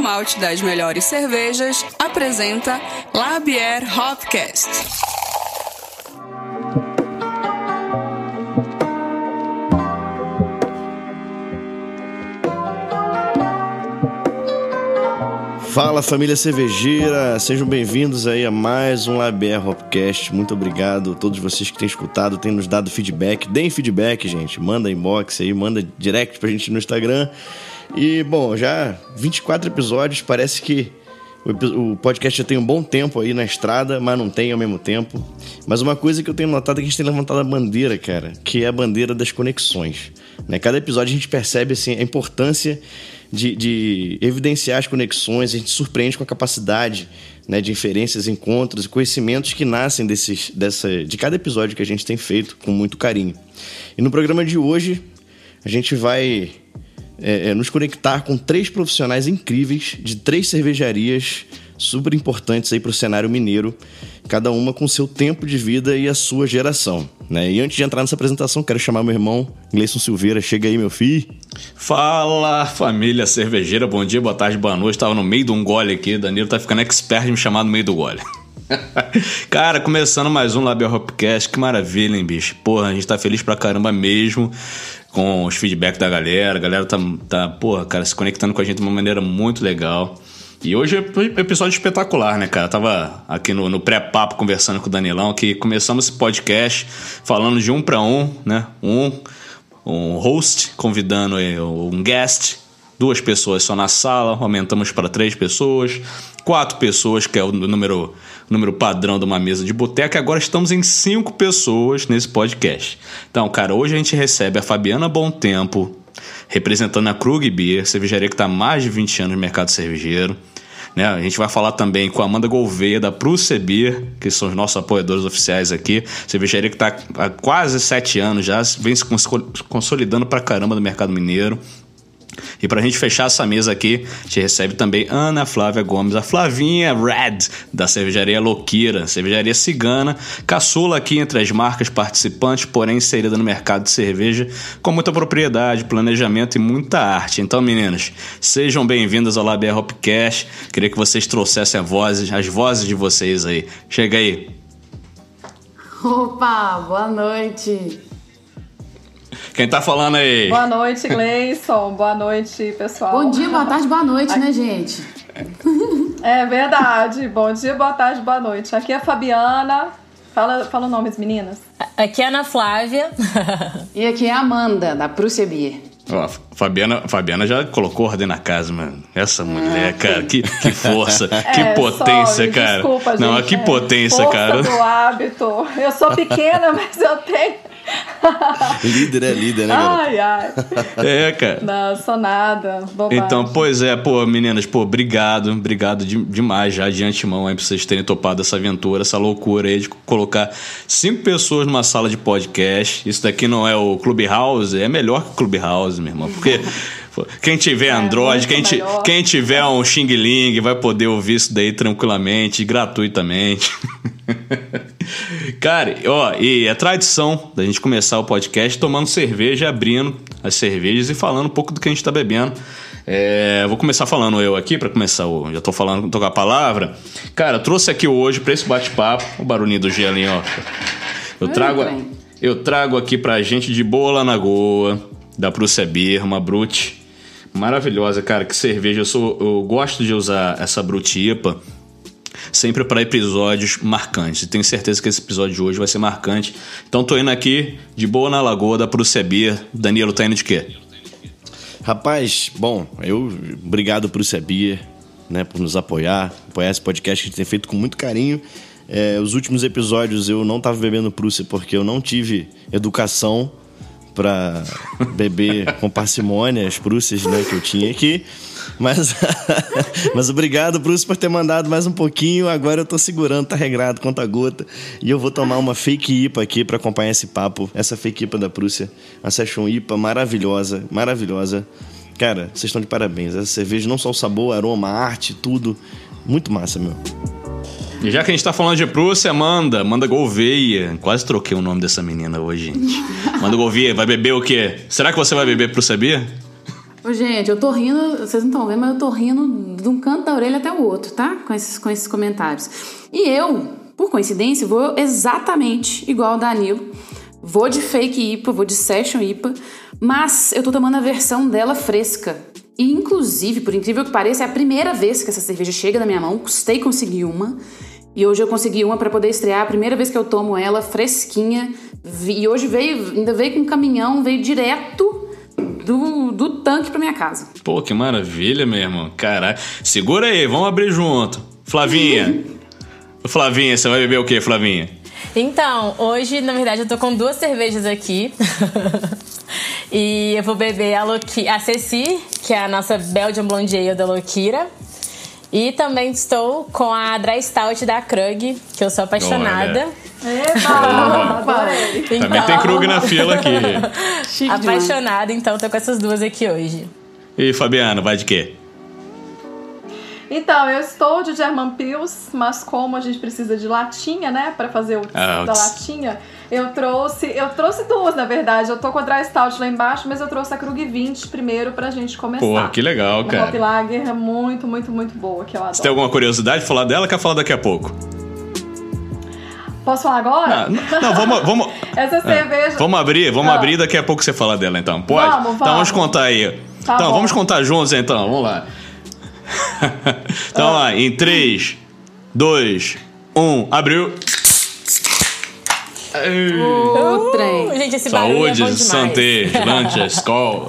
Malte, das melhores cervejas, apresenta Labier Hopcast. Fala família cervejeira, sejam bem-vindos aí a mais um Labier Hopcast. Muito obrigado a todos vocês que têm escutado, têm nos dado feedback. Deem feedback, gente. Manda inbox aí, manda direct pra gente no Instagram. E, bom, já 24 episódios, parece que o podcast já tem um bom tempo aí na estrada, mas não tem ao mesmo tempo. Mas uma coisa que eu tenho notado é que a gente tem levantado a bandeira, cara, que é a bandeira das conexões. Né? Cada episódio a gente percebe assim, a importância de, de evidenciar as conexões, a gente surpreende com a capacidade né, de inferências, encontros e conhecimentos que nascem desses, dessa, de cada episódio que a gente tem feito com muito carinho. E no programa de hoje, a gente vai é, é, nos conectar com três profissionais incríveis de três cervejarias super importantes aí para o cenário mineiro, cada uma com seu tempo de vida e a sua geração. Né? E antes de entrar nessa apresentação, quero chamar meu irmão, Gleison Silveira. Chega aí, meu filho. Fala, família cervejeira. Bom dia, boa tarde, boa noite. Tava no meio de um gole aqui. Danilo tá ficando expert em me chamar no meio do gole. Cara, começando mais um Label Hopcast, que maravilha, hein, bicho? Porra, a gente tá feliz pra caramba mesmo com os feedbacks da galera. A galera tá, tá, porra, cara, se conectando com a gente de uma maneira muito legal. E hoje é um episódio espetacular, né, cara? Eu tava aqui no, no pré-papo conversando com o Danilão, que começamos esse podcast falando de um para um, né? Um, um host convidando um guest, duas pessoas só na sala, aumentamos para três pessoas, quatro pessoas, que é o número, número padrão de uma mesa de boteca, agora estamos em cinco pessoas nesse podcast. Então, cara, hoje a gente recebe a Fabiana Bom Tempo, representando a Krug Beer, cervejaria que está mais de 20 anos no mercado cervejeiro. Né? A gente vai falar também com a Amanda Gouveia da Beer, que são os nossos apoiadores oficiais aqui. Cervejaria que está há quase sete anos já, vem se consolidando pra caramba no mercado mineiro. E para a gente fechar essa mesa aqui, gente recebe também Ana Flávia Gomes, a Flavinha Red, da cervejaria Loquira, cervejaria cigana, caçula aqui entre as marcas participantes, porém inserida no mercado de cerveja, com muita propriedade, planejamento e muita arte. Então, meninas, sejam bem-vindas ao Labia Hopcast. Queria que vocês trouxessem vozes, as vozes de vocês aí. Chega aí. Opa, boa noite. Quem tá falando aí? Boa noite, Gleison. Boa noite, pessoal. Bom dia, boa tarde, boa noite, Aqui... né, gente? É verdade. Bom dia, boa tarde, boa noite. Aqui é a Fabiana. Fala, fala o nome das meninas. Aqui é a Ana Flávia. e aqui é a Amanda, da Prússia Beer. Ó, Fabiana, Fabiana já colocou ordem na casa, mano. Essa mulher, cara, que, que força, é, que potência, cara. Desculpa, Não, gente, que potência, força cara. do hábito. Eu sou pequena, mas eu tenho líder é líder, né, garota? Ai, ai. É, cara. Não, sou nada. Bobagem. Então, pois é, pô, meninas, pô, obrigado, obrigado de, demais já de antemão aí pra vocês terem topado essa aventura, essa loucura aí de colocar cinco pessoas numa sala de podcast. Isso daqui não é o Clubhouse, é melhor que o Clubhouse, meu irmão, porque. Quem tiver é, Android, quem, quem tiver um Xing Ling vai poder ouvir isso daí tranquilamente, gratuitamente. Cara, ó, e é tradição da gente começar o podcast tomando cerveja, abrindo as cervejas e falando um pouco do que a gente tá bebendo. É, vou começar falando eu aqui, para começar o. Já tô falando, tô com a palavra. Cara, trouxe aqui hoje para esse bate-papo, o barulhinho do gelinho, ó. Eu trago, eu trago aqui pra gente de boa lá na Goa, da Prússia Beer, uma Brute maravilhosa, cara. Que cerveja. Eu, sou, eu gosto de usar essa Brute IPA sempre para episódios marcantes. E tenho certeza que esse episódio de hoje vai ser marcante. Então tô indo aqui de boa na lagoa da Prússia Danilo tá indo de quê? Rapaz, bom, eu obrigado Prússia né, por nos apoiar, apoiar esse podcast que a gente tem feito com muito carinho. É, os últimos episódios eu não estava bebendo Prússia porque eu não tive educação pra beber com parcimônia as Prússias né, que eu tinha aqui. Mas, mas obrigado, Bruce, por ter mandado mais um pouquinho. Agora eu tô segurando, tá regrado, conta gota. E eu vou tomar uma fake IPA aqui para acompanhar esse papo. Essa fake IPA da Prússia. Uma Session IPA maravilhosa, maravilhosa. Cara, vocês estão de parabéns. Essa cerveja, não só o sabor, aroma, arte, tudo. Muito massa, meu. E já que a gente tá falando de Prússia, manda, manda Gouveia. Quase troquei o nome dessa menina hoje, gente. Manda Gouveia, vai beber o quê? Será que você vai beber Prússia Bia? Ô, gente, eu tô rindo, vocês não estão vendo, mas eu tô rindo de um canto da orelha até o outro, tá? Com esses, com esses comentários. E eu, por coincidência, vou exatamente igual ao Danilo. Vou de fake IPA, vou de session IPA, mas eu tô tomando a versão dela fresca. E, inclusive, por incrível que pareça, é a primeira vez que essa cerveja chega na minha mão. Custei conseguir uma. E hoje eu consegui uma para poder estrear. A primeira vez que eu tomo ela fresquinha. E hoje veio, ainda veio com um caminhão, veio direto do, do tanque pra minha casa. Pô, que maravilha, meu irmão. Caralho. Segura aí, vamos abrir junto. Flavinha. Flavinha, você vai beber o quê, Flavinha? Então, hoje, na verdade, eu tô com duas cervejas aqui. e eu vou beber a, Loki, a Ceci, que é a nossa Belgian Blonde Ale da Lokira. E também estou com a Dry Stout da Krug, que eu sou apaixonada. Eba, adorei. Também tem Então, Krug na fila aqui. Chique demais. Apaixonada, então tô com essas duas aqui hoje. E Fabiano, vai de quê? Então, eu estou de German Pils, mas como a gente precisa de latinha, né, para fazer o Ah, da latinha, eu trouxe, eu trouxe duas, na verdade. Eu tô com a Dry Stout lá embaixo, mas eu trouxe a Krug 20 primeiro pra gente começar. Porra, que legal, Uma Hop cara. Lager é muito, muito, muito boa, que eu adoro. Você tem alguma curiosidade de falar dela? Quer falar daqui a pouco? Posso falar agora? Ah, n- não, vamos. vamos Essa cerveja... Vamos abrir, vamos Ah. abrir daqui a pouco você fala dela, então. Pode? Vamos, Então vamos vamos. contar aí. Tá então, bom. vamos contar juntos então, vamos lá. então, Ah. lá, em 3, 2, 1, abriu. O trem. Uh, gente, esse é Saúde, demais. santé, lancha, skol.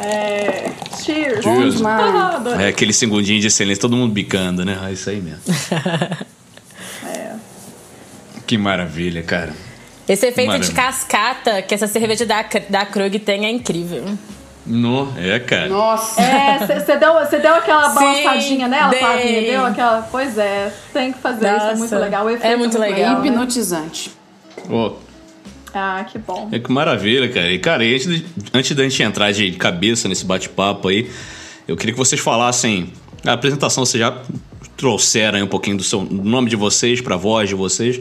É... Cheers. Bom Cheers. demais. Ah. É aquele segundinho de silêncio, todo mundo bicando, né? É isso aí mesmo. É. Que maravilha, cara. Esse efeito de Maravilha. cascata que essa cerveja da, da Krug tem é incrível. No, é, cara. Nossa. É, você deu, cê deu aquela Sim, balançadinha nela, dei. Flavinha? Deu aquela. Pois é, tem que fazer isso, é muito Nossa, legal. O é efeito muito legal. Hipnotizante. Ó, Ah, que bom. É que maravilha, cara. E, cara, e antes, de, antes da gente entrar de cabeça nesse bate-papo aí, eu queria que vocês falassem. A apresentação vocês já trouxeram aí um pouquinho do, seu, do nome de vocês, pra voz de vocês,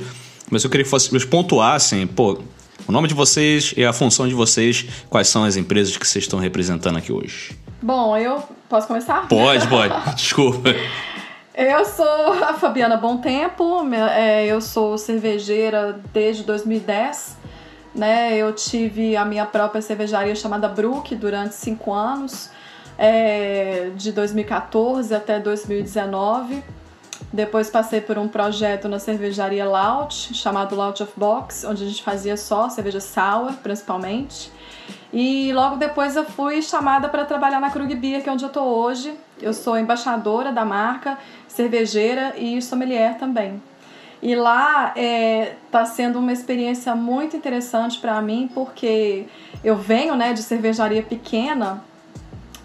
mas eu queria que vocês pontuassem, pô, o nome de vocês e a função de vocês, quais são as empresas que vocês estão representando aqui hoje. Bom, eu posso começar? Pode, pode. Desculpa. Eu sou a Fabiana Bom Tempo, é, eu sou cervejeira desde 2010. Né? Eu tive a minha própria cervejaria chamada Brook durante cinco anos, é, de 2014 até 2019. Depois passei por um projeto na cervejaria Lout, chamado Lout of Box, onde a gente fazia só cerveja sour, principalmente. E logo depois eu fui chamada para trabalhar na Krug Beer, que é onde eu tô hoje. Eu sou embaixadora da marca, cervejeira e sommelier também. E lá está sendo uma experiência muito interessante para mim, porque eu venho né, de cervejaria pequena,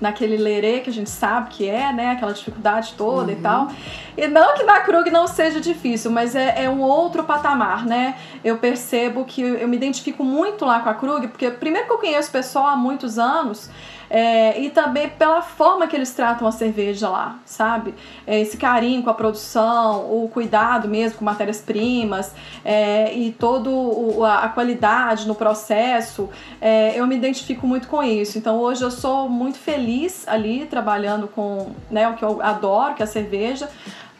naquele lerê que a gente sabe que é, né? Aquela dificuldade toda e tal. E não que na Krug não seja difícil, mas é, é um outro patamar, né? Eu percebo que eu me identifico muito lá com a Krug, porque primeiro que eu conheço o pessoal há muitos anos, é, e também pela forma que eles tratam a cerveja lá, sabe? É, esse carinho com a produção, o cuidado mesmo com matérias-primas é, e toda a qualidade no processo, é, eu me identifico muito com isso. Então hoje eu sou muito feliz ali trabalhando com né, o que eu adoro, que é a cerveja.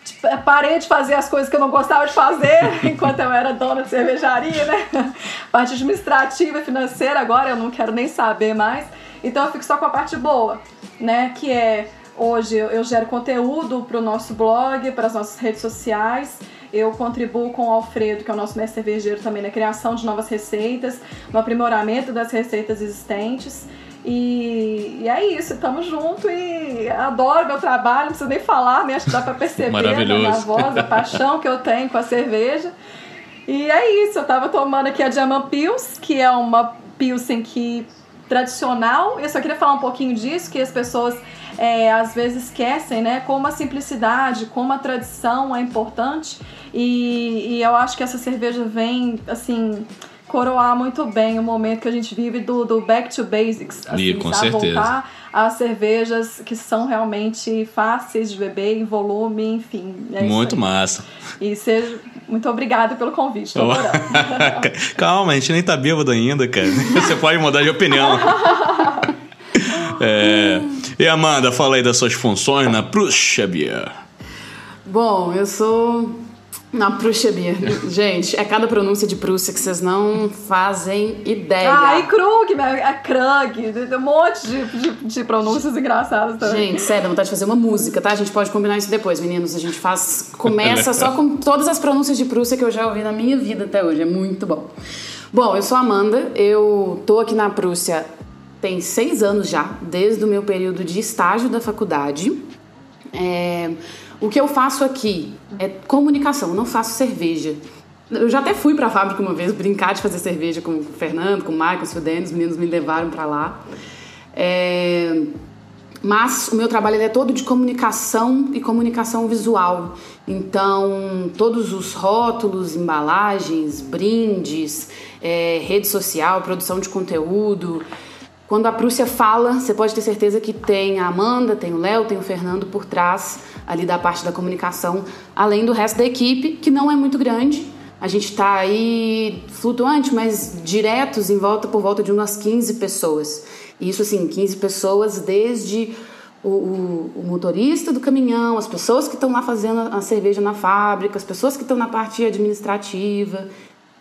Tipo, Parei de fazer as coisas que eu não gostava de fazer enquanto eu era dona de cervejaria, né? Parte administrativa e financeira, agora eu não quero nem saber mais. Então eu fico só com a parte boa, né? Que é hoje eu gero conteúdo para o nosso blog, para as nossas redes sociais. Eu contribuo com o Alfredo, que é o nosso mestre cervejeiro também, na criação de novas receitas, no aprimoramento das receitas existentes. E, e é isso, estamos juntos e adoro meu trabalho, não preciso nem falar, né? Acho que dá para perceber na minha Maravilhoso. voz a paixão que eu tenho com a cerveja. E é isso, eu tava tomando aqui a Diamant Pills, que é uma Pilsen que tradicional. Eu só queria falar um pouquinho disso, que as pessoas é, às vezes esquecem, né? Como a simplicidade, como a tradição é importante. E, e eu acho que essa cerveja vem, assim, coroar muito bem o momento que a gente vive do, do back to basics. Assim, e, com sabe? certeza. Voltar às cervejas que são realmente fáceis de beber, em volume, enfim. É muito massa. E seja. Muito obrigada pelo convite, tô Calma, a gente nem tá bêbado ainda, cara. Você pode mudar de opinião. é... E Amanda, fala aí das suas funções na Prussia Beer. Bom, eu sou na Prússia Beer. Gente, é cada pronúncia de Prússia que vocês não fazem ideia. Ah, e Krug, é Krug, um monte de, de, de, pronúncias engraçadas também. Gente, sério, dá vontade de fazer uma música, tá? A gente pode combinar isso depois, meninos. A gente faz. Começa só com todas as pronúncias de Prússia que eu já ouvi na minha vida até hoje. É muito bom. Bom, eu sou Amanda, eu tô aqui na Prússia tem seis anos já, desde o meu período de estágio da faculdade. É, o que eu faço aqui é comunicação, não faço cerveja. Eu já até fui para a fábrica uma vez brincar de fazer cerveja com o Fernando, com o Michael, com o Denis, os meninos me levaram para lá. É, mas o meu trabalho é todo de comunicação e comunicação visual. Então, todos os rótulos, embalagens, brindes, é, rede social, produção de conteúdo, quando a Prússia fala, você pode ter certeza que tem a Amanda, tem o Léo, tem o Fernando por trás ali da parte da comunicação, além do resto da equipe, que não é muito grande. A gente está aí flutuante, mas diretos em volta por volta de umas 15 pessoas. Isso assim, 15 pessoas desde o, o, o motorista do caminhão, as pessoas que estão lá fazendo a cerveja na fábrica, as pessoas que estão na parte administrativa,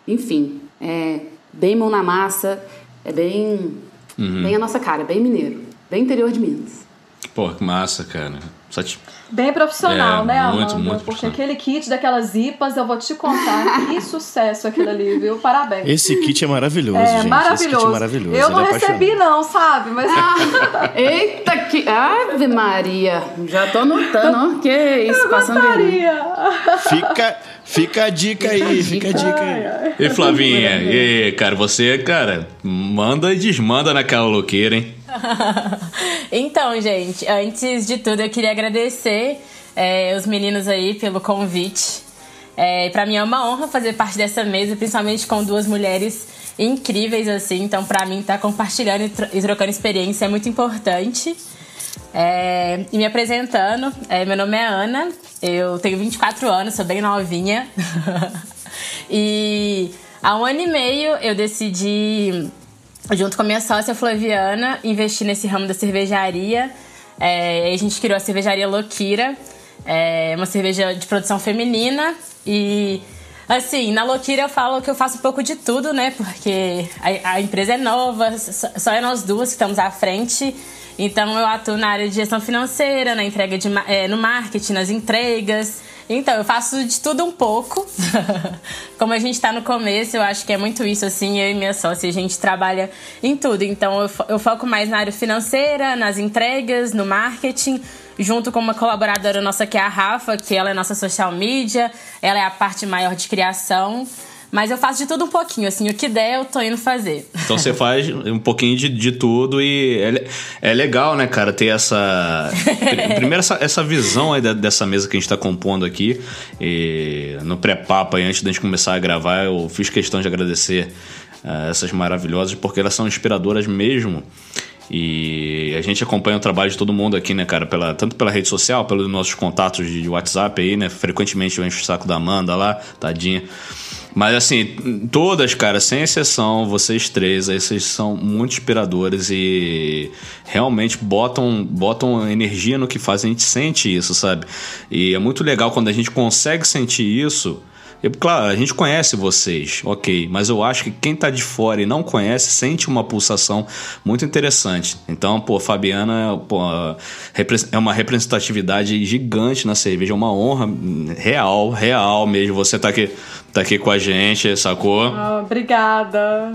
enfim, é bem mão na massa, é bem Uhum. Bem a nossa cara, bem mineiro, bem interior de Minas. Pô, que massa, cara. Só te... Bem profissional, é, né, muito, Amanda? Muito Porque aquele kit daquelas IPAs, eu vou te contar que sucesso aquilo ali, viu? Parabéns. Esse kit é maravilhoso, é, gente. Maravilhoso. Esse kit é maravilhoso. Eu não recebi, não, sabe? Mas. Ah, eita, que. Ave Maria! Já tô anotando, ó. Que isso, passando Maria. Fica. Fica a dica aí, fica a dica aí. E Flavinha, e cara, você, cara, manda e desmanda naquela louqueira, hein? então, gente, antes de tudo eu queria agradecer é, os meninos aí pelo convite. É, para mim é uma honra fazer parte dessa mesa, principalmente com duas mulheres incríveis assim. Então, para mim, estar tá compartilhando e, tro e trocando experiência é muito importante. É, e me apresentando, é, meu nome é Ana, eu tenho 24 anos, sou bem novinha. e há um ano e meio eu decidi, junto com a minha sócia Flaviana, investir nesse ramo da cervejaria. É, a gente criou a cervejaria Loquira, é uma cerveja de produção feminina e Assim, na Loquira eu falo que eu faço um pouco de tudo, né? Porque a, a empresa é nova, só é nós duas que estamos à frente. Então eu atuo na área de gestão financeira, na entrega de, é, no marketing, nas entregas. Então, eu faço de tudo um pouco. Como a gente está no começo, eu acho que é muito isso, assim, eu e minha sócia, a gente trabalha em tudo. Então, eu, eu foco mais na área financeira, nas entregas, no marketing, junto com uma colaboradora nossa que é a Rafa, que ela é nossa social media, ela é a parte maior de criação. Mas eu faço de tudo um pouquinho, assim, o que der eu tô indo fazer. Então você faz um pouquinho de, de tudo e é, é legal, né, cara, ter essa. Primeiro, essa, essa visão aí dessa mesa que a gente tá compondo aqui. E no pré-papo, antes da gente começar a gravar, eu fiz questão de agradecer uh, essas maravilhosas, porque elas são inspiradoras mesmo. E a gente acompanha o trabalho de todo mundo aqui, né, cara? Pela, tanto pela rede social, pelos nossos contatos de WhatsApp aí, né? Frequentemente eu encho o saco da Amanda lá, tadinha. Mas assim, todas, cara, sem exceção, vocês três, aí vocês são muito inspiradores e realmente botam, botam energia no que fazem, a gente sente isso, sabe? E é muito legal quando a gente consegue sentir isso eu, claro, a gente conhece vocês, ok, mas eu acho que quem tá de fora e não conhece sente uma pulsação muito interessante. Então, pô, Fabiana pô, é uma representatividade gigante na cerveja, é uma honra real, real mesmo. Você tá aqui, tá aqui com a gente, sacou? Oh, obrigada.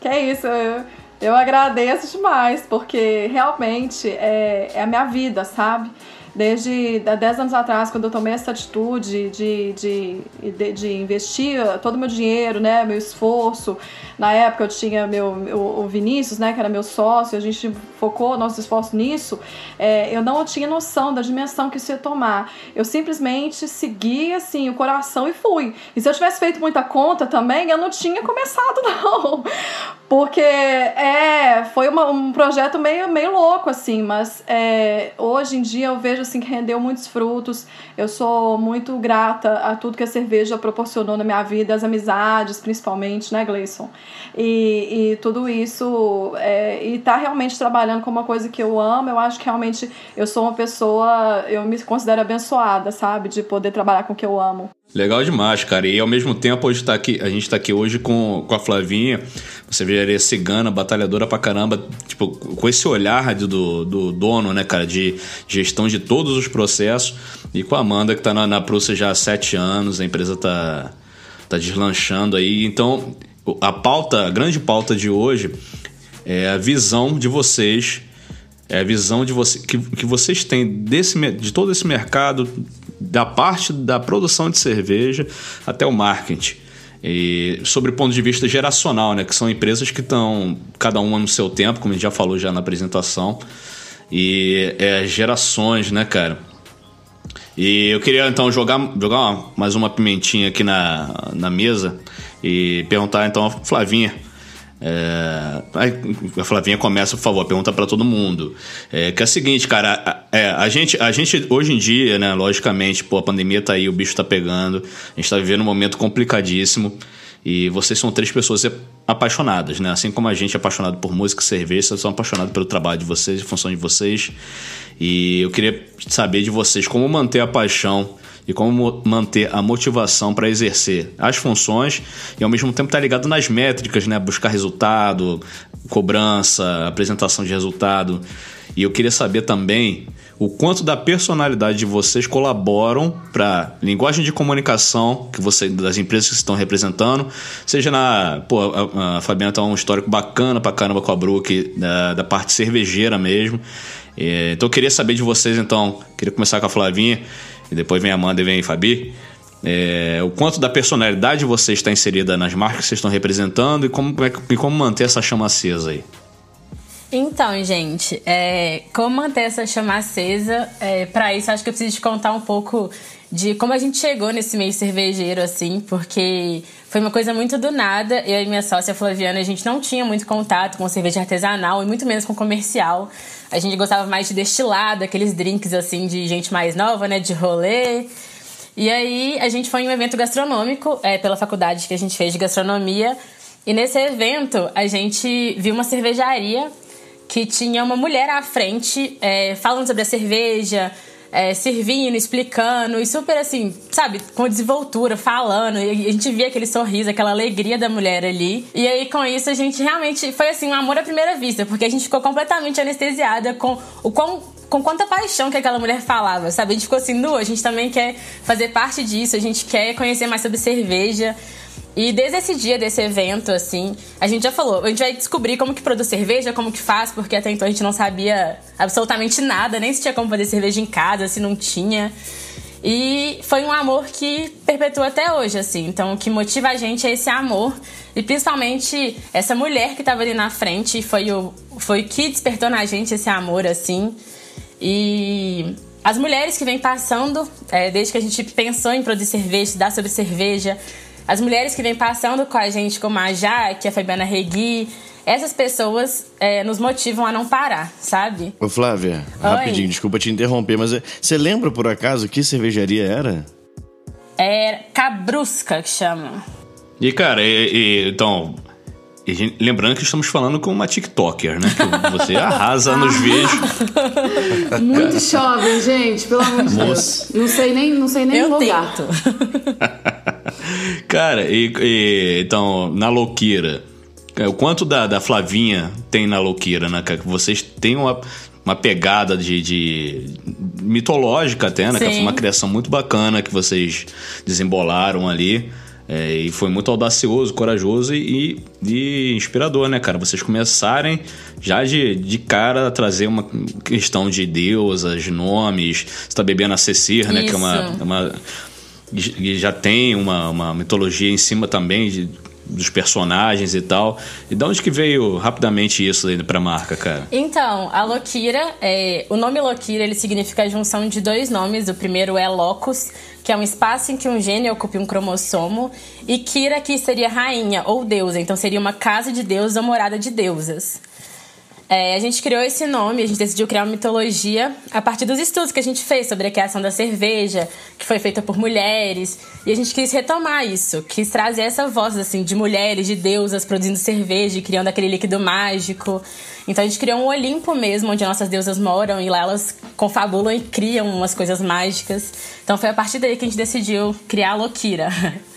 Que é isso, eu, eu agradeço demais, porque realmente é, é a minha vida, sabe? Desde 10 anos atrás, quando eu tomei essa atitude de, de, de, de investir todo o meu dinheiro, né, meu esforço. Na época eu tinha meu, o Vinícius, né, que era meu sócio, a gente focou nosso esforço nisso. É, eu não tinha noção da dimensão que isso ia tomar. Eu simplesmente segui assim o coração e fui. E se eu tivesse feito muita conta também, eu não tinha começado, não. Porque é, foi uma, um projeto meio, meio louco, assim, mas é, hoje em dia eu vejo assim que rendeu muitos frutos. Eu sou muito grata a tudo que a cerveja proporcionou na minha vida, as amizades, principalmente, né, Gleison? E, e tudo isso, é, e tá realmente trabalhando com uma coisa que eu amo, eu acho que realmente eu sou uma pessoa, eu me considero abençoada, sabe? De poder trabalhar com o que eu amo. Legal demais, cara. E ao mesmo tempo, hoje tá aqui, a gente tá aqui hoje com, com a Flavinha, você veria cigana, batalhadora pra caramba, tipo, com esse olhar do, do dono, né, cara, de gestão de todos os processos. E com a Amanda, que tá na, na Prússia já há sete anos, a empresa tá, tá deslanchando aí. Então, a pauta, a grande pauta de hoje é a visão de vocês, é a visão de você, que, que vocês têm desse, de todo esse mercado, da parte da produção de cerveja até o marketing. E sobre o ponto de vista geracional, né? Que são empresas que estão cada uma no seu tempo, como a gente já falou já na apresentação. E é gerações, né, cara? E eu queria então jogar, jogar mais uma pimentinha aqui na, na mesa e perguntar então a Flavinha é, a Flavinha começa, por favor, pergunta para todo mundo. É, que é o seguinte, cara, a, é, a, gente, a gente hoje em dia, né, logicamente, pô, a pandemia tá aí, o bicho tá pegando, a gente tá vivendo um momento complicadíssimo. E vocês são três pessoas apaixonadas, né? Assim como a gente é apaixonado por música e cerveja, vocês são apaixonados pelo trabalho de vocês, a função de vocês. E eu queria saber de vocês como manter a paixão e como manter a motivação para exercer as funções e ao mesmo tempo estar tá ligado nas métricas, né? Buscar resultado, cobrança, apresentação de resultado. E eu queria saber também o quanto da personalidade de vocês colaboram para linguagem de comunicação que você das empresas que estão representando, seja na, pô, a, a Fabiana tem um histórico bacana pra caramba com a Brook da, da parte cervejeira mesmo. É, então eu queria saber de vocês então, queria começar com a Flavinha e depois vem a Amanda e vem Fabi. É, o quanto da personalidade de vocês está inserida nas marcas que vocês estão representando e como, é e como manter essa chama acesa aí. Então, gente, é, como manter essa chama acesa? É, para isso, acho que eu preciso te contar um pouco de como a gente chegou nesse meio cervejeiro, assim, porque foi uma coisa muito do nada. Eu e minha sócia Flaviana, a gente não tinha muito contato com cerveja artesanal e muito menos com comercial. A gente gostava mais de destilado, aqueles drinks, assim, de gente mais nova, né, de rolê. E aí, a gente foi em um evento gastronômico, é, pela faculdade que a gente fez de gastronomia. E nesse evento, a gente viu uma cervejaria que tinha uma mulher à frente é, falando sobre a cerveja, é, servindo, explicando, e super assim, sabe, com desenvoltura, falando. E a gente via aquele sorriso, aquela alegria da mulher ali. E aí, com isso, a gente realmente foi assim, um amor à primeira vista, porque a gente ficou completamente anestesiada com o quão com quanta paixão que aquela mulher falava, sabe? A gente ficou assim, nu, a gente também quer fazer parte disso, a gente quer conhecer mais sobre cerveja. E desde esse dia desse evento, assim, a gente já falou, a gente vai descobrir como que produz cerveja, como que faz, porque até então a gente não sabia absolutamente nada, nem se tinha como fazer cerveja em casa, se não tinha. E foi um amor que perpetua até hoje, assim. Então, o que motiva a gente é esse amor. E principalmente essa mulher que estava ali na frente foi o foi que despertou na gente esse amor, assim. E as mulheres que vêm passando, é, desde que a gente pensou em produzir cerveja, estudar sobre cerveja, as mulheres que vêm passando com a gente, como a Jaque, a Fabiana Regui, essas pessoas é, nos motivam a não parar, sabe? Ô Flávia, Oi. rapidinho, desculpa te interromper, mas é, você lembra por acaso que cervejaria era? É Cabrusca que chama. E cara, e, e, então, e, lembrando que estamos falando com uma TikToker, né? Que você arrasa nos vídeos. Muito jovem, gente, pelo amor de Deus. Não sei nem, não sei nem Eu lugar. tento. Cara, e, e, então, na Louqueira, é, o quanto da, da Flavinha tem na Louqueira, né, cara? Vocês têm uma, uma pegada de, de mitológica até, né? Que foi uma criação muito bacana que vocês desembolaram ali. É, e foi muito audacioso, corajoso e, e, inspirador, né, cara? Vocês começarem já de, de cara a trazer uma questão de deusas, nomes. Você tá bebendo a Cecir, né? Que é uma, uma. Já tem uma, uma mitologia em cima também de dos personagens e tal. E de onde que veio rapidamente isso aí pra marca, cara? Então, a Lokira, é, o nome Lokira, ele significa a junção de dois nomes. O primeiro é Locus, que é um espaço em que um gene ocupa um cromossomo, e Kira, que seria rainha ou deusa, então seria uma casa de deus ou morada de deusas. É, a gente criou esse nome, a gente decidiu criar uma mitologia a partir dos estudos que a gente fez sobre a criação da cerveja, que foi feita por mulheres, e a gente quis retomar isso, quis trazer essa voz assim de mulheres, de deusas produzindo cerveja, criando aquele líquido mágico. Então a gente criou um Olimpo mesmo, onde nossas deusas moram e lá elas confabulam e criam umas coisas mágicas. Então foi a partir daí que a gente decidiu criar a Lokira.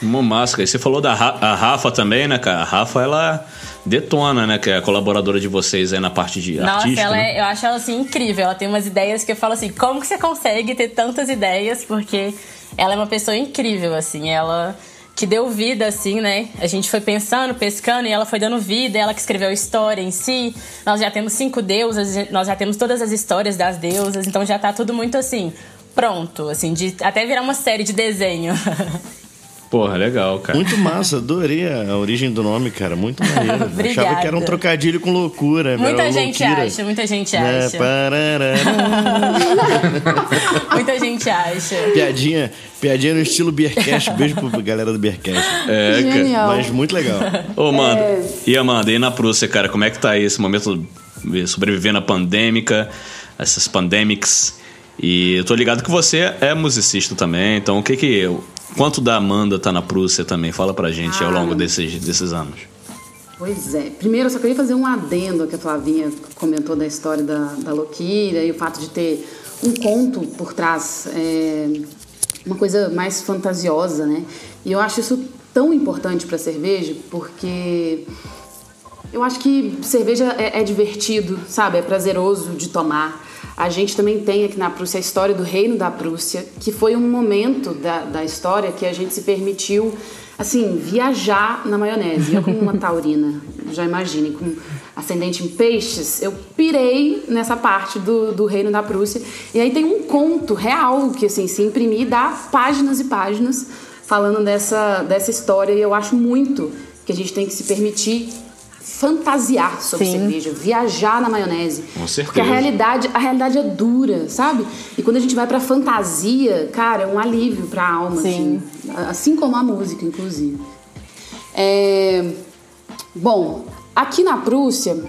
Uma máscara. E você falou da a Rafa também, né, cara? A Rafa, ela detona, né? Que é a colaboradora de vocês aí na parte de Nossa, artística. ela né? é, eu acho ela assim incrível. Ela tem umas ideias que eu falo assim, como que você consegue ter tantas ideias? Porque ela é uma pessoa incrível, assim. Ela que deu vida, assim, né? A gente foi pensando, pescando e ela foi dando vida. Ela que escreveu a história em si. Nós já temos cinco deusas, nós já temos todas as histórias das deusas. Então já tá tudo muito assim pronto, assim, de até virar uma série de desenho. Porra, legal, cara. Muito massa, adorei a origem do nome, cara. Muito maneiro. Achava que era um trocadilho com loucura. Muita gente louquira. acha, muita gente é, acha. muita gente acha. Piadinha, piadinha no estilo Beercast. Beijo pra galera do Beercast. É, cara. Mas muito legal. Ô, Amanda. É... E Amanda, e na Prússia, cara, como é que tá aí esse momento de sobreviver na pandêmica, essas pandemics? E eu tô ligado que você é musicista também, então o que que Quanto da Amanda tá na Prússia também? Fala pra gente ah, ao longo desses, desses anos. Pois é. Primeiro, eu só queria fazer um adendo que a Flavinha comentou da história da, da Loquira e o fato de ter um conto por trás, é, uma coisa mais fantasiosa, né? E eu acho isso tão importante para cerveja porque eu acho que cerveja é, é divertido, sabe? É prazeroso de tomar. A gente também tem aqui na Prússia a história do Reino da Prússia, que foi um momento da, da história que a gente se permitiu, assim, viajar na maionese. Eu, como uma taurina, já imagine, com ascendente em peixes, eu pirei nessa parte do, do Reino da Prússia. E aí tem um conto real que, assim, se imprimir, dá páginas e páginas falando dessa, dessa história. E eu acho muito que a gente tem que se permitir fantasiar sobre Sim. cerveja, viajar na maionese. Com certeza. Porque a realidade, a realidade é dura, sabe? E quando a gente vai pra fantasia, cara, é um alívio pra alma, Sim. assim. Assim como a música, inclusive. É... Bom, aqui na Prússia,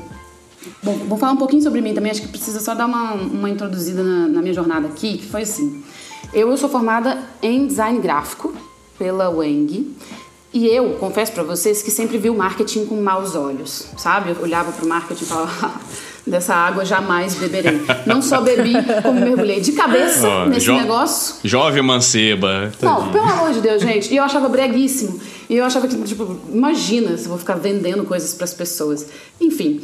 bom, vou falar um pouquinho sobre mim também, acho que precisa só dar uma, uma introduzida na, na minha jornada aqui, que foi assim. Eu, eu sou formada em design gráfico pela Weng e eu confesso para vocês que sempre vi o marketing com maus olhos, sabe? Eu olhava para o marketing e falava: ah, dessa água jamais beberei. Não só bebi, como mergulhei de cabeça oh, nesse jo negócio. Jovem manceba. Não, pelo amor de Deus, gente. E eu achava breguíssimo. E eu achava que, tipo, imagina se eu vou ficar vendendo coisas para as pessoas. Enfim.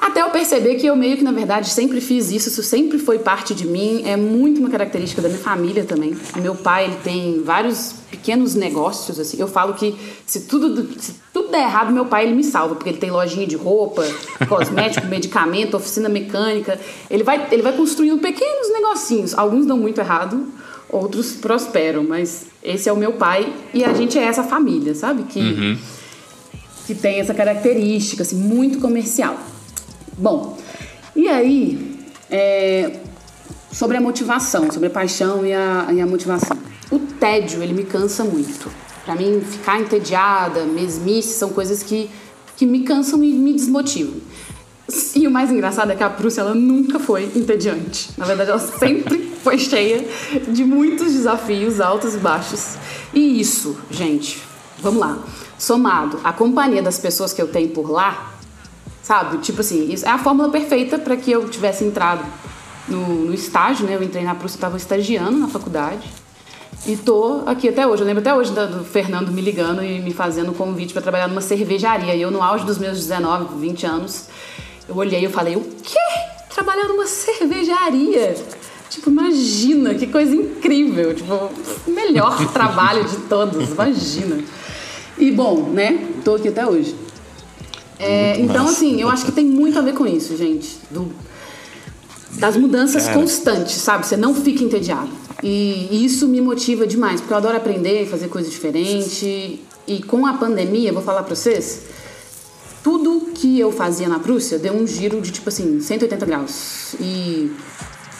Até eu perceber que eu meio que, na verdade, sempre fiz isso, isso sempre foi parte de mim, é muito uma característica da minha família também. Meu pai, ele tem vários pequenos negócios, assim. Eu falo que se tudo, se tudo der errado, meu pai, ele me salva, porque ele tem lojinha de roupa, cosmético, medicamento, oficina mecânica. Ele vai, ele vai construindo pequenos negocinhos. Alguns dão muito errado, outros prosperam, mas esse é o meu pai e a gente é essa família, sabe? Que, uhum. que tem essa característica, assim, muito comercial. Bom, e aí, é, sobre a motivação, sobre a paixão e a, e a motivação. O tédio, ele me cansa muito. Para mim, ficar entediada, mesmice, são coisas que, que me cansam e me desmotivam. E o mais engraçado é que a Prússia ela nunca foi entediante. Na verdade, ela sempre foi cheia de muitos desafios altos e baixos. E isso, gente, vamos lá. Somado à companhia das pessoas que eu tenho por lá, Sabe? Tipo assim, isso é a fórmula perfeita para que eu tivesse entrado no, no, estágio, né? Eu entrei na Prússia, estava estagiando na faculdade. E tô aqui até hoje. Eu lembro até hoje do Fernando me ligando e me fazendo um convite para trabalhar numa cervejaria. E eu, no auge dos meus 19, 20 anos, eu olhei e falei: o quê? Trabalhar numa cervejaria? Tipo, imagina, que coisa incrível. Tipo, melhor trabalho de todos, imagina. E bom, né? Tô aqui até hoje. É, então, massa. assim, eu acho que tem muito a ver com isso, gente. Do, das mudanças Cara. constantes, sabe? Você não fica entediado. E, e, isso me motiva demais, porque eu adoro aprender, fazer coisas diferentes. E com a pandemia, vou falar pra vocês, tudo que eu fazia na Prússia deu um giro de tipo assim, 180 graus. E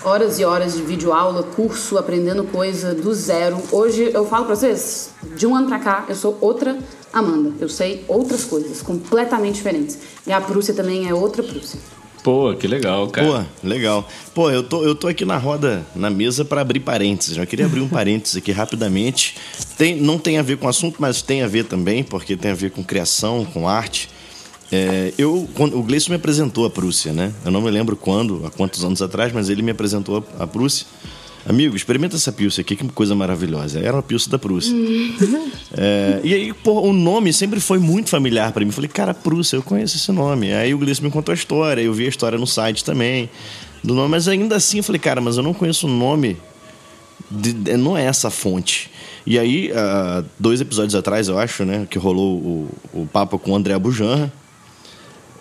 horas e horas de vídeo aula, curso, aprendendo coisa do zero. Hoje eu falo pra vocês, de um ano pra cá, eu sou outra Amanda. Eu sei outras coisas completamente diferentes. E a Prússia também é outra Prússia. Pô, que legal, cara. Pô, legal. Pô, eu tô, eu tô aqui na roda, na mesa, para abrir parênteses. Eu queria abrir um parênteses aqui rapidamente. Tem, não tem a ver com o assunto, mas tem a ver também, porque tem a ver com criação, com arte. É, eu, quando, o Gleison me apresentou a Prússia, né? Eu não me lembro quando, há quantos anos atrás, mas ele me apresentou a Prússia. Amigo, experimenta essa Pilsen aqui, que coisa maravilhosa. Era uma Pilsen da Prússia. é, e aí, pô, o nome sempre foi muito familiar para mim. Falei, cara, Prússia, eu conheço esse nome. Aí o Gleison me contou a história, eu vi a história no site também do nome, mas ainda assim eu falei, cara, mas eu não conheço o nome, de, de, não é essa fonte. E aí, uh, dois episódios atrás, eu acho, né, que rolou o, o papo com o André Bujanra,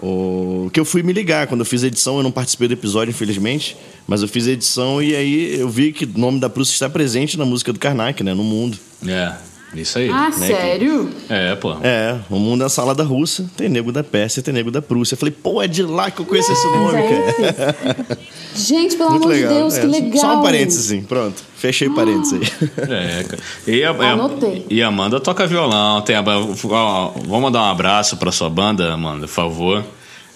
o que eu fui me ligar quando eu fiz a edição, eu não participei do episódio, infelizmente, mas eu fiz a edição e aí eu vi que o nome da Prússia está presente na música do Karnak, né? No mundo. É, isso aí. Ah, né? sério? É, pô. É, o mundo é a salada russa, tem nego da Pérsia, tem nego da Prússia. Eu falei, pô, é de lá que eu conheço esse nome, cara. Gente, pelo Muito amor legal. de Deus, é, que legal. Só um parênteses, pronto. Fechei ah. parênteses aí. É, cara. E a, Anotei. E a Amanda toca violão. Tem a, vamos mandar um abraço pra sua banda, Amanda, por favor.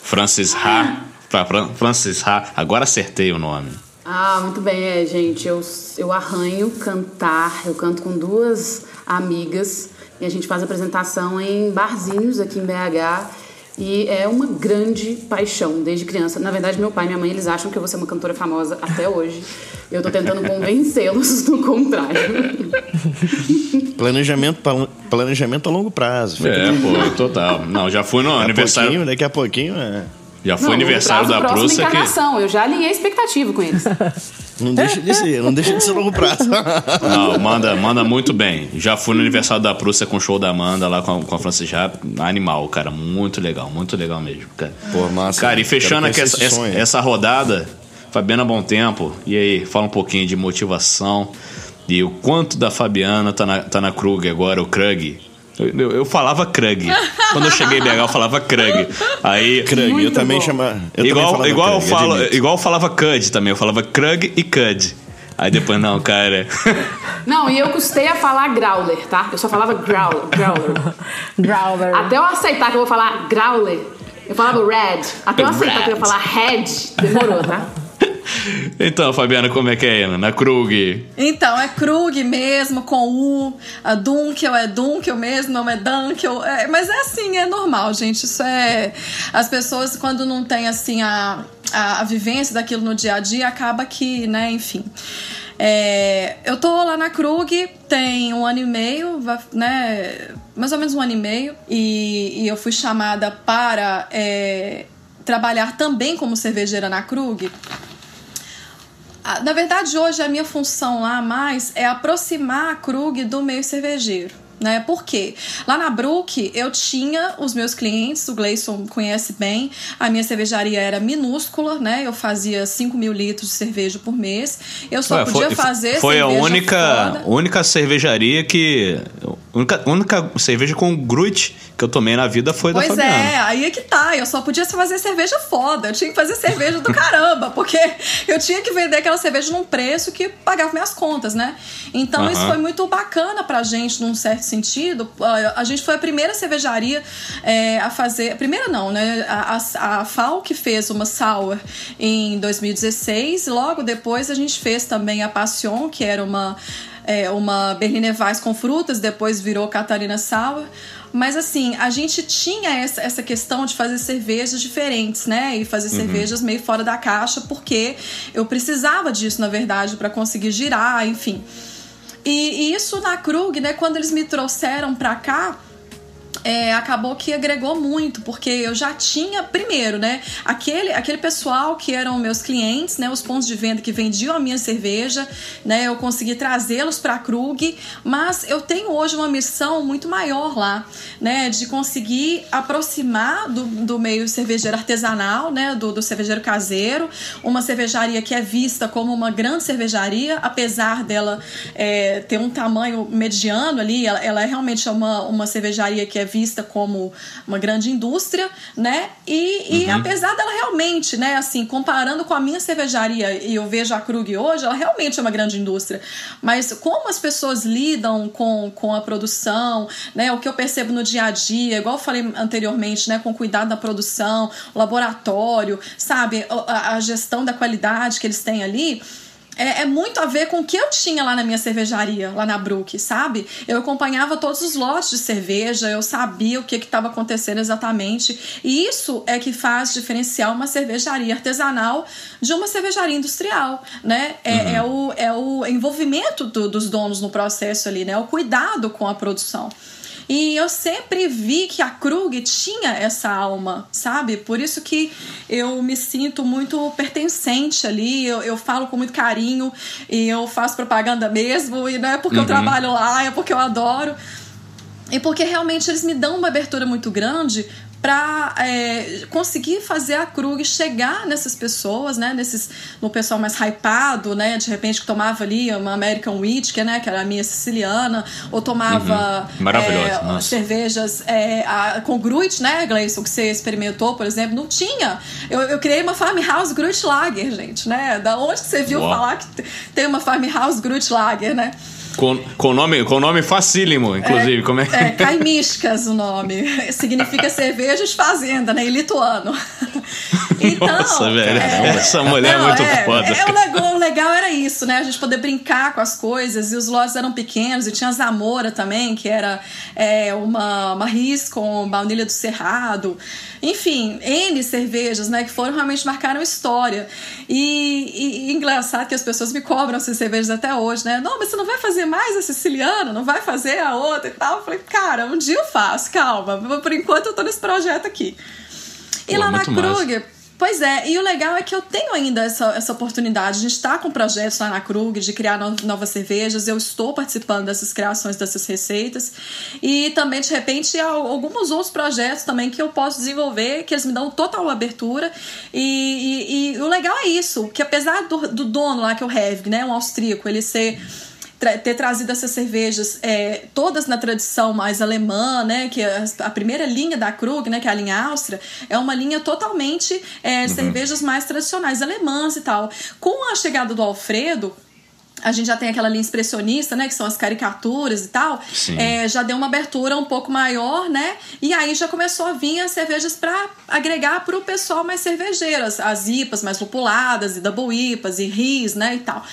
Francis Ha. Pra Francis Ha. Agora acertei o nome. Ah, muito bem, é, gente. Eu, eu arranho cantar. Eu canto com duas amigas e a gente faz apresentação em barzinhos aqui em BH. E é uma grande paixão desde criança. Na verdade, meu pai e minha mãe, eles acham que eu vou ser uma cantora famosa até hoje. Eu tô tentando convencê-los do contrário. Planejamento, planejamento a longo prazo. É, pô, total. Não, já fui no daqui aniversário. daqui a pouquinho, é. Já foi não, aniversário da Prússia que... Eu já alinhei a expectativa com eles. Não deixa de ser, não deixa de ser longo prazo. Não, manda, manda muito bem. Já fui no aniversário da Prússia com o show da Amanda lá com a, com a Francis Já. Animal, cara. Muito legal, muito legal mesmo, cara. Pô, massa. Cara, e fechando aqui essa, essa, essa rodada, Fabiana Bom Tempo. E aí, fala um pouquinho de motivação e o quanto da Fabiana tá na, tá na Krug agora, o Krug eu, eu, falava Krug. Quando eu cheguei em BH, eu falava Krug. Aí. Krug, eu também chamava. igual, igual, Krug, eu falo, igual eu falava Cud também. Eu falava Krug e Cud. Aí depois, não, cara. Não, e eu custei a falar growler, tá? Eu só falava growler. Growler. growler. Até eu aceitar que eu vou falar growler, eu falava red. Até eu aceitar que eu ia falar head, demorou, tá? Então, Fabiana, como é que é, Ana? Na Krug? Então, é Krug mesmo, com U. A Dunkel é Dunkel mesmo, não é Dunkel. É, mas é assim, é normal, gente. Isso é. As pessoas, quando não tem, assim, a, a, a vivência daquilo no dia a dia, acaba que, né, enfim. É, eu tô lá na Krug, tem um ano e meio, né? Mais ou menos um ano e meio. E, e eu fui chamada para é, trabalhar também como cervejeira na Krug na verdade, hoje a minha função lá mais é aproximar a Krug do meio cervejeiro né? Por quê? Lá na Brook eu tinha os meus clientes, o Gleison conhece bem, a minha cervejaria era minúscula, né? Eu fazia 5 mil litros de cerveja por mês. Eu só Ué, podia foi, fazer Foi a única, única cervejaria que. Única, única cerveja com gruit que eu tomei na vida foi pois da Fabiana. Pois é, aí é que tá. Eu só podia fazer cerveja foda. Eu tinha que fazer cerveja do caramba, porque eu tinha que vender aquela cerveja num preço que pagava minhas contas, né? Então uh -huh. isso foi muito bacana pra gente, num certo sentido. A gente foi a primeira cervejaria é, a fazer. Primeira não, né? A, a, a FAO que fez uma sour em 2016. Logo depois a gente fez também a Passion, que era uma. É, uma Berliner Weiss com frutas, depois virou Catarina Sour. Mas assim, a gente tinha essa, essa questão de fazer cervejas diferentes, né? E fazer uhum. cervejas meio fora da caixa, porque eu precisava disso, na verdade, para conseguir girar, enfim. E, e, isso na Krug, né, quando eles me trouxeram pra cá, é, acabou que agregou muito, porque eu já tinha, primeiro, né, aquele, aquele pessoal que eram meus clientes, né, os pontos de venda que vendiam a minha cerveja, né, eu consegui trazê-los para a Krug, mas eu tenho hoje uma missão muito maior lá, né, de conseguir aproximar do, do meio cervejeiro artesanal, né, do, do cervejeiro caseiro, uma cervejaria que é vista como uma grande cervejaria, apesar dela é, ter um tamanho mediano ali, ela, ela é realmente uma, uma cervejaria que é vista como uma grande indústria, né? E, e uhum. apesar dela realmente, né, assim, comparando com a minha cervejaria e eu vejo a Krug hoje, ela realmente é uma grande indústria. Mas como as pessoas lidam com, com a produção, né? O que eu percebo no dia a dia, igual eu falei anteriormente, né? Com cuidado da produção, laboratório, sabe? A, a gestão da qualidade que eles têm ali é, é, muito a ver com o que eu tinha lá na minha cervejaria, lá na Brook, sabe? Eu acompanhava todos os lotes de cerveja, eu sabia o que estava acontecendo exatamente. E isso é que faz diferenciar uma cervejaria artesanal de uma cervejaria industrial, né? É, uhum. é o, é o envolvimento do, dos donos no processo ali, né? O cuidado com a produção. E eu sempre vi que a Krug tinha essa alma, sabe? Por isso que eu me sinto muito pertencente ali, eu, eu falo com muito carinho e eu faço propaganda mesmo, e não é porque uhum. eu trabalho lá, é porque eu adoro. E porque realmente eles me dão uma abertura muito grande para é, conseguir fazer a Krug chegar nessas pessoas, né? Nesses, no pessoal mais hypado, né? De repente que tomava ali uma American Whisky, né? Que era a minha siciliana, ou tomava uhum. é, cervejas é, a, com Gruit, né, Gleison, que você experimentou, por exemplo, não tinha. Eu, eu criei uma Farmhouse Gruit Lager, gente, né? Da onde você viu Uau. falar que tem uma Farmhouse Gruit Lager, né? Com, com, nome, com nome facílimo, inclusive. É, como é? é Caimiscas o nome. Significa cerveja de fazenda, né? Em lituano. Então, Nossa, velho. É, essa mulher não, é muito é, foda. É, o, legal, o legal era isso, né? A gente poder brincar com as coisas. E os lotes eram pequenos. E tinha a Zamora também, que era é, uma, uma ris com baunilha do Cerrado. Enfim, N cervejas, né? Que foram realmente marcaram história. E, e, e engraçado que as pessoas me cobram essas cervejas até hoje, né? Não, mas você não vai fazer mais a siciliana? Não vai fazer a outra e tal? Eu falei, cara, um dia eu faço, calma. Por enquanto eu tô nesse projeto aqui. E Pô, lá na Kruger, Pois é, e o legal é que eu tenho ainda essa, essa oportunidade. A gente está com projetos lá na Krug de criar no, novas cervejas. Eu estou participando dessas criações, dessas receitas. E também, de repente, há alguns outros projetos também que eu posso desenvolver, que eles me dão total abertura. E, e, e o legal é isso, que apesar do, do dono lá, que é o Hevg, né, um austríaco, ele ser tra ter trazido essas cervejas é, todas na tradição mais alemã, né? Que a, a, primeira linha da Krug, né? Que é a linha Áustria, é uma linha totalmente é, uhum. cervejas mais tradicionais alemãs e tal. Com a chegada do Alfredo, a gente já tem aquela linha expressionista, né? Que são as caricaturas e tal. É, já deu uma abertura um pouco maior, né? E aí já começou a vir as cervejas para agregar para o pessoal mais cervejeiro. As, as IPAs mais populadas, e double IPAs, e RIS, né? E tal.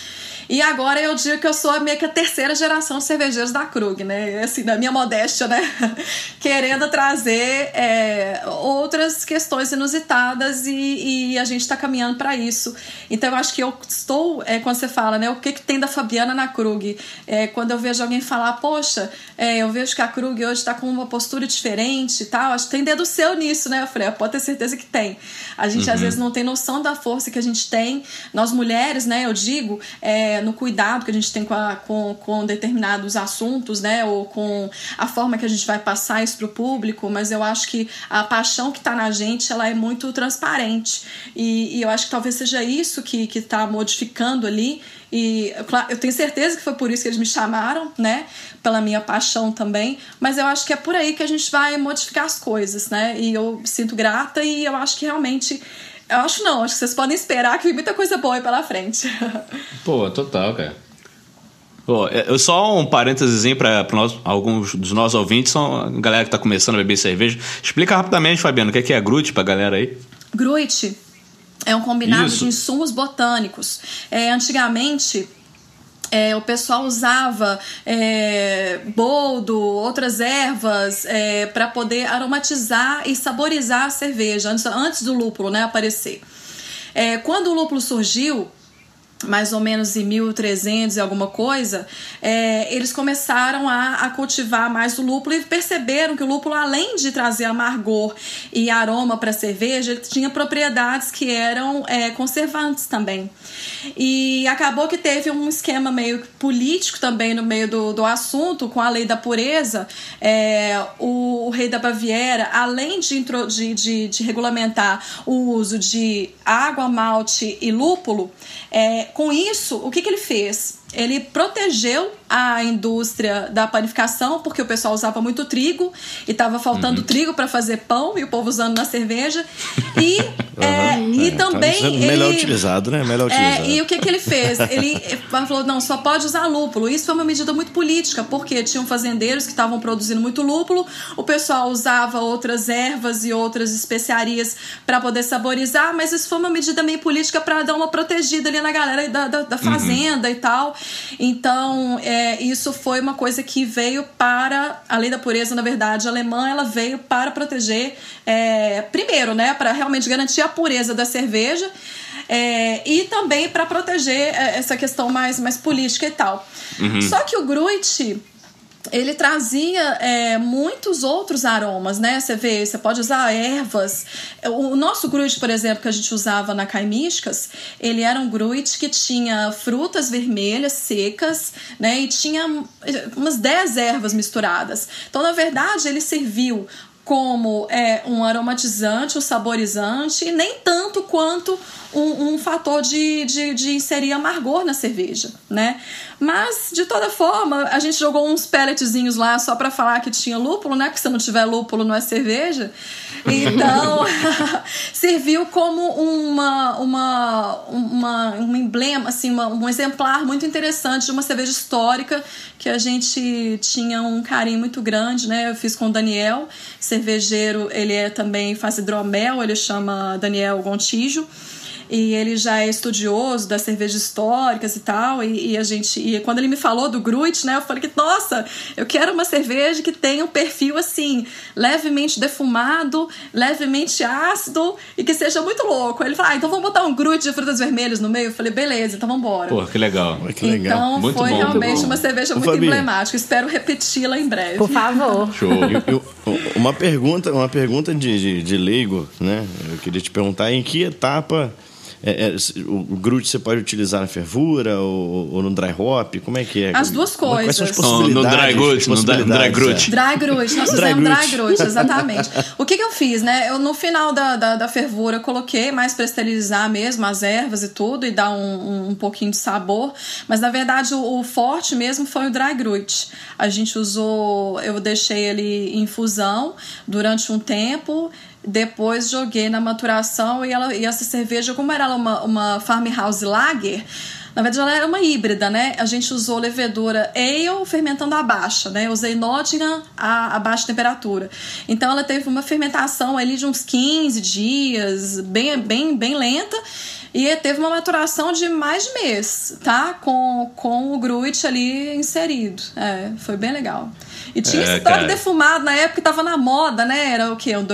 E agora eu digo que eu sou meio que a terceira geração de cervejeiros da Krug, né? Assim, da minha modéstia, né? Querendo trazer é, outras questões inusitadas e, e a gente está caminhando para isso. Então eu acho que eu estou, é, quando você fala, né? O que, que tem da Fabiana na Krug? É, quando eu vejo alguém falar, poxa, é, eu vejo que a Krug hoje está com uma postura diferente e tal, acho que tem dedo seu nisso, né? Eu falei, ah, pode ter certeza que tem. A gente uhum. às vezes não tem noção da força que a gente tem. Nós mulheres, né? Eu digo, é, no cuidado que a gente tem com, a, com, com determinados assuntos, né? Ou com a forma que a gente vai passar isso para o público, mas eu acho que a paixão que está na gente ela é muito transparente. E, e eu acho que talvez seja isso que está modificando ali. E eu tenho certeza que foi por isso que eles me chamaram, né? Pela minha paixão também. Mas eu acho que é por aí que a gente vai modificar as coisas, né? E eu sinto grata e eu acho que realmente eu acho não, acho que vocês podem esperar que vem muita coisa boa aí pela frente. Pô, total, cara. Pô, é, eu só um parênteses para alguns dos nossos ouvintes, são a galera que tá começando a beber cerveja. Explica rapidamente, Fabiano, o que é, é Grut pra galera aí? Grut é um combinado Isso. de insumos botânicos. É, antigamente, é, o pessoal usava é, boldo, outras ervas é, para poder aromatizar e saborizar a cerveja antes, antes do lúpulo né, aparecer. É, quando o lúpulo surgiu, mais ou menos em 1300 e alguma coisa, é, eles começaram a, a, cultivar mais o lúpulo e perceberam que o lúpulo, além de trazer amargor e aroma para a cerveja, ele tinha propriedades que eram é, conservantes também. E acabou que teve um esquema meio político também no meio do, do assunto, com a lei da pureza. É, o, o, rei da Baviera, além de, de, de, de regulamentar o uso de água, malte e lúpulo, é, com isso, o que, que ele fez? Ele protegeu a indústria da panificação, porque o pessoal usava muito trigo e estava faltando uhum. trigo para fazer pão e o povo usando na cerveja. E, uhum. é, e é, tá também. Ele, melhor utilizado, né? Melhor é, utilizado. E o que, que ele fez? Ele falou: não, só pode usar lúpulo. Isso foi uma medida muito política, porque tinham fazendeiros que estavam produzindo muito lúpulo, o pessoal usava outras ervas e outras especiarias para poder saborizar, mas isso foi uma medida meio política para dar uma protegida ali na galera da, da, da uhum. fazenda uhum. e tal. Então, é, isso foi uma coisa que veio para a lei da pureza, na verdade, alemã, ela veio para proteger, é, primeiro, né, para realmente garantir a pureza da cerveja. É, e também para proteger é, essa questão mais, mais política e tal. Uhum. Só que o Gruit, ele trazia é, muitos outros aromas, né? Você vê, você pode usar ervas. O nosso gruit, por exemplo, que a gente usava na Caimísticas, ele era um gruit que tinha frutas vermelhas secas, né? E tinha umas 10 ervas misturadas. Então, na verdade, ele serviu como é, um aromatizante, um saborizante, e nem tanto quanto um, um fator de, de, de, inserir amargor na cerveja, né? Mas, de toda forma, a gente jogou uns pelletzinhos lá só para falar que tinha lúpulo, né? Que se não tiver lúpulo não é cerveja. Então, serviu como uma, uma, uma, um emblema, assim, uma, um exemplar muito interessante de uma cerveja histórica que a gente tinha um carinho muito grande, né? Eu fiz com o Daniel, cervejeiro, ele é também faz hidromel, ele chama Daniel Gontijo e ele já é estudioso das cervejas históricas e tal, e, e, a gente, e quando ele me falou do Gruit, né, eu falei que, nossa, eu quero uma cerveja que tenha um perfil assim, levemente defumado, levemente ácido e que seja muito louco. Ele falou, ah, então vamos botar um Gruit de frutas vermelhas no meio? Eu falei, beleza, então vamos embora. Pô, que legal. Que legal. Então muito foi bom, realmente uma cerveja muito Fabi. emblemática. Espero repeti-la em breve. Por favor. Show. Eu, eu, uma pergunta, uma pergunta de, de, de leigo, né? Eu queria te perguntar em que etapa é, é, o grude você pode utilizar na fervura ou, ou, no dry hop? Como é que é? As duas coisas. Quais são as possibilidades? No, dry grude, no dry grude. Dry grude, nós fizemos dry grude, exatamente. o que, que eu fiz, né? Eu no final da, da, da fervura coloquei mais para esterilizar mesmo as ervas e tudo e dar um, um, um pouquinho de sabor, mas na verdade o, o, forte mesmo foi o dry grude. A gente usou, eu deixei ele em infusão durante um tempo depois joguei na maturação e, ela, e essa cerveja, como era uma, uma Farmhouse Lager, na verdade, ela era uma híbrida, né? A gente usou levedura ale fermentando a baixa, né? Eu usei Nottingham a, a, baixa temperatura. Então, ela teve uma fermentação ali de uns 15 dias, bem, bem, bem lenta. E teve uma maturação de mais de mês, tá? Com, com o Gruit ali inserido. É, foi bem legal. E tinha é, esse toque defumado na época que tava na moda, né? Era o quê? Um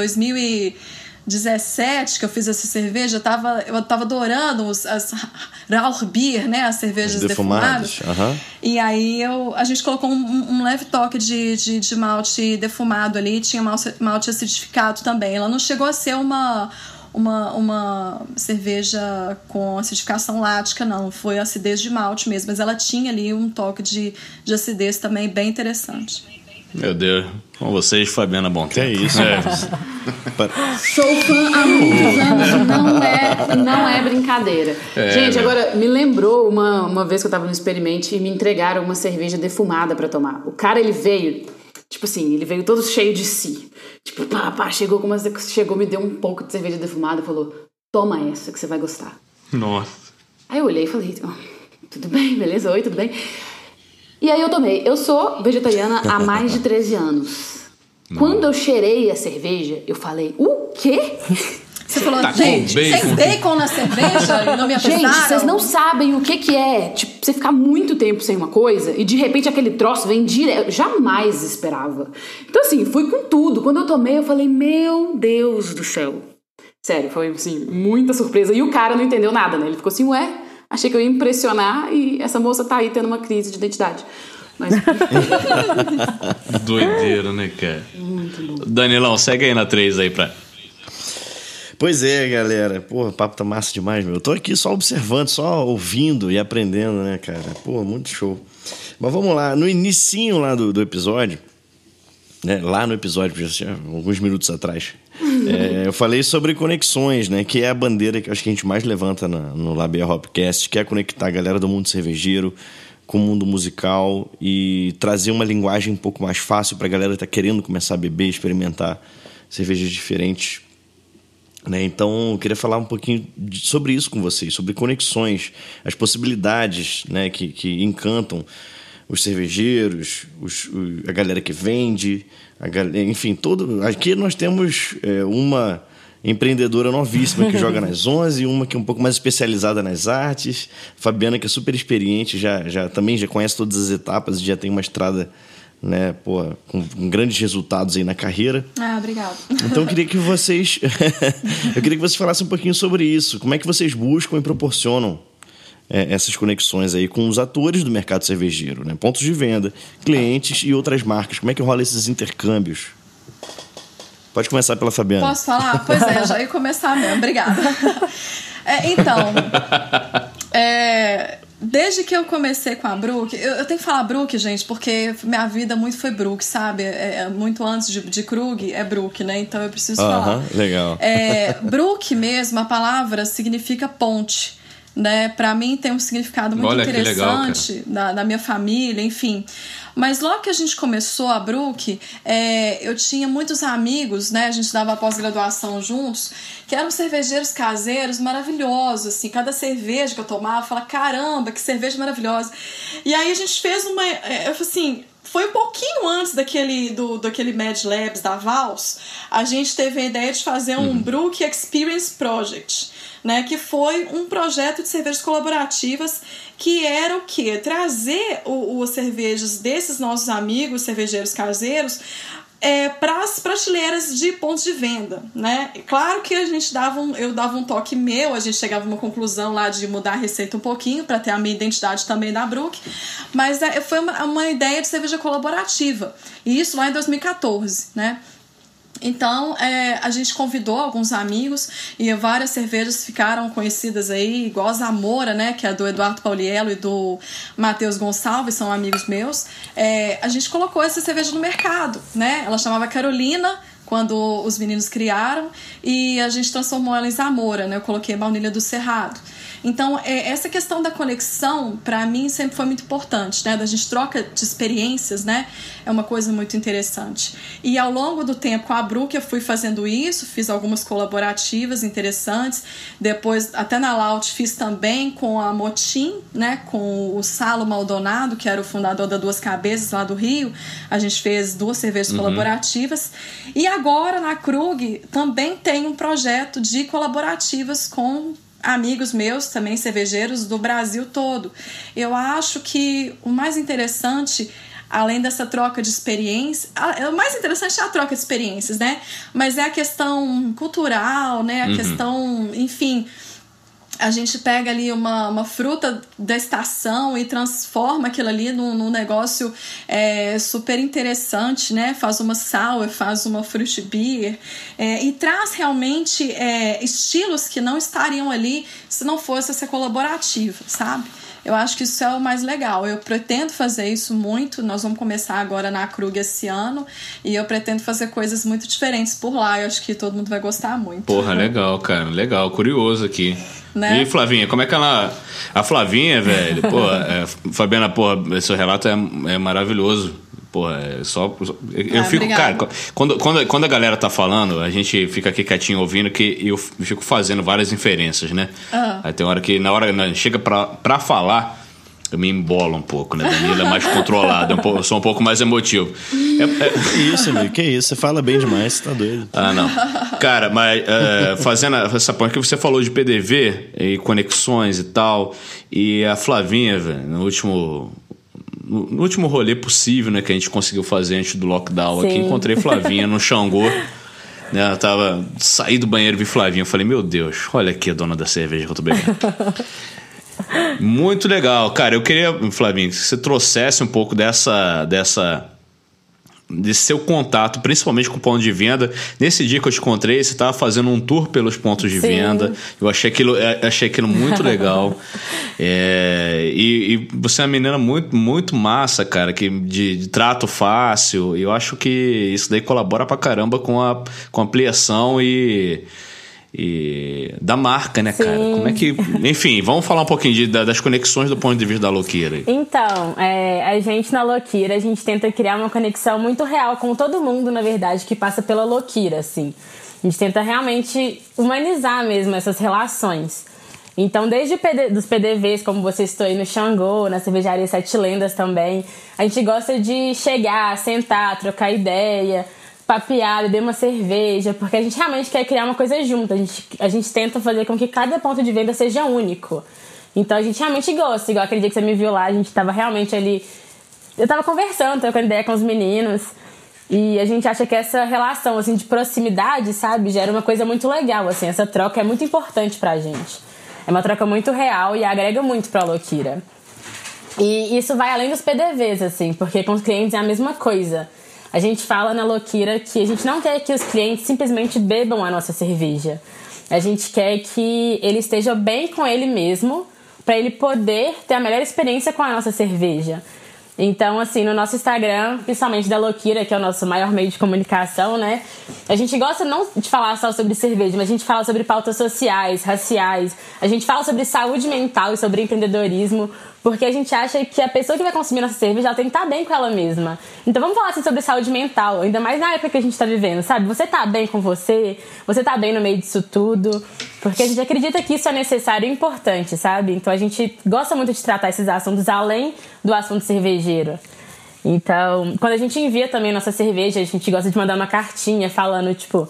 2017 que eu fiz essa cerveja. Eu tava, eu tava adorando os, as Rauchbier, né? As cervejas defumadas. defumadas. Uhum. E aí eu, a gente colocou um, um leve toque de, de, de, malte defumado ali. Tinha malte, malte acidificado também. Ela não chegou a ser uma uma, uma cerveja com acidificação lática, não. Foi acidez de malte mesmo, mas ela tinha ali um toque de, de acidez também bem interessante. Meu Deus. Com vocês, Fabiana Bom Que é isso. É. Sou fã há muitos anos, não é, não é brincadeira. É, Gente, agora me lembrou uma, uma vez que eu tava no experimento e me entregaram uma cerveja defumada para tomar. O cara, ele veio, tipo assim, ele veio todo cheio de si. Tipo, pá, pá, chegou, como chegou, me deu um pouco de cerveja defumada e falou: toma essa que você vai gostar. Nossa. Aí eu olhei e falei: oh, tudo bem, beleza? Oi, tudo bem? E aí eu tomei. Eu sou vegetariana há mais de 13 anos. Não. Quando eu cheirei a cerveja, eu falei, o quê? Você falou, tá gente, bacon. tem bacon na cerveja e não me avisaram? Gente, vocês não sabem o que que é. Tipo, você ficar muito tempo sem uma coisa e de repente aquele troço vem direto. Jamais esperava. Então assim, fui com tudo. Quando eu tomei, eu falei, meu Deus do céu. Sério, foi assim, muita surpresa. E o cara não entendeu nada, né? Ele ficou assim, ué, Achei que eu ia impressionar e essa moça tá aí tendo uma crise de identidade. Mas... Doideira, né, cara? Muito bom. Danilão, segue aí na 3 aí pra. Pois é, galera. Pô, o papo tá massa demais, meu. Eu tô aqui só observando, só ouvindo e aprendendo, né, cara? Pô, muito show. Mas vamos lá. No inicinho lá do, do episódio, né? Lá no episódio, alguns minutos atrás, é, eu falei sobre conexões, né? Que é a bandeira que acho que a gente mais levanta na, no Labia Hopcast, que é conectar a galera do mundo cervejeiro com o mundo musical e trazer uma linguagem um pouco mais fácil para a galera que tá querendo começar a beber, experimentar cervejas diferentes né? Então, eu queria falar um pouquinho sobre isso com vocês, sobre conexões, as possibilidades né, que, que encantam os cervejeiros, os, a galera que vende, enfim, todo. Aqui nós temos é, uma empreendedora novíssima que joga nas 11, uma que é um pouco mais especializada nas artes, Fabiana que é super experiente, já, já também já conhece todas as etapas, já tem uma estrada né, pô, com, com, grandes resultados aí na carreira. Ah, obrigado. Então eu queria que vocês eu queria que vocês falassem um pouquinho sobre isso. Como é que vocês buscam e proporcionam é, essas conexões aí com os atores do mercado cervejeiro, né? Pontos de venda, clientes e outras marcas. Como é que rola esses intercâmbios? Pode começar pela Fabiana. Posso falar? Pois é, já ia começar mesmo. Obrigada. É, então, é, Desde que eu comecei com a Brook, eu, eu, tenho que falar Brook, gente, porque minha vida muito foi Brook, sabe? É, é muito antes de, de Krug é Brook, né? Então eu preciso uh -huh, falar. Legal. É, Brook mesmo, a palavra significa ponte. Né? Para mim tem um significado muito Olha interessante legal, na, na minha família, enfim. Mas logo que a gente começou a Brook, é, eu tinha muitos amigos, né? A gente dava pós-graduação juntos, que eram cervejeiros caseiros maravilhosos, assim. Cada cerveja que eu tomava, eu falava, caramba, que cerveja maravilhosa. E aí a gente fez uma. É, eu falei assim foi um pouquinho antes daquele do daquele Mad Labs da Vals, a gente teve a ideia de fazer um uhum. Brook Experience Project né, que foi um projeto de cervejas colaborativas que era o que? Trazer os cervejas desses nossos amigos cervejeiros caseiros é, para as prateleiras de pontos de venda, né? Claro que a gente dava um, eu dava um toque meu, a gente chegava a uma conclusão lá de mudar a receita um pouquinho para ter a minha identidade também da Brook, mas é, foi uma, uma ideia de cerveja colaborativa e isso lá em 2014, né? Então, é, a gente convidou alguns amigos e várias cervejas ficaram conhecidas aí, igual a Zamora, né, que é do Eduardo Pauliello e do Matheus Gonçalves, são amigos meus. É, a gente colocou essa cerveja no mercado, né? Ela chamava Carolina, quando os meninos criaram, e a gente transformou ela em Zamora, né? Eu coloquei baunilha do Cerrado. Então, é, essa questão da conexão, para mim, sempre foi muito importante, né? Da gente troca de experiências, né? É uma coisa muito interessante. E ao longo do tempo, com a Brook, eu fui fazendo isso, fiz algumas colaborativas interessantes. Depois, até na Laut, fiz também com a Motim, né? Com o Salo Maldonado, que era o fundador da Duas Cabeças lá do Rio. A gente fez duas cervejas uhum. colaborativas. E agora, na Krug, também tem um projeto de colaborativas com amigos meus, também cervejeiros do Brasil todo. Eu acho que o mais interessante além dessa troca de experiências, o mais interessante é a troca de experiências, né? Mas é a questão cultural, né? A uhum. questão, enfim, a gente pega ali uma, uma fruta da estação e transforma aquilo ali num, num negócio é, super interessante, né? Faz uma sour, faz uma fruit beer é, e traz realmente é, estilos que não estariam ali se não fosse essa colaborativa, sabe? Eu acho que isso é o mais legal. Eu pretendo fazer isso muito. Nós vamos começar agora na Krug esse ano e eu pretendo fazer coisas muito diferentes por lá. Eu acho que todo mundo vai gostar muito. Porra, legal, cara. Legal. Curioso aqui. Né? E Flavinha, como é que ela. A Flavinha, velho, pô, é, Fabiana, porra, seu relato é, é maravilhoso. Pô, é só. Eu ah, fico, obrigado. cara, quando, quando, quando a galera tá falando, a gente fica aqui quietinho ouvindo, que eu fico fazendo várias inferências, né? Uhum. Aí tem hora que, na hora chega pra, pra falar, eu me embolo um pouco, né? Danilo é mais controlado, eu sou um pouco mais emotivo. É, é... Isso, amigo, que isso? Você fala bem demais, você tá doido. Ah, não. Cara, mas é, fazendo essa ponte que você falou de PDV e conexões e tal, e a Flavinha, velho, no último no, último rolê possível, né, que a gente conseguiu fazer antes do lockdown Sim. aqui, encontrei Flavinha no Xangô. Né, ela tava. Saí do banheiro vi Flavinha. Eu falei, meu Deus, olha aqui a dona da cerveja que eu tô bebendo. Muito legal. Cara, eu queria, Flavinho, que você trouxesse um pouco dessa. dessa de seu contato, principalmente com o ponto de venda. Nesse dia que eu te encontrei, você estava fazendo um tour pelos pontos de Sim. venda. Eu achei aquilo, é, achei aquilo muito legal. é, e, e, você é uma menina muito, muito massa, cara, que de, de, trato fácil. Eu acho que isso daí colabora pra caramba com a, com a ampliação e e da marca, né, Sim. cara? Como é que. Enfim, vamos falar um pouquinho de, das conexões do ponto de vista da Loqueira. Então, é, a gente na Loqueira, a gente tenta criar uma conexão muito real com todo mundo, na verdade, que passa pela Loqueira, assim. A gente tenta realmente humanizar mesmo essas relações. Então, desde PD, dos PDVs, como você estou aí no Xangô, na cervejaria Sete Lendas também, a gente gosta de chegar, sentar, trocar ideia papear, beber uma cerveja, porque a gente realmente quer criar uma coisa junto. A gente, a gente tenta fazer com que cada ponto de venda seja único. Então a gente realmente gosta. Igual aquele dia que você me viu lá, a gente tava realmente ali. Eu tava conversando, trocando ideia com os meninos. E a gente acha que essa relação assim de proximidade, sabe, gera uma coisa muito legal, assim, essa troca é muito importante pra gente. É uma troca muito real e agrega muito pra Lokira. E isso vai além dos PDVs, assim, porque com os clientes é a mesma coisa. A gente fala na Loquira que a gente não quer que os clientes simplesmente bebam a nossa cerveja. A gente quer que ele esteja bem com ele mesmo, para ele poder ter a melhor experiência com a nossa cerveja. Então, assim, no nosso Instagram, principalmente da Loquira, que é o nosso maior meio de comunicação, né? A gente gosta não de falar só sobre cerveja, mas a gente fala sobre pautas sociais, raciais, a gente fala sobre saúde mental e sobre empreendedorismo, porque a gente acha que a pessoa que vai consumir nossa cerveja ela tem que estar bem com ela mesma. Então vamos falar assim sobre saúde mental, ainda mais na época que a gente está vivendo, sabe? Você tá bem com você, você tá bem no meio disso tudo, porque a gente acredita que isso é necessário e importante, sabe? Então a gente gosta muito de tratar esses assuntos além do assunto cervejeiro. Então, quando a gente envia também nossa cerveja, a gente gosta de mandar uma cartinha falando, tipo,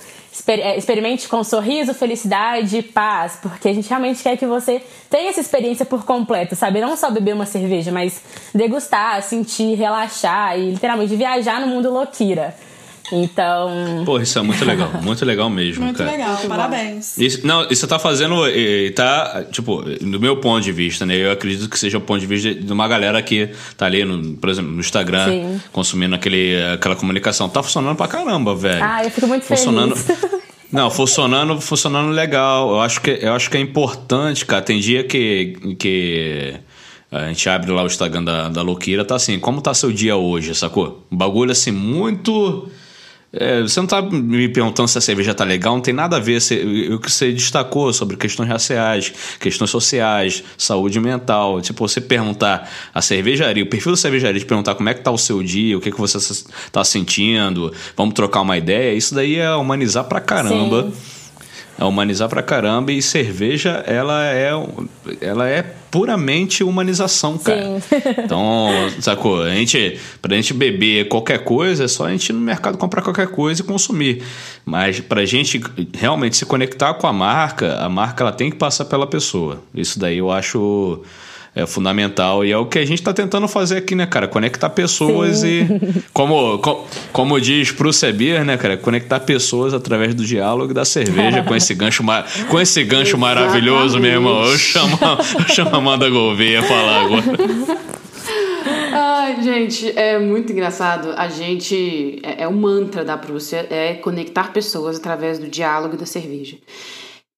experimente com sorriso, felicidade e paz, porque a gente realmente quer que você tenha essa experiência por completo, sabe? Não só beber uma cerveja, mas degustar, sentir, relaxar e literalmente viajar no mundo louquira. Então. Pô, isso é muito legal. Muito legal mesmo. Muito cara. legal, parabéns. Isso, não, isso tá fazendo. Tá, tipo, do meu ponto de vista, né? Eu acredito que seja o ponto de vista de uma galera que tá ali, no, por exemplo, no Instagram, Sim. consumindo aquele, aquela comunicação. Tá funcionando pra caramba, velho. Ah, eu fico muito funcionando, feliz. Não, funcionando, funcionando legal. Eu acho que, eu acho que é importante, cara. Tem dia que. que a gente abre lá o Instagram da, da Louqueira, tá assim, como tá seu dia hoje, sacou? Um bagulho assim, muito é, você não tá me perguntando se a cerveja tá legal, não tem nada a ver. o que você destacou sobre questões raciais, questões sociais, saúde mental. Tipo, você perguntar a cervejaria, o perfil da cervejaria, de perguntar como é que tá o seu dia, o que, que você tá sentindo, vamos trocar uma ideia, isso daí é humanizar pra caramba. Sim é humanizar pra caramba e cerveja, ela é, ela é puramente humanização, cara. Sim. Então, sacou? A gente, pra gente beber qualquer coisa, é só a gente ir no mercado comprar qualquer coisa e consumir. Mas pra gente realmente se conectar com a marca, a marca ela tem que passar pela pessoa. Isso daí eu acho é fundamental e é o que a gente está tentando fazer aqui, né, cara? Conectar pessoas Sim. e, como, como, como diz pro Sebir, né, cara? Conectar pessoas através do diálogo e da cerveja com esse gancho, com esse gancho maravilhoso, meu irmão. Eu chamo, eu chamo a Amanda Gouveia falar agora. Ai, gente, é muito engraçado. A gente. É, é o mantra da Prússia é conectar pessoas através do diálogo e da cerveja.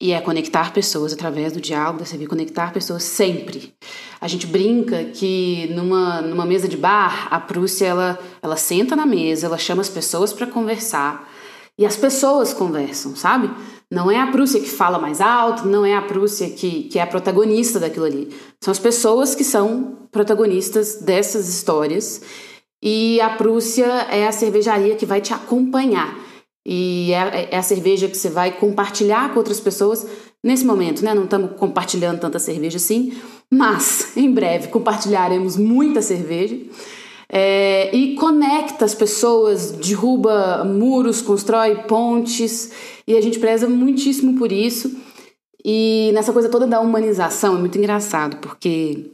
E é conectar pessoas através do diálogo, você vê conectar pessoas sempre. A gente brinca que numa, numa mesa de bar, a Prússia ela, ela senta na mesa, ela chama as pessoas para conversar e as pessoas conversam, sabe? Não é a Prússia que fala mais alto, não é a Prússia que, que é a protagonista daquilo ali. São as pessoas que são protagonistas dessas histórias e a Prússia é a cervejaria que vai te acompanhar. E é, é, a cerveja que você vai compartilhar com outras pessoas nesse momento, né? Não estamos compartilhando tanta cerveja assim, mas em breve compartilharemos muita cerveja. É, e conecta as pessoas, derruba muros, constrói pontes, e a gente preza muitíssimo por isso. E nessa coisa toda da humanização é muito engraçado, porque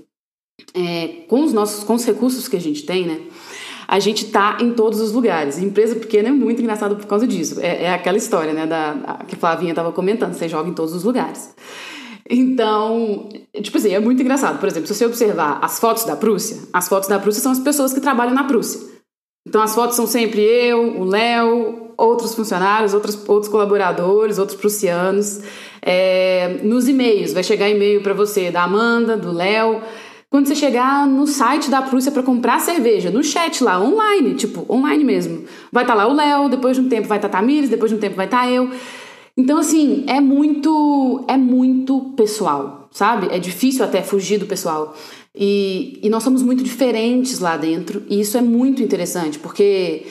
é, com os nossos com os recursos que a gente tem, né? A gente tá em todos os lugares. Empresa pequena é muito engraçado por causa disso. É, é aquela história, né, da, que a Flavinha estava comentando, você joga em todos os lugares. Então, tipo assim, é muito engraçado. Por exemplo, se você observar as fotos da Prússia, as fotos da Prússia são as pessoas que trabalham na Prússia. Então as fotos são sempre eu, o Léo, outros funcionários, outros, outros colaboradores, outros prussianos. É, nos e-mails, vai chegar e-mail para você da Amanda, do Léo. Quando você chegar no site da Prússia para comprar cerveja, no chat lá, online, tipo, online mesmo, vai estar tá lá o Léo, depois de um tempo vai estar tá Tamires, depois de um tempo vai estar tá eu. Então, assim, é muito, é muito pessoal, sabe? É difícil até fugir do pessoal. E, e nós somos muito diferentes lá dentro, e isso é muito interessante, porque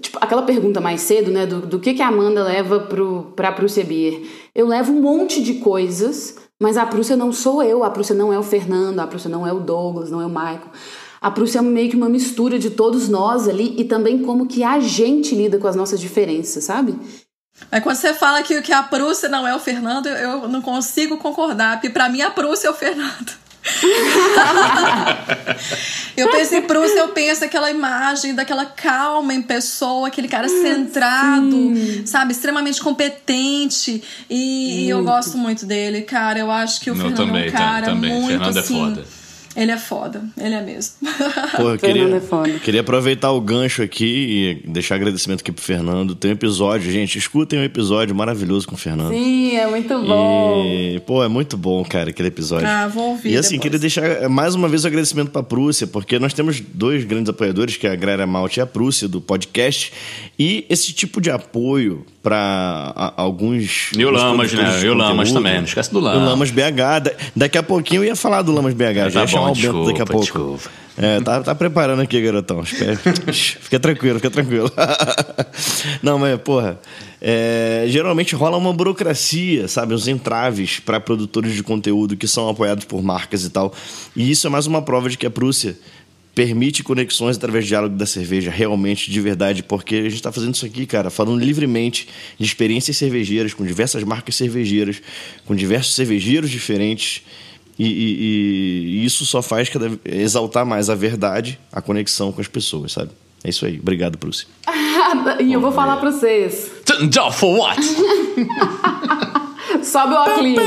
Tipo, aquela pergunta mais cedo, né, do, do que, que a Amanda leva pro, pra Prússia Beer. Eu levo um monte de coisas, mas a Prússia não sou eu, a Prússia não é o Fernando, a Prússia não é o Douglas, não é o Michael. A Prússia é meio que uma mistura de todos nós ali e também como que a gente lida com as nossas diferenças, sabe? Mas quando você fala que, que a Prússia não é o Fernando, eu não consigo concordar, porque para mim a Prússia é o Fernando. Eu penso em Prússia, eu penso aquela imagem daquela calma em pessoa, aquele cara centrado, Sim. sabe, extremamente competente. E, e, eu gosto muito dele, cara. Eu acho que o Fernando também, é um cara também. muito Fernando é assim. É foda ele é foda, ele é mesmo. Pô, eu queria, é foda. queria aproveitar o gancho aqui e deixar agradecimento aqui pro Fernando. Tem um episódio, gente, escutem um episódio maravilhoso com o Fernando. Sim, é muito bom. E, pô, é muito bom, cara, aquele episódio. Ah, vou ouvir. E assim, depois. queria deixar mais uma vez o agradecimento pra Prússia, porque nós temos dois grandes apoiadores, que é a Agrária Malte e a Prússia, do podcast. E esse tipo de apoio para alguns. E o Lamas, né? E o Lamas também, não esquece do Lamas. O Lamas BH. daqui a pouquinho eu ia falar do Lamas BH, já tá ia chamar o Bento desculpa, daqui a pouco. Desculpa. É, tá, tá preparando aqui, garotão. fica tranquilo, fica tranquilo. não, mas, porra, é, geralmente rola uma burocracia, sabe? Os entraves para produtores de conteúdo que são apoiados por marcas e tal. E isso é mais uma prova de que a Prússia permite conexões através do diálogo da cerveja, realmente, de verdade, porque a gente está fazendo isso aqui, cara, falando livremente de experiências cervejeiras, com diversas marcas cervejeiras, com diversos cervejeiros diferentes. E, e, e isso só faz cada, exaltar mais a verdade, a conexão com as pessoas, sabe? É isso aí. Obrigado, Bruce. e eu vou falar para vocês. For what? Sobe o óculos.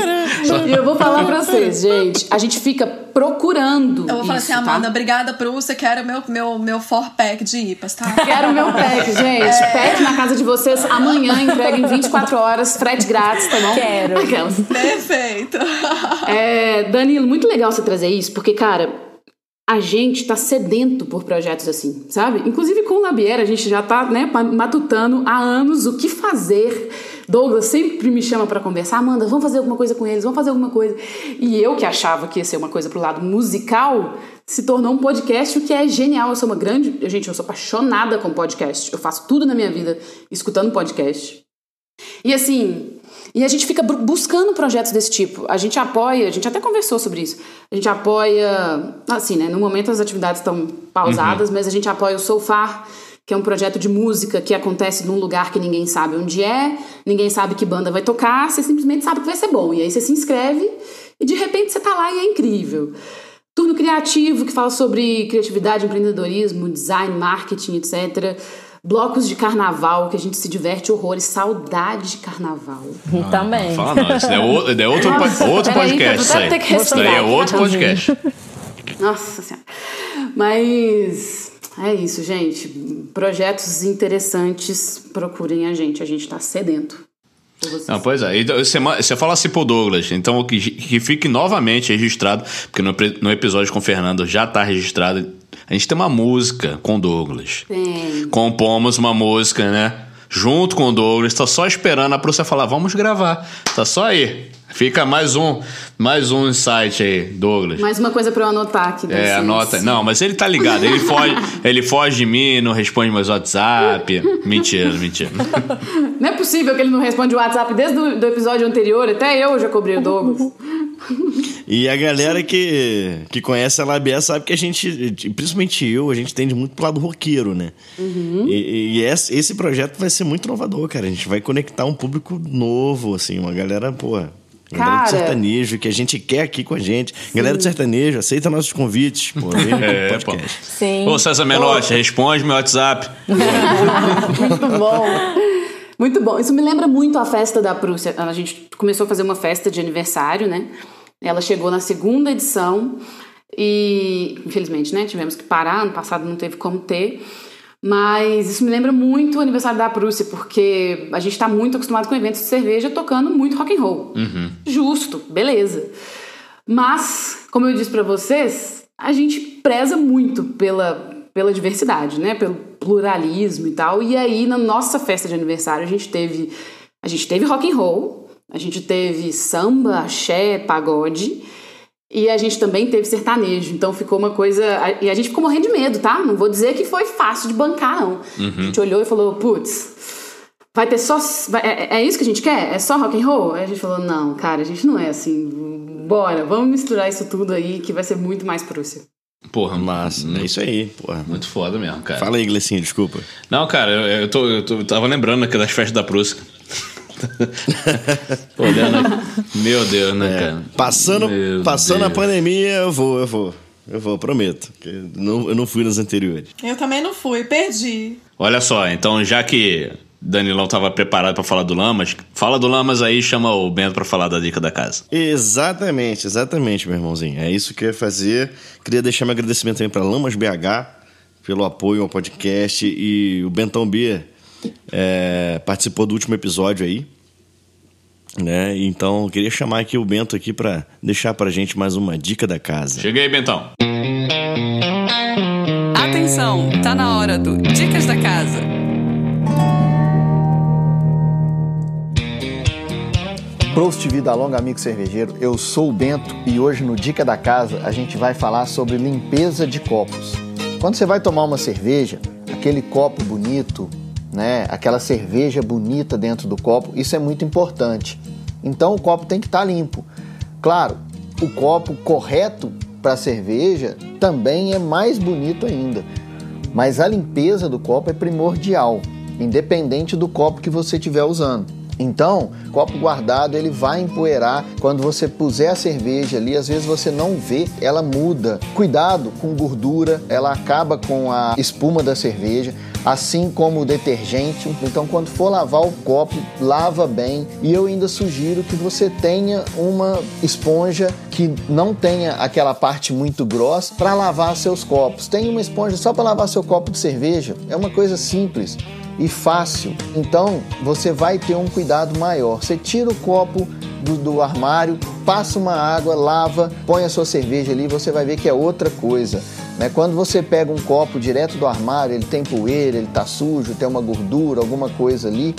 E eu vou falar pra vocês, gente. A gente fica procurando. Eu vou falar assim, isso, assim, Amanda, tá? obrigada, Prússia. Quero meu, meu, meu four pack de IPAs, tá? Quero meu pack, gente. É... Pack na casa de vocês amanhã, entrega em 24 horas, frete grátis, tá bom? Quero. Aquelas. Perfeito. É, Danilo, muito legal você trazer isso, porque, cara, a gente tá sedento por projetos assim, sabe? Inclusive com o Labiera, a gente já tá, né, matutando há anos o que fazer Douglas sempre me chama para conversar. Amanda, vamos fazer alguma coisa com eles, vamos fazer alguma coisa. E eu que achava que ia ser uma coisa pro lado musical, se tornou um podcast, o que é genial. Eu sou uma grande. Gente, eu sou apaixonada com podcast. Eu faço tudo na minha vida escutando podcast. E assim, e a gente fica buscando projetos desse tipo. A gente apoia, a gente até conversou sobre isso. A gente apoia, assim, né? No momento as atividades estão pausadas, uhum. mas a gente apoia o Soulfar, que é um projeto de música que acontece num lugar que ninguém sabe onde é, ninguém sabe que banda vai tocar, você simplesmente sabe que vai ser bom. E aí você se inscreve e de repente você tá lá e é incrível. Turno criativo, que fala sobre criatividade, empreendedorismo, design, marketing, etc. Blocos de carnaval, que a gente se diverte horrores. Saudade de carnaval. Ah, Também. Fala não, isso é outro, é outro, Nossa, outro podcast. Aí, isso aí é outro podcast. Nossa Senhora. Mas é isso, gente. Projetos interessantes, procurem a gente. A gente está sedento. Não, pois é. Você, você fala assim pro Douglas, então que, que fique novamente registrado, porque no, no episódio com o Fernando já está registrado. A gente tem uma música com o Douglas. Tem. Compomos uma música, né? Junto com o Douglas, tá só esperando a Prússia falar, vamos gravar. Tá só aí. Fica mais um, mais um insight aí, Douglas. Mais uma coisa para eu anotar aqui. É, anota. Não, mas ele tá ligado. Ele foge, ele foge de mim, não responde meus WhatsApp. Mentira, mentira. Não é possível que ele não responde o WhatsApp desde o do episódio anterior. Até eu já cobri o Douglas. E a galera que, que conhece a Labia sabe que a gente, principalmente eu, a gente tende muito pro lado roqueiro, né? Uhum. E, e esse, esse projeto vai ser muito inovador, cara. A gente vai conectar um público novo, assim, uma galera, pô, Galera Cara, do sertanejo, que a gente quer aqui com a gente. Sim. Galera do sertanejo, aceita nossos convites. Pô, é, pô. Sim. Ô, César Menotti, responde meu WhatsApp. Muito bom. Muito bom. Isso me lembra muito a festa da Prússia. A gente começou a fazer uma festa de aniversário, né? Ela chegou na segunda edição e, infelizmente, né? Tivemos que parar. Ano passado não teve como ter. Mas isso me lembra muito o aniversário da Prússia, porque a gente está muito acostumado com eventos de cerveja tocando muito rock and roll. Uhum. Justo, beleza. Mas, como eu disse para vocês, a gente preza muito pela, pela diversidade, né? Pelo pluralismo e tal. E aí, na nossa festa de aniversário, a gente teve a gente teve rock and roll, a gente teve samba, axé, pagode. E a gente também teve sertanejo, então ficou uma coisa. E a gente ficou morrendo de medo, tá? Não vou dizer que foi fácil de bancar, não. Uhum. A gente olhou e falou: putz, vai ter só. Vai, é, é, isso que a gente quer? É só rock and roll? Aí a gente falou: não, cara, a gente não é assim. Bora, vamos misturar isso tudo aí que vai ser muito mais Prússia. Porra, Massa, é isso aí, porra. Muito foda mesmo, cara. Fala aí, Glecinho, desculpa. Não, cara, eu, eu, tô, eu, tô, eu tava lembrando aqui das festas da Prússia. Olhando. Meu Deus, né, cara? Passando, Meu passando a pandemia, eu vou, eu vou. Eu vou, prometo. que não, eu não fui nas anteriores. Eu também não fui, perdi. Olha só, então já que Danilão tava preparado pra falar do Lamas, fala do Lamas aí e chama o Bento pra falar da dica da casa. Exatamente, exatamente, meu irmãozinho. É isso que eu ia fazer. Queria deixar meu agradecimento também para Lamas BH pelo apoio ao podcast e o Bentão Bia é, participou do último episódio aí. Né? Então, eu queria chamar aqui o Bento aqui para deixar pra gente mais uma dica da casa. Chega aí, Bentão. Atenção, tá na hora do Dicas da Casa. Prost Vida Longa, amigo cervejeiro. Eu sou o Bento e hoje no Dica da Casa a gente vai falar sobre limpeza de copos. Quando você vai tomar uma cerveja, aquele copo bonito, né, aquela cerveja bonita dentro do copo, isso é muito importante. Então o copo tem que estar limpo. Claro, o copo correto para cerveja também é mais bonito ainda. Mas a limpeza do copo é primordial, independente do copo que você estiver usando. Então, copo guardado ele vai empoeirar. Quando você puser a cerveja ali, às vezes você não vê, ela muda. Cuidado com gordura, ela acaba com a espuma da cerveja, assim como o detergente. Então, quando for lavar o copo, lava bem. E eu ainda sugiro que você tenha uma esponja que não tenha aquela parte muito grossa para lavar seus copos. Tem uma esponja só para lavar seu copo de cerveja. É uma coisa simples e fácil. Então você vai ter um cuidado maior. Você tira o copo do, do, armário, passa uma água, lava, põe a sua cerveja ali, você vai ver que é outra coisa. Né? Quando você pega um copo direto do armário, ele tem poeira, ele está sujo, tem uma gordura, alguma coisa ali,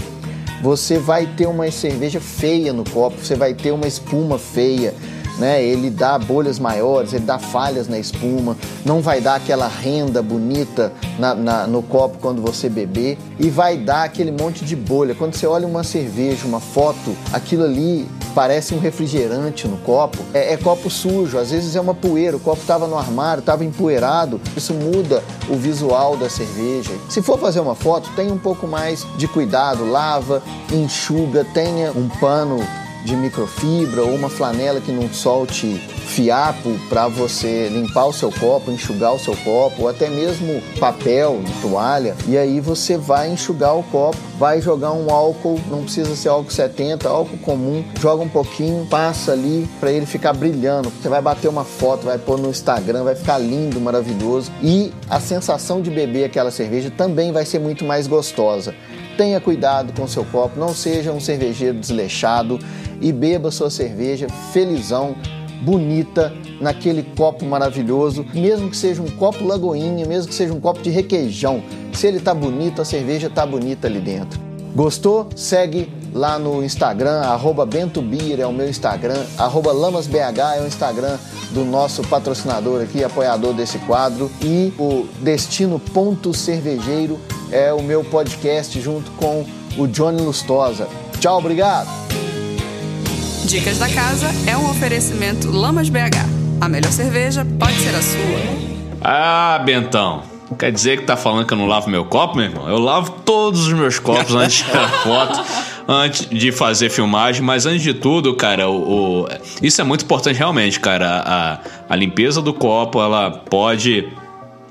você vai ter uma cerveja feia no copo, você vai ter uma espuma feia né? Ele dá bolhas maiores, ele dá falhas na espuma, não vai dar aquela renda bonita na, na, no copo quando você beber e vai dar aquele monte de bolha. Quando você olha uma cerveja, uma foto, aquilo ali parece um refrigerante no copo. É, é copo sujo, às vezes é uma poeira, o copo estava no armário, estava empoeirado. Isso muda o visual da cerveja. Se for fazer uma foto, tenha um pouco mais de cuidado, lava, enxuga, tenha um pano de microfibra ou uma flanela que não solte fiapo para você limpar o seu copo, enxugar o seu copo, ou até mesmo papel, toalha. E aí você vai enxugar o copo, vai jogar um álcool, não precisa ser álcool 70, álcool comum, joga um pouquinho, passa ali para ele ficar brilhando. Você vai bater uma foto, vai pôr no Instagram, vai ficar lindo, maravilhoso. E a sensação de beber aquela cerveja também vai ser muito mais gostosa. Tenha cuidado com o seu copo, não seja um cervejeiro desleixado e beba sua cerveja felizão, bonita, naquele copo maravilhoso, mesmo que seja um copo lagoinha, mesmo que seja um copo de requeijão. Se ele tá bonito, a cerveja tá bonita ali dentro. Gostou? Segue lá no Instagram, BentoBeer é o meu Instagram, LamasBH é o Instagram do nosso patrocinador aqui, apoiador desse quadro, e o Destino Ponto Cervejeiro é o meu podcast junto com o Johnny Lustosa. Tchau, obrigado! Dicas da Casa é um oferecimento Lamas BH. A melhor cerveja pode ser a sua. Ah, Bentão. Quer dizer que tá falando que eu não lavo meu copo, meu irmão? Eu lavo todos os meus copos antes de tirar foto, antes de fazer filmagem, mas antes de tudo, cara, o, o- isso é muito importante realmente, cara. A, a limpeza do copo, ela pode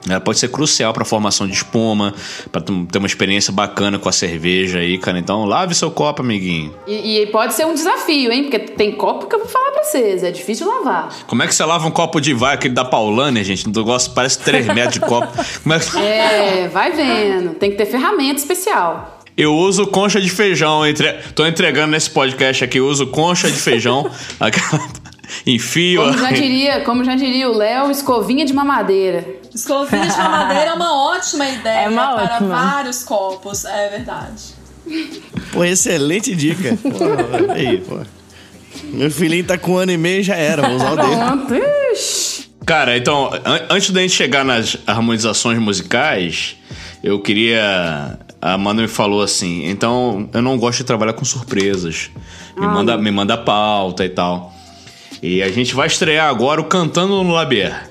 Ela pode ser crucial para a formação de espuma, para ter uma experiência bacana com a cerveja aí, cara. Então, lave seu copo, amiguinho. E, e pode ser um desafio, hein? Porque tem copo que eu vou falar pra vocês, é difícil lavar. Como é que você lava um copo de vai, aquele da Paulânia, gente? Um negócio parece 3 metros de copo. Como é que... É, vai vendo. Tem que ter ferramenta especial. Eu uso concha de feijão. Entre... Tô entregando nesse podcast aqui, eu uso concha de feijão. Aquela... Enfio. Como já diria, como já diria o Léo, escovinha de mamadeira. Escovinha de mamadeira é uma ótima ideia É uma para ótima. vários copos, é verdade. Pô, excelente dica. Pô, aí, pô. Meu filhinho tá com um ano e meio e já era, vou usar o dele. Pronto. Ixi. Cara, então, an- antes da gente chegar nas harmonizações musicais, eu queria. A Amanda me falou assim: então, eu não gosto de trabalhar com surpresas. Me, manda, me manda pauta e tal. E a gente vai estrear agora o Cantando no Labier.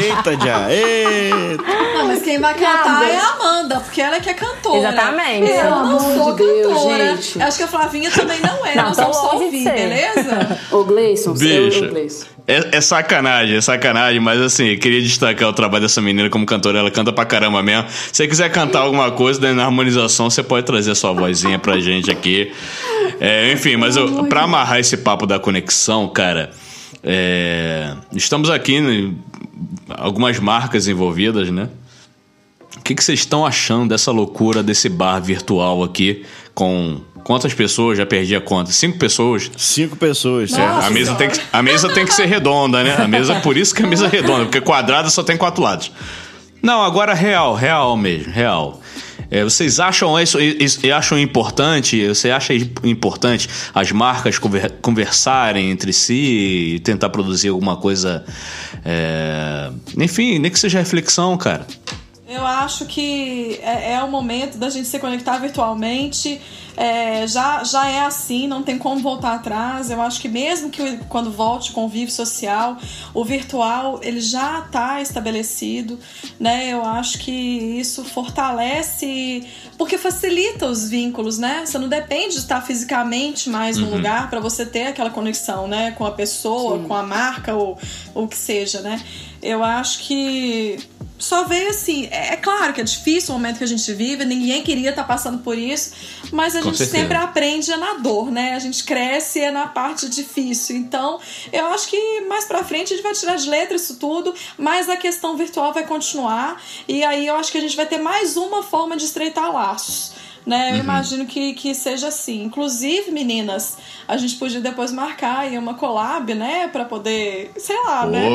Eita, já. Eita. Não, mas quem vai cantar é a Amanda, porque ela é que é cantora. Exatamente. Eu não Pelo sou amor de Deus, cantora. gente. Eu acho que a Flavinha também não é. Não, vamos só ouvir, beleza? Ô, Gleison, Gleison. É, é sacanagem, é sacanagem, mas assim, queria destacar o trabalho dessa menina como cantora. Ela canta pra caramba mesmo. Se você quiser cantar alguma coisa daí na harmonização, você pode trazer a sua vozinha pra gente aqui. É, enfim, mas eu, pra amarrar esse papo da conexão, cara, é, estamos aqui, né, algumas marcas envolvidas, né? O que, que vocês estão achando dessa loucura desse bar virtual aqui com. Quantas pessoas? Já perdi a conta. Cinco pessoas? Cinco pessoas. É, a, mesa tem que, a mesa tem que ser redonda, né? A mesa, por isso que a mesa é redonda, porque quadrada só tem quatro lados. Não, agora real, real mesmo, real. É, vocês acham isso, isso- acham importante? Você acha importante as marcas conver- conversarem entre si e tentar produzir alguma coisa? é, enfim, nem que seja reflexão, cara. Eu acho que é, é o momento da gente se conectar virtualmente. É, já, já é assim, não tem como voltar atrás. Eu acho que mesmo que quando volte o convívio social, o virtual ele já está estabelecido, né? Eu acho que isso fortalece porque facilita os vínculos, né? Você não depende de estar fisicamente mais no lugar para você ter aquela conexão, né? Com a pessoa, com a marca ou o que seja, né? Eu acho que só veio assim. É, é claro que é difícil o momento que a gente vive, ninguém queria estar passando por isso, mas a Com gente certeza. sempre aprende é na dor, né? A gente cresce é na parte difícil. Então, eu acho que mais pra frente a gente vai tirar de letra isso tudo, mas a questão virtual vai continuar. E aí eu acho que a gente vai ter mais uma forma de estreitar laços. Né? Uhum. Eu imagino que, que seja assim. Inclusive, meninas, a gente podia depois marcar aí uma collab, né? Pra poder, sei lá, né? Pô,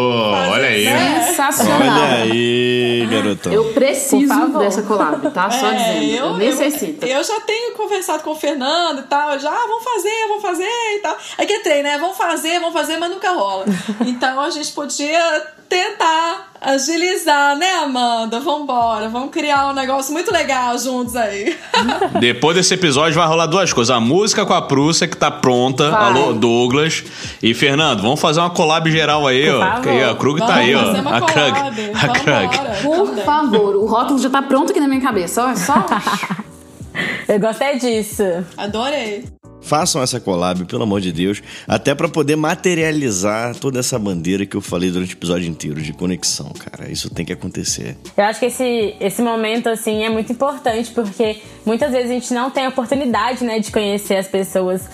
olha aí. né? Sensacional. Olha aí, garotão. Eu preciso dessa collab, tá? Só É, dizendo. Eu, necessito. Eu, já tenho conversado com o Fernando e tal. eu Já, ah, vamos fazer, vamos fazer e tal. Aí que entrei, né? Vamos fazer, vamos fazer, mas nunca rola. Então a gente podia tentar agilizar, né, Amanda? Vambora, vamos criar um negócio muito legal juntos aí. Depois desse episódio vai rolar duas coisas. A música com a Prússia, que tá pronta. Vai. Alô, Douglas. E Fernando, vamos fazer uma collab geral aí, Por ó. favor. Que aí, a Krug tá Vamos aí, ó. uma A Krug. A Krug. Vambora. Por favor, o rótulo já tá pronto aqui na minha cabeça. Ó, só. Eu gostei disso. Adorei. Façam essa collab, pelo amor de Deus, até pra poder materializar toda essa bandeira que eu falei durante o episódio inteiro de conexão, cara. Isso tem que acontecer. Eu acho que esse, esse momento, assim, é muito importante, porque muitas vezes a gente não tem a oportunidade, né, de conhecer as pessoas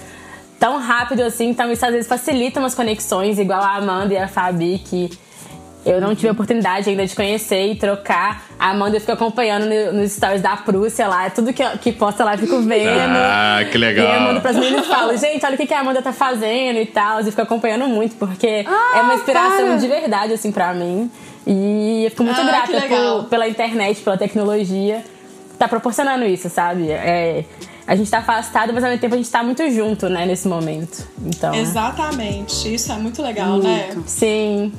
tão rápido assim, então isso às vezes facilita umas conexões, igual a Amanda e a Fabi, que eu não tive a oportunidade ainda de conhecer e trocar. A Amanda eu fico acompanhando no- nos stories da Prússia lá, tudo que, que posta lá eu fico vendo. Ah, que legal. E eu mando pras meninas e falo, gente, olha o que que a Amanda tá fazendo e tal. E fico acompanhando muito, porque Ah, é uma inspiração para. de verdade, assim, pra mim. E eu fico muito Ah, grata por, pela internet, pela tecnologia, tá proporcionando isso, sabe? É, a gente tá afastado, mas ao mesmo tempo a gente tá muito junto, né, nesse momento. Então. Exatamente. Isso é muito legal, né? Sim.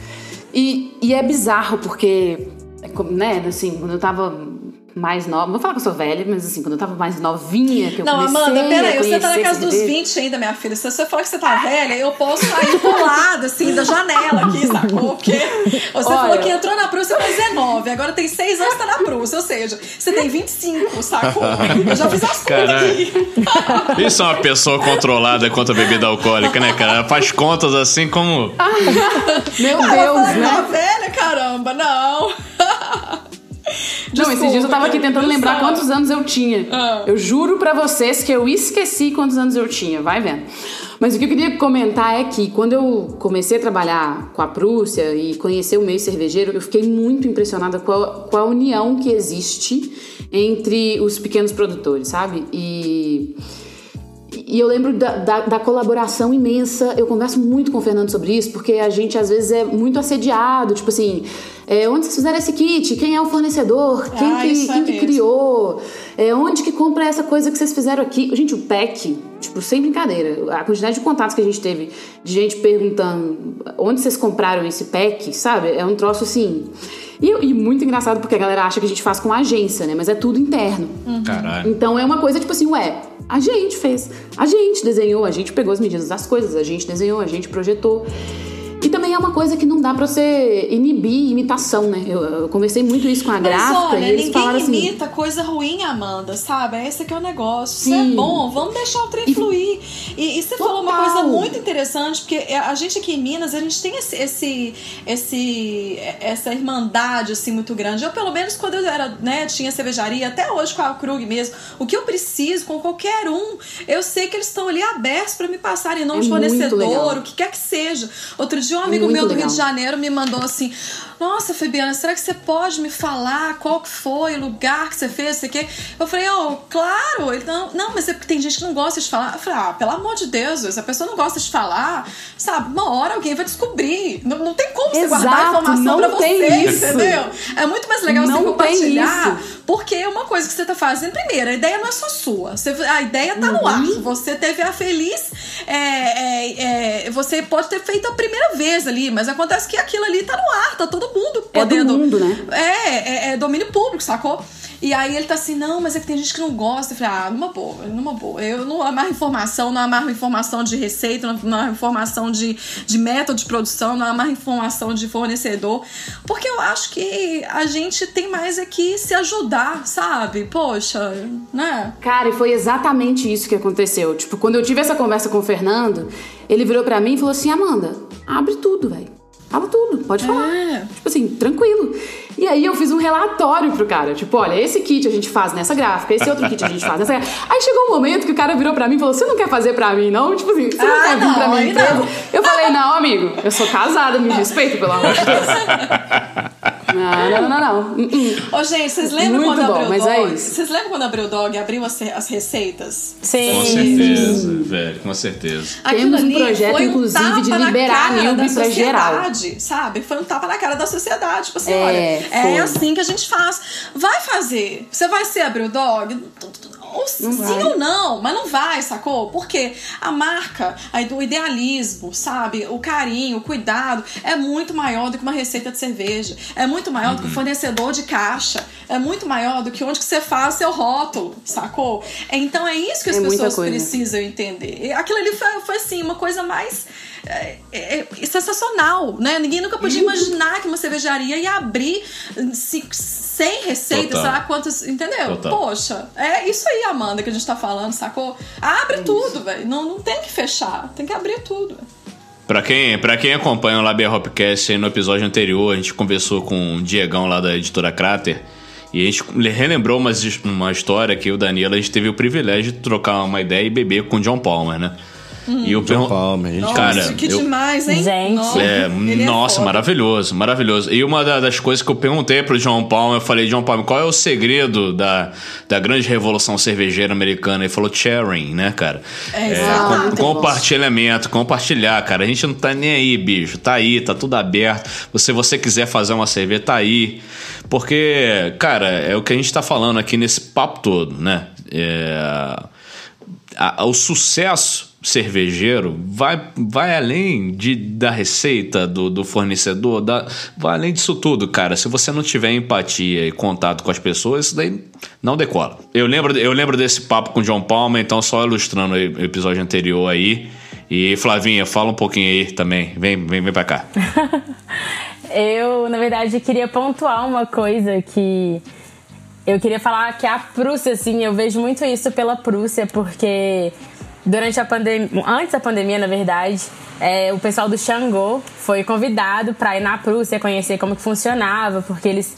E, e é bizarro, porque, né, assim, quando eu tava mais nova, não vou falar que eu sou velha, mas assim, quando eu tava mais novinha, que eu Não, comecei Amanda, peraí, você tá na casa dos cerveja. 20 ainda, minha filha. Se você falar que você tá velha, eu posso sair pro lado, assim, da janela aqui, sacou? Porque você Olha. falou que entrou na Prússia com 19, agora tem 6 anos que tá na Prússia, ou seja, você tem 25, sacou? Eu já fiz as contas aqui. Isso é uma pessoa controlada contra a bebida alcoólica, né, cara? Ela faz contas assim como. Meu Ela Deus, falou que tá né? velha, caramba, não. Não, esses dias eu tava aqui tentando lembrar quantos anos eu tinha. Ah. Eu juro pra vocês que eu esqueci quantos anos eu tinha, vai vendo. Mas o que eu queria comentar é que quando eu comecei a trabalhar com a Prússia e conhecer o meio cervejeiro, eu fiquei muito impressionada com a, com a união que existe entre os pequenos produtores, sabe? E. E eu lembro da, da, da, colaboração imensa. Eu converso muito com o Fernando sobre isso, porque a gente às vezes é muito assediado. Tipo assim, é, onde vocês fizeram esse kit? Quem é o fornecedor? Quem, Ah, que, isso é quem que criou? É, onde que compra essa coisa que vocês fizeram aqui? Gente, o PEC, tipo, sem brincadeira. A quantidade de contatos que a gente teve de gente perguntando onde vocês compraram esse PEC, sabe? É um troço assim. E, e muito engraçado porque a galera acha que a gente faz com agência, né? Mas é tudo interno. Caralho. Então é uma coisa tipo assim, ué, a gente fez, a gente desenhou, a gente pegou as medidas das coisas, a gente desenhou, a gente projetou. E também é uma coisa que não dá pra você inibir imitação, né? Eu, eu conversei muito isso com a Mas gráfica olha, e eles ninguém falaram assim. imita coisa ruim, Amanda, sabe? Esse que é o negócio. Isso Sim. é bom, vamos deixar o trem E- fluir. E, e você falou uma Total. coisa muito interessante, porque a gente aqui em Minas, a gente tem esse, esse, esse- essa irmandade assim muito grande. Eu, pelo menos, quando eu era, né, tinha cervejaria, até hoje com a Krug mesmo, o que eu preciso com qualquer um, eu sei que eles estão ali abertos pra me passarem nome É de fornecedor, o que quer que seja. Outro dia, um amigo muito meu do Rio legal. de Janeiro me mandou assim: Nossa, Fabiana, será que você pode me falar qual que foi o lugar que você fez, sei o quê? Eu falei, oh, claro. Ele, não, não, mas é porque tem gente que não gosta de falar. Eu falei, ah, pelo amor de Deus, se a pessoa não gosta de falar, sabe, uma hora alguém vai descobrir. Não, não tem como você guardar Exato, informação pra você, tem isso. entendeu? É muito mais legal Não você compartilhar, porque é uma coisa que você tá fazendo. Primeiro, a ideia não é só sua. Você- a ideia tá Uhum. no ar. Você teve a feliz. é, é, é, você pode ter feito a primeira vez ali, mas acontece que aquilo ali tá no ar, tá todo mundo É do podendo. mundo, né? É, é, é domínio público, sacou? E aí ele tá assim, não, mas é que tem gente que não gosta. Eu falei, ah, numa boa, numa boa. Eu não amarro informação, não amarro informação de receita, não amarro informação de, de método de produção, não amarro informação de fornecedor. Porque eu acho que a gente tem mais é que se ajudar, sabe? Poxa, né? Cara, e foi exatamente isso que aconteceu. Tipo, quando eu tive essa conversa com o Fernando, ele virou pra mim e falou assim: Amanda, abre tudo, velho. Fala tudo, pode falar. É. Tipo assim, tranquilo. E aí eu fiz um relatório pro cara. Tipo, olha, esse kit a gente faz nessa gráfica, esse outro kit a gente faz nessa gráfica. Aí chegou um momento que o cara virou pra mim e falou: Você não quer fazer pra mim, não? Tipo assim, você não Ah, quer vir não, pra empresa? não. Eu falei, não, amigo, eu sou casada, me respeita, pelo amor de Deus. Não, não, não, não. Ô, gente, vocês lembram Muito quando bom, abriu o mas Dog? é isso. Vocês lembram quando abriu o Dog e abriu as, as receitas? Sim. Com certeza, velho, com certeza. Temos um projeto, foi um inclusive, tapa de na liberar cara Nilbe da pra geral. sociedade, Sabe? Foi um tapa na cara da sociedade. Tipo assim, É, olha, foi. é assim que a gente faz. Vai fazer. Você vai ser abrir o dog? ou não sim vai. ou não, mas não vai, sacou? Porque a marca aí do idealismo, sabe? O carinho, o cuidado é muito maior do que uma receita de cerveja, é muito maior uhum. do que o uhum. fornecedor de caixa, é muito maior do que onde que você faz seu rótulo, sacou? Então é isso que as é pessoas precisam entender. Aquilo ali foi, foi assim, uma coisa mais é, é, é sensacional, né? Ninguém nunca podia uhum. imaginar que uma cervejaria ia abrir 100 receitas, sabe será quantas. Entendeu? Total. Poxa, é isso aí, Amanda, que a gente tá falando, sacou? Abre tudo, velho. Não, não tem que fechar, tem que abrir tudo. Pra quem, pra quem acompanha o Labia Hopcast no episódio anterior, a gente conversou com o Diegão lá da editora Crater. E a gente relembrou uma, uma história que o Danilo, a gente teve o privilégio de trocar uma ideia e beber com o John Palmer, né? E eu John Palmer, gente. Nossa, Cara, que eu- demais, hein? Gente. Nossa, É, ele nossa, foda. maravilhoso, maravilhoso. E uma da- das coisas que eu perguntei pro John Palmer, eu falei, John Palmer, qual é o segredo da, da grande revolução cervejeira americana? Ele falou sharing, né, cara? É, É, com- compartilhamento, compartilhar, cara. A gente não tá nem aí, bicho. Tá aí, tá tudo aberto. Se você quiser fazer uma cerveja, tá aí. Porque, cara, é o que a gente tá falando aqui nesse papo todo, né? É, a- o sucesso cervejeiro vai, vai além de, da receita do, do fornecedor, da, vai além disso tudo, cara. Se você não tiver empatia e contato com as pessoas, isso daí não decola. Eu lembro, eu lembro desse papo com o John Palmer, então só ilustrando o episódio anterior aí. E Flavinha, fala um pouquinho aí também. Vem, vem, vem pra cá. Eu, na verdade, queria pontuar uma coisa que eu queria falar que a Prússia, assim, eu vejo muito isso pela Prússia, porque durante a pandemia, antes da pandemia, na verdade, é, o pessoal do Xangô foi convidado para ir na Prússia conhecer como que funcionava, porque eles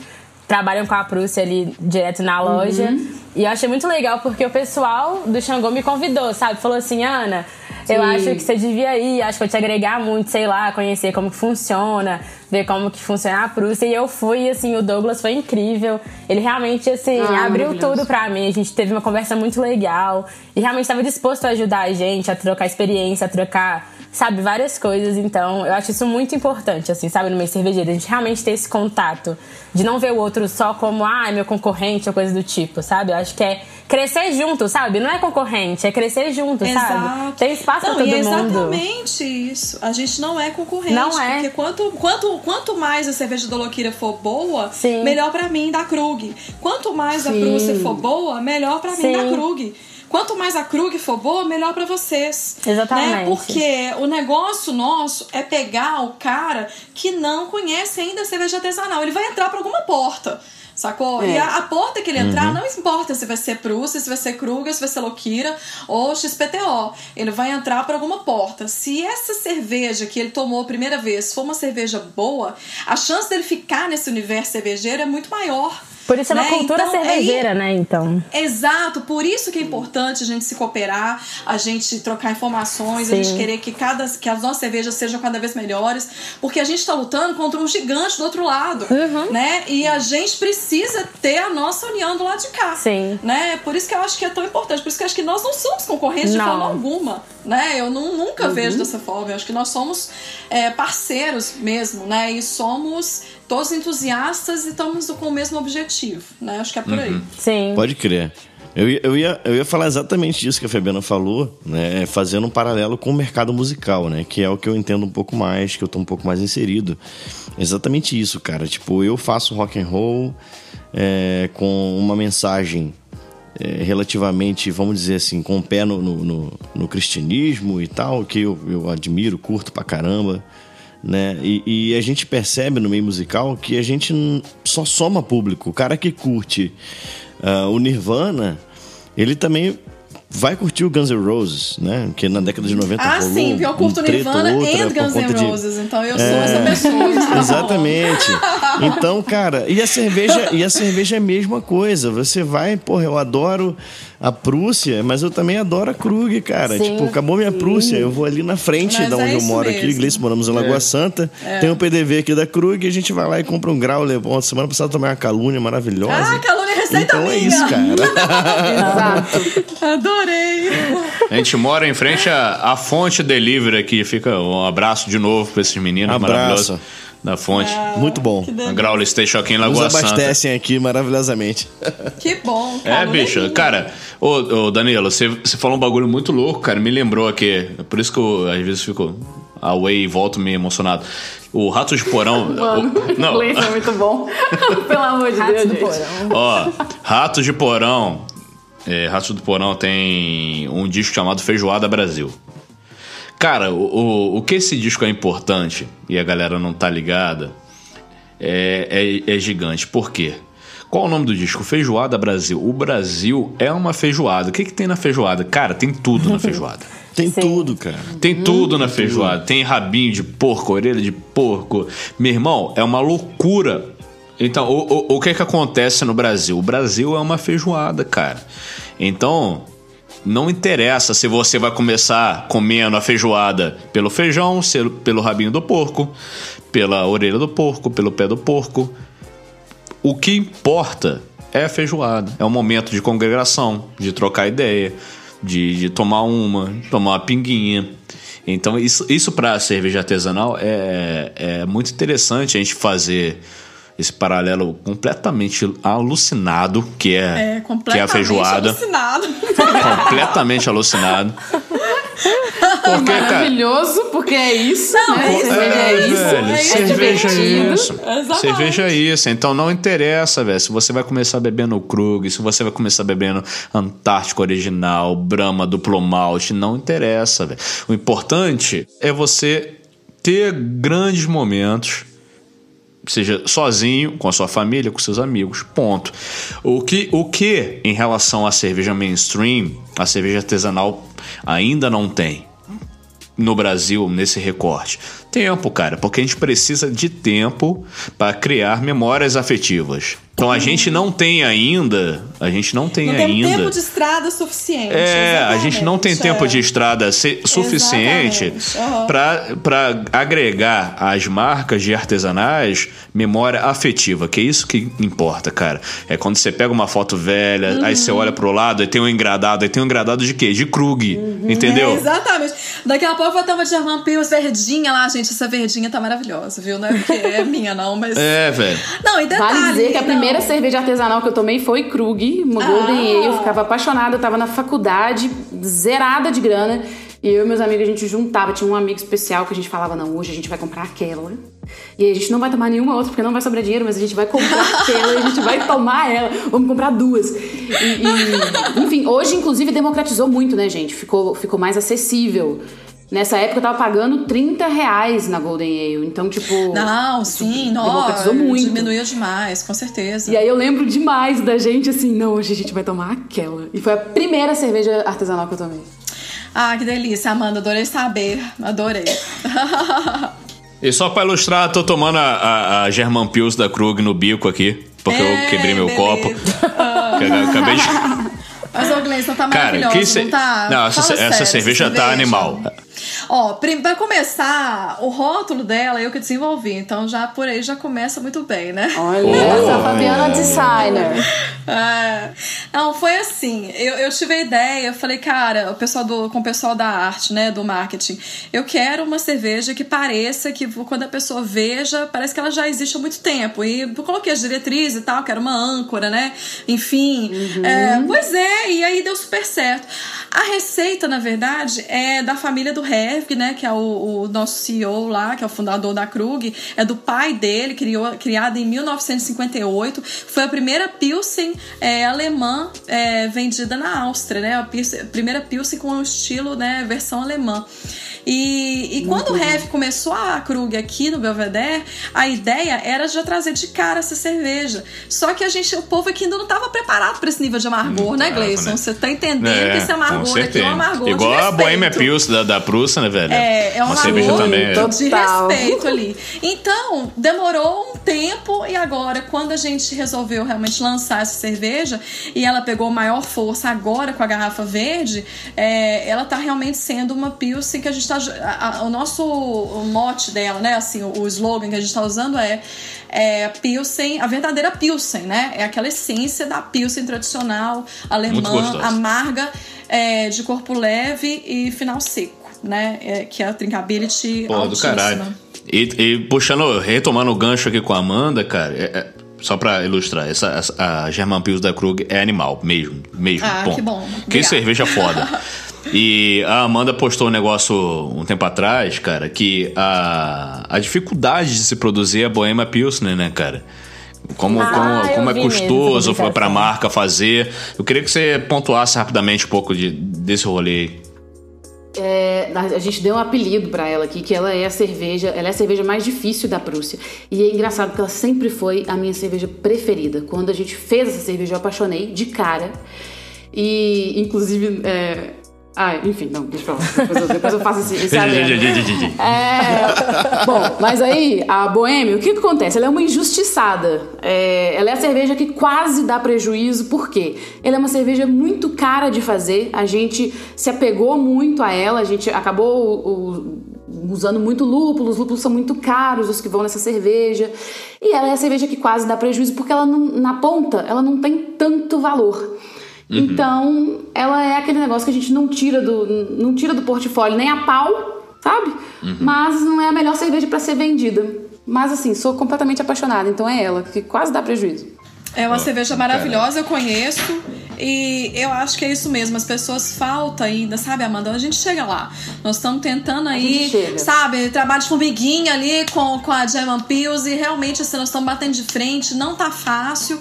trabalham com a Prússia ali direto na loja. Uhum. E eu achei muito legal porque o pessoal do Xangô me convidou, sabe? Falou assim, Ana, Sim. eu acho que você devia ir, acho que vai te agregar muito, sei lá, conhecer como que funciona, ver como que funciona a Prússia. E eu fui, assim, o Douglas foi incrível. Ele realmente, assim, ah, abriu tudo pra mim. A gente teve uma conversa muito legal. E realmente estava disposto a ajudar a gente, a trocar experiência, a trocar sabe, várias coisas. Então, eu acho isso muito importante, assim, sabe, no meio cervejeiro. A gente realmente ter esse contato. De não ver o outro só como, ah, é meu concorrente ou coisa do tipo, sabe? Eu acho que é crescer junto, sabe? Não é concorrente, é crescer junto, Exato. sabe? Tem espaço não, pra todo é exatamente mundo. Exatamente isso. A gente não é concorrente. Não é. Porque quanto, quanto, quanto mais a cerveja do Loquira for boa, Sim. melhor para mim da Krug. Quanto mais Sim. a Prússia for boa, melhor para mim da Krug. Quanto mais a Krug for boa, melhor para vocês. Exatamente. Né? Porque o negócio nosso é pegar o cara que não conhece ainda a cerveja artesanal. Ele vai entrar por alguma porta. Sacou? É. E a, a, porta que ele entrar, uhum. não importa se vai ser Prússia, se vai ser Kruger, se vai ser Loquira ou XPTO. Ele vai entrar por alguma porta. Se essa cerveja que ele tomou a primeira vez for uma cerveja boa, a chance dele ficar nesse universo cervejeiro é muito maior. Por isso é uma né? cultura então, cervejeira, né? Então. Exato, por isso que é importante a gente se cooperar, a gente trocar informações, Sim. a gente querer que, cada, que as nossas cervejas sejam cada vez melhores, porque a gente está lutando contra um gigante do outro lado, uhum. né? E a gente precisa ter a nossa união do lado de cá. Sim. Né? Por isso que eu acho que é tão importante, por isso que eu acho que nós não somos concorrentes não. de forma alguma, né? Eu não, nunca uhum. vejo dessa forma, eu acho que nós somos é, parceiros mesmo, né? E somos todos entusiastas e estamos com o mesmo objetivo, né? Acho que é por aí. Uhum. Sim. Pode crer. Eu, eu, ia, eu ia falar exatamente disso que a Fabiana falou, né? Fazendo um paralelo com o mercado musical, né? Que é o que eu entendo um pouco mais, que eu tô um pouco mais inserido. Exatamente isso, cara. Tipo, eu faço rock and roll é, com uma mensagem é, relativamente, vamos dizer assim, com o pé no, no, no, no cristianismo e tal, que eu, eu admiro, curto pra caramba né? E, e, a gente percebe no meio musical que a gente só soma público. O cara que curte uh, o Nirvana, ele também vai curtir o Guns N' Roses, né? Que na década de 90 Ah, rolou sim, porque eu curto um Nirvana outra, e Guns N' Roses, de... então eu sou é... essa pessoa. Exatamente. Então, cara, e a cerveja, e a cerveja é a mesma coisa. Você vai, porra, eu adoro a Prússia, mas eu também adoro a Krug, cara. Sim, tipo, acabou minha sim. Prússia, eu vou ali na frente mas da onde é eu moro mesmo. aqui, Gleice, moramos em Lagoa é. Santa. É. Tem o um PDV aqui da Krug e a gente vai lá e compra um grau. Levou semana passada tomei uma calúnia maravilhosa. Ah, calúnia é receita então minha. é isso, cara. Exato. Adorei. A gente mora em frente à, à Fonte Delivery aqui. Fica um abraço de novo para esses meninos abraço. maravilhosos da fonte. Ah, Muito bom. A Graule Station aqui em Lagoa Nos abastecem Santa. aqui maravilhosamente. Que bom. Cara, é, bicho. Cara, ô, ô, Danilo, você, você falou um bagulho muito louco, cara. Me lembrou aqui. Por isso que eu, às vezes, fico away e volto meio emocionado. O Ratos de Porão. Mano, o, não. inglês é muito bom. Pelo amor de Ratos Deus, gente. Porão. Ó, Ratos de Porão. É, Ratos do Porão tem um disco chamado Feijoada Brasil. Cara, o, o, o que esse disco é importante e a galera não tá ligada é, é, é gigante. Por quê? Qual o nome do disco? Feijoada Brasil. O Brasil é uma feijoada. O que, que tem na feijoada? Cara, tem tudo na feijoada. Tem Sim. tudo, cara. Tem tudo na feijoada. Tem rabinho de porco, orelha de porco. Meu irmão, é uma loucura. Então, o, o, o que que acontece no Brasil? O Brasil é uma feijoada, cara. Então, não interessa se você vai começar comendo a feijoada pelo feijão, pelo rabinho do porco, pela orelha do porco, pelo pé do porco. O que importa é a feijoada. É um momento de congregação, de trocar ideia, de, de tomar uma, tomar uma pinguinha. Então, isso, isso para cerveja artesanal é, é muito interessante a gente fazer esse paralelo completamente alucinado que é, é que é a feijoada. Alucinado. completamente alucinado. Porque, Maravilhoso, cara, porque é isso, não, né? Cerveja é, é isso. Velho, é cerveja é isso. Exatamente. Cerveja é isso. Então não interessa, velho, se você vai começar bebendo Krug, se você vai começar bebendo Antártico Original, Brahma Duplo Malte, não interessa, velho. O importante é você ter grandes momentos seja sozinho, com a sua família, com seus amigos, ponto. O que, o que em relação à cerveja mainstream, a cerveja artesanal ainda não tem no Brasil nesse recorte. Tempo, cara, porque a gente precisa de tempo para criar memórias afetivas. Então a gente não tem ainda, a gente não tem Não ainda. tem tempo de estrada suficiente. É, a gente não tem exatamente, tempo é. de estrada suficiente aham. para agregar às marcas de artesanais memória afetiva, que é isso que importa, cara. É quando você pega uma foto velha, aí você Uhum. olha pro lado, aí tem um engradado, aí tem um engradado de quê? De Krug, É, entendeu? exatamente. Daqui a pouco vai ter uma German Pils verdinha lá, gente. Essa verdinha tá maravilhosa, viu? Não é porque é minha, não, mas. É, velho. Não, e detalhe. Vale dizer que a não. Primeira cerveja artesanal que eu tomei foi Krug, uma Ah. Golden Ale. Eu ficava apaixonada, eu tava na faculdade, zerada de grana. E eu e meus amigos, a gente juntava. Tinha um amigo especial que a gente falava: não, hoje a gente vai comprar aquela. E aí a gente não vai tomar nenhuma outra porque não vai sobrar dinheiro, mas a gente vai comprar aquela e a gente vai tomar ela. Vamos comprar duas. E, e, enfim, hoje, inclusive, democratizou muito, né, gente? Ficou, ficou mais acessível. Nessa época eu tava pagando 30 reais na Golden Ale. Então, tipo. Não, sim, não. democratizou muito. Diminuiu demais, com certeza. E aí eu lembro demais da gente assim, não, hoje a gente vai tomar aquela. E foi a primeira cerveja artesanal que eu tomei. Ah, que delícia, Amanda. Adorei saber. Adorei. E só pra ilustrar, tô tomando a, a, a German Pils da Krug no bico aqui, porque É, eu quebrei meu beleza. copo. Acabei de... Mas o Gleison tá Cara, maravilhoso, que ce- não tá? Não, essa, essa sério, cerveja tá animal. Ó, prim- pra começar, o rótulo dela eu que desenvolvi, então já por aí já começa muito bem, né? Olha, Oh. essa Fabiana Designer. É. Não, foi assim. Eu, eu tive a ideia, eu falei, cara, o pessoal do, com o pessoal da arte, né, do marketing, eu quero uma cerveja que pareça que quando a pessoa veja, parece que ela já existe há muito tempo. E eu coloquei as diretrizes e tal, que era uma âncora, né? Enfim. É, pois é, e aí deu super certo. A receita, na verdade, é da família do Hervig, né? Que é o, o nosso CEO lá, que é o fundador da Krug. É do pai dele, criou, criada em 1958. Foi a primeira Pilsen é, alemã é, vendida na Áustria, né? A, Pilsen- a primeira Pilsen com o estilo, né? Versão alemã. E, e quando o Hef começou a Krug aqui no Belvedere, a ideia era já trazer de cara essa cerveja. Só que a gente, o povo aqui ainda não estava preparado para esse nível de amargor, né, tava, Gleison? né? Você tá entendendo que esse amargor com aqui é um amargor Igual de a respeito. Bohemia Pils da, da Prússia, né, velho? É, é um Uma amargor também. é. De respeito ali. Então, demorou um tempo e agora, quando a gente resolveu realmente lançar essa cerveja e ela pegou maior força agora com a garrafa verde, é, ela tá realmente sendo uma Pilsen que a gente tá. A- a- o nosso mote dela, né? Assim, o, o slogan que a gente tá usando é. É Pilsen, a verdadeira Pilsen, né? É aquela essência da Pilsen tradicional, alemã, amarga, é, de corpo leve e final seco, né? É, que é a drinkability Pô, do caralho. E, e puxando, retomando o gancho aqui com a Amanda, cara, é- é- só pra ilustrar, essa, essa- a German Pils da Krug é animal, mesmo, mesmo. Ah, ponto. que bom. Que Obrigada. cerveja foda. E a Amanda postou um negócio um tempo atrás, cara, que a, a dificuldade de se produzir a Bohemia Pilsner, né, cara? Como, Ah, como, como é custoso pra publicação. marca fazer. Eu queria que você pontuasse rapidamente um pouco de, desse rolê. É, a gente deu um apelido pra ela aqui, que ela é a cerveja, ela é a cerveja mais difícil da Prússia. E é engraçado porque ela sempre foi a minha cerveja preferida. Quando a gente fez essa cerveja, eu apaixonei de cara. E, inclusive, é... Ah, enfim, não, deixa pra lá. Depois eu, depois eu faço esse, esse. É, bom, mas aí a Boêmia, o que, que acontece? Ela é uma injustiçada. É, ela é a cerveja que quase dá prejuízo, por quê? Ela é uma cerveja muito cara de fazer, a gente se apegou muito a ela, a gente acabou o- usando muito lúpulo, os lúpulos são muito caros, os que vão nessa cerveja. E ela é a cerveja que quase dá prejuízo, porque ela não- na ponta ela não tem tanto valor. Então, ela é aquele negócio que a gente não tira do, não tira do portfólio nem a pau, sabe? Mas não é a melhor cerveja pra ser vendida. Mas assim, sou completamente apaixonada, então é ela, que quase dá prejuízo. É uma cerveja maravilhosa, eu conheço. E eu acho que é isso mesmo. As pessoas faltam ainda, sabe, Amanda? A gente chega lá. Nós estamos tentando aí, gente chega. sabe, trabalho de formiguinha ali com, com a German Pills. E realmente, assim, nós estamos batendo de frente. Não tá fácil.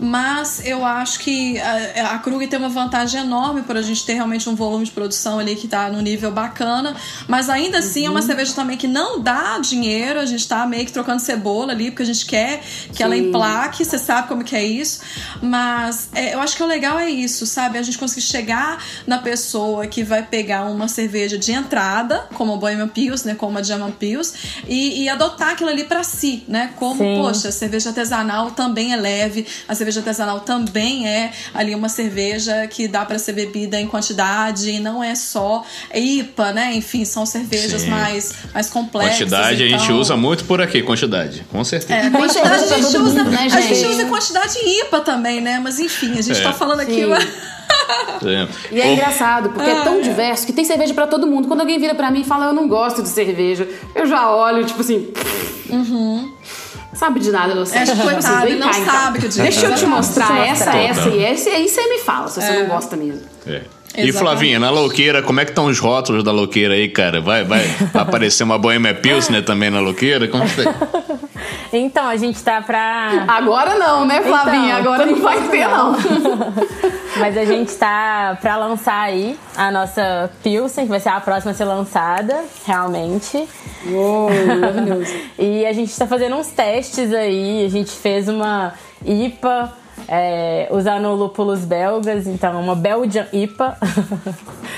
Mas eu acho que a, a Krug tem uma vantagem enorme por a gente ter realmente um volume de produção ali que tá no nível bacana, mas ainda assim é uma cerveja também que não dá dinheiro, a gente tá meio que trocando cebola ali, porque a gente quer que Sim. ela emplaque, você sabe como que é isso, mas é, eu acho que o legal é isso, sabe? A gente conseguir chegar na pessoa que vai pegar uma cerveja de entrada, como a Bohemian Pills, né, como a German Pills, e, e adotar aquilo ali pra si, né? Como, Sim. poxa, a cerveja artesanal também é leve, a cerveja artesanal também é ali uma cerveja que dá pra ser bebida em quantidade, e não é só IPA, né? Enfim, são cervejas Sim. mais, mais complexas. Quantidade a gente então- usa muito por aqui, quantidade, com certeza. é, quantidade a cerveja gente usa, né, a gente gente? usa quantidade IPA também, né? Mas enfim, a gente É. tá falando aqui. Uma- É. E é engraçado, porque é tão diverso que tem cerveja pra todo mundo. Quando alguém vira pra mim e fala, eu não gosto de cerveja, eu já olho, tipo assim. Sabe de nada, você. É, tipo, coitado, vem não cá, então. sabe que eu digo. Deixa eu te mostrar essa, essa e essa, e aí você me fala se você É. não gosta mesmo. É. E Exatamente. Flavinha, na louqueira, como é que estão os rótulos da louqueira aí, cara? Vai, vai aparecer uma Bohemia Pilsner também na louqueira? Como que tá? Então, a gente tá pra. Agora não, né, Flavinha? Então, Agora não vai ter, não. Mas a gente tá pra lançar aí a nossa Pilsen, que vai ser a próxima a ser lançada, realmente. Uou, maravilhoso. E a gente tá fazendo uns testes aí. A gente fez uma IPA é, usando lúpulos belgas, então uma Belgian IPA.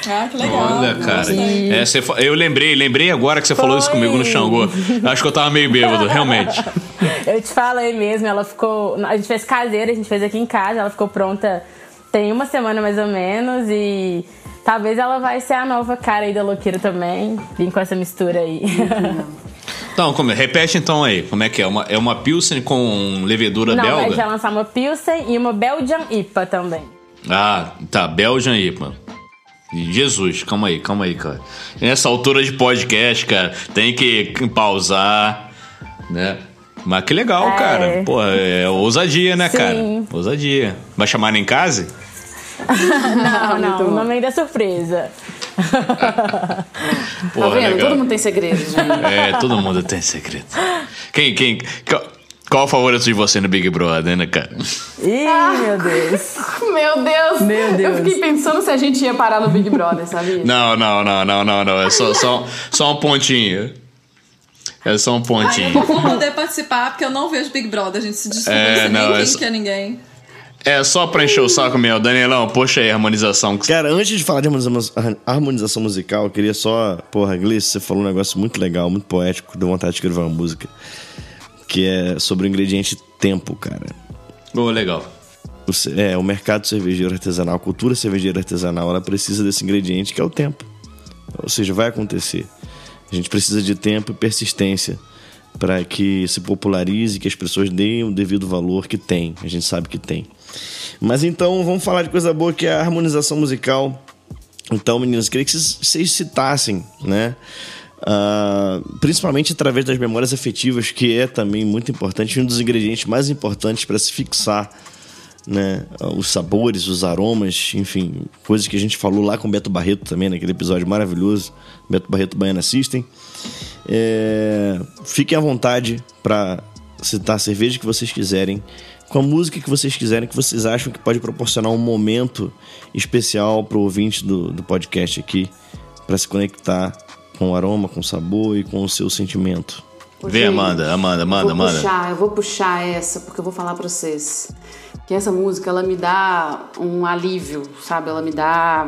Ah, que legal. Olha, cara. É, você eu lembrei, lembrei agora que você falou isso Foi. comigo no Xangô. Acho que eu tava meio bêbado, realmente. Eu te falei mesmo, ela ficou. A gente fez caseira, a gente fez aqui em casa, ela ficou pronta tem uma semana mais ou menos e talvez ela vai ser a nova cara aí da Louqueira também. Vim com essa mistura aí. Então, como, repete então aí, como é que é? Uma, é uma Pilsen com levedura Não, a gente vai belga? lançar uma Pilsen e uma Belgian IPA também. Ah, tá, Belgian IPA. Jesus, calma aí, calma aí, cara. Nessa altura de podcast, cara, tem que pausar, né? Mas que legal, É. cara. Pô, é ousadia, né, Sim. cara? Ousadia. Vai chamar em casa? Não, não, o nome ainda é surpresa. Tá Porra, vendo? legal. Todo mundo tem segredo, gente. É, todo mundo tem segredo. Quem, quem, qual, qual o favorito de você no Big Brother, né, cara? Ih, meu Deus. Meu Deus. Meu Deus. Eu fiquei pensando se a gente ia parar no Big Brother, sabia? Não, não, não, não, não, não. É só, só, só um pontinho. É só um Ai, eu pontinho. não vou poder participar porque eu não vejo Big Brother, a gente se desculpa, É, não nem é quem só- que é ninguém. É só pra encher o saco meu. Danielão, puxa aí a harmonização. que- Cara, antes de falar de harmonização, harmonização musical, eu queria só. Porra, Gleice, você falou um negócio muito legal, muito poético, deu vontade de escrever uma música. Que é sobre o ingrediente tempo, cara. Ô, legal. O, é, o mercado cervejeiro artesanal, a cultura cervejeira artesanal, ela precisa desse ingrediente que é o tempo. Ou seja, vai acontecer. A gente precisa de tempo e persistência para que se popularize, que as pessoas deem o devido valor que tem. A gente sabe que tem. Mas então, vamos falar de coisa boa que é a harmonização musical. Então, meninos, queria que vocês, citassem, né? Ah, principalmente através das memórias afetivas, que é também muito importante, um dos ingredientes mais importantes para se fixar né? Os sabores, os aromas, enfim, coisas que a gente falou lá com o Beto Barreto também, naquele episódio maravilhoso. Beto Barreto Baiana System. É, fiquem à vontade para citar a cerveja que vocês quiserem, com a música que vocês quiserem, que vocês acham que pode proporcionar um momento especial para o ouvinte do, do podcast aqui, para se conectar com o aroma, com o sabor e com o seu sentimento. Vem, Gente, Amanda, Amanda, Amanda, vou Amanda. Puxar, eu vou puxar essa, porque eu vou falar pra vocês. Que essa música, ela me dá um alívio, sabe? Ela me dá.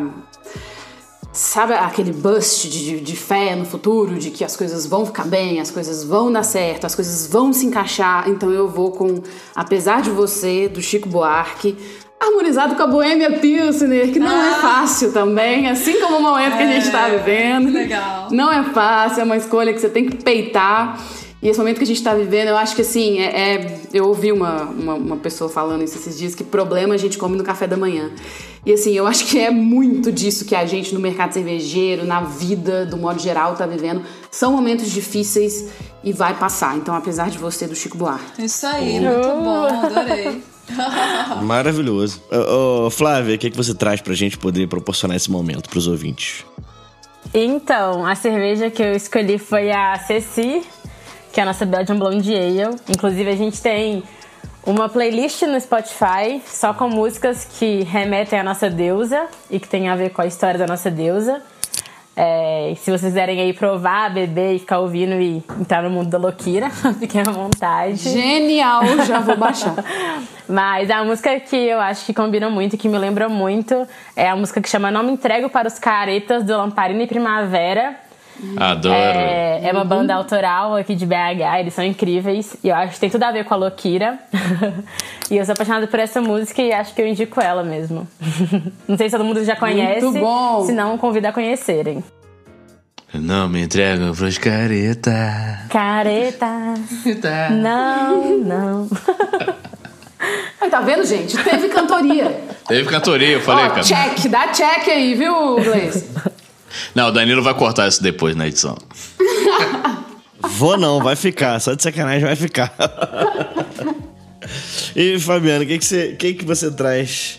Sabe aquele bust de, de fé no futuro, de que as coisas vão ficar bem, as coisas vão dar certo, as coisas vão se encaixar. Então eu vou com Apesar de Você, do Chico Buarque, harmonizado com a Boêmia Pilsner, que não é fácil também, assim como o momento que a gente tá vivendo. legal. Não é fácil, é uma escolha que você tem que peitar. E esse momento que a gente tá vivendo, eu acho que assim, é, é- eu ouvi uma, uma, uma pessoa falando isso esses dias, que problema a gente come no café da manhã. E assim, eu acho que é muito disso que a gente no mercado cervejeiro, na vida, do modo geral, tá vivendo. São momentos difíceis e vai passar. Então, apesar de você, do Chico Buarque. Isso aí, muito bom, adorei. Maravilhoso. Ô, ô, Flávia, o que, é que você traz pra gente poder proporcionar esse momento pros ouvintes? Então, a cerveja que eu escolhi foi a Ceci, que é a nossa Belgian Blonde Ale. Inclusive, a gente tem uma playlist no Spotify só com músicas que remetem à nossa deusa e que tem a ver com a história da nossa deusa. É, se vocês quiserem aí provar, beber e ficar ouvindo e entrar no mundo da louquira, fiquem à vontade. Genial, já vou baixar. Mas a música que eu acho que combina muito e que me lembra muito é a música que chama Não Me Entrego para os Caretas do Lamparina e Primavera. Adoro. É, é uma banda autoral aqui de BH, eles são incríveis. E eu acho que tem tudo a ver com a Louquira. e eu sou apaixonada por essa música e acho que eu indico ela mesmo. Não sei se todo mundo já conhece. Muito bom. Se não, convido a conhecerem. Não me entrega pros careta. Careta. Não, não. Aí, tá vendo, gente? Teve cantoria. Teve cantoria, eu falei, Ó, cara. check, dá check aí, viu, Gleice? Não, o Danilo vai cortar isso depois na edição. Vou não, vai ficar. Só de sacanagem vai ficar. e, Fabiana, o que, que, você, que, que você traz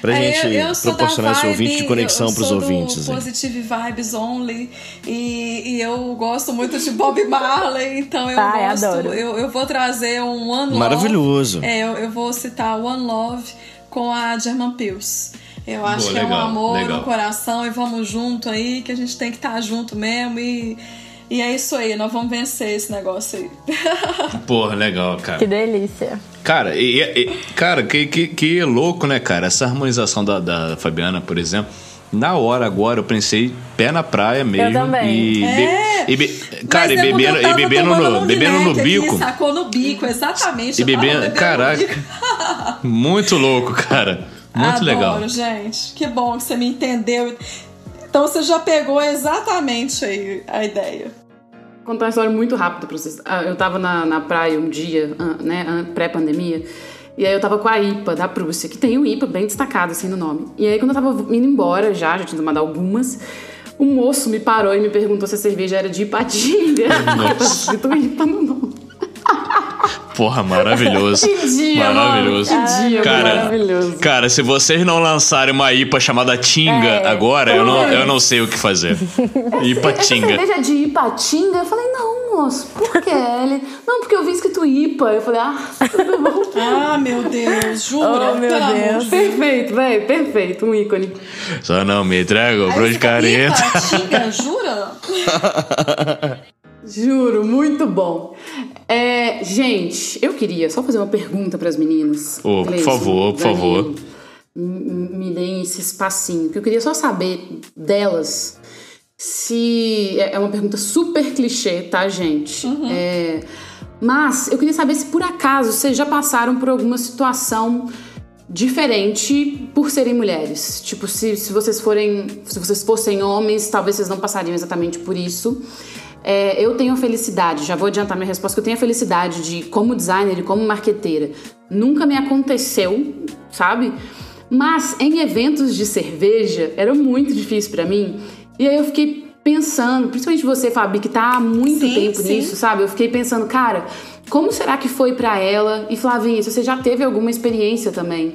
pra É, gente eu- eu proporcionar esse vibe, ouvinte de conexão pros ouvintes? aí? Positive Vibes Only e, e eu gosto muito de Bob Marley, então eu Ai, gosto. adoro. Eu, eu vou trazer um One Love. Maravilhoso. É, eu, eu vou citar One Love com a German Pills. Eu acho Pô, que é um legal, amor legal. no coração e vamos junto aí, que a gente tem que estar junto mesmo e, e é isso aí, nós vamos vencer esse negócio aí. Porra, legal, cara. Que delícia. Cara, e, e- cara, que, que, que louco, né, cara? Essa harmonização da, da Fabiana, por exemplo. Na hora agora eu pensei pé na praia mesmo. também. E, be- É. e be- cara, e é bebendo, eu e bebendo no, bebendo no bico. Aqui, sacou no bico, exatamente. E eu bebendo. bebendo Caraca. Muito louco, cara. Muito Adoro, legal. gente. Que bom que você me entendeu. Então você já pegou exatamente aí a ideia. Vou contar uma história muito rápida pra vocês. Ah, Eu tava na, na praia um dia, ah, né, pré-pandemia, e aí eu tava com a IPA da Prússia, que tem o IPA bem destacado assim no nome. E aí quando eu tava indo embora já, já tinha tomado algumas, o moço me parou e me perguntou se a cerveja era de Ipatinga. Tava escrito IPA no nome. Porra, maravilhoso. Que dia, maravilhoso. mano, que dia cara, maravilhoso. Cara, se vocês não lançarem uma IPA chamada Tinga É. agora, eu não, eu não sei o que fazer. IPA Essa Tinga. cerveja é de Ipatinga? Eu falei, não, moço, por quê? Ele, não, porque eu vi escrito IPA. Eu falei, ah, tudo bom. Ah, meu Deus, jura? Oh, meu Pelo amor de Deus. Perfeito, velho, perfeito, um ícone. Só não me entrego Aí pros fica, careta. "Ipa, Tinga, jura? Juro, muito bom. É, gente, eu queria só fazer uma pergunta para as meninas. Ô, por favor, por favor. Me deem esse espacinho, que eu queria só saber delas se. É é uma pergunta super clichê, tá, gente? É, mas eu queria saber se por acaso vocês já passaram por alguma situação diferente por serem mulheres. Tipo, se, se vocês forem. Se vocês fossem homens, talvez vocês não passariam exatamente por isso. É, eu tenho a felicidade, já vou adiantar minha resposta, que eu tenho a felicidade de, como designer e como marqueteira, nunca me aconteceu, sabe? Mas em eventos de cerveja era muito difícil pra mim. E aí eu fiquei pensando, principalmente você, Fabi, que tá há muito Sim, tempo sim. nisso, sabe? Eu fiquei pensando, cara, como será que foi pra ela? E Flavinha, se você já teve alguma experiência também,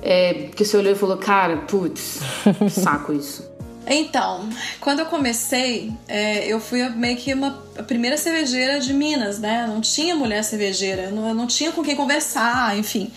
é, que você olhou e falou, cara, putz, saco isso. Então, quando eu comecei, é, eu fui meio que uma a primeira cervejeira de Minas, né? Não tinha mulher cervejeira, não, não tinha com quem conversar, enfim.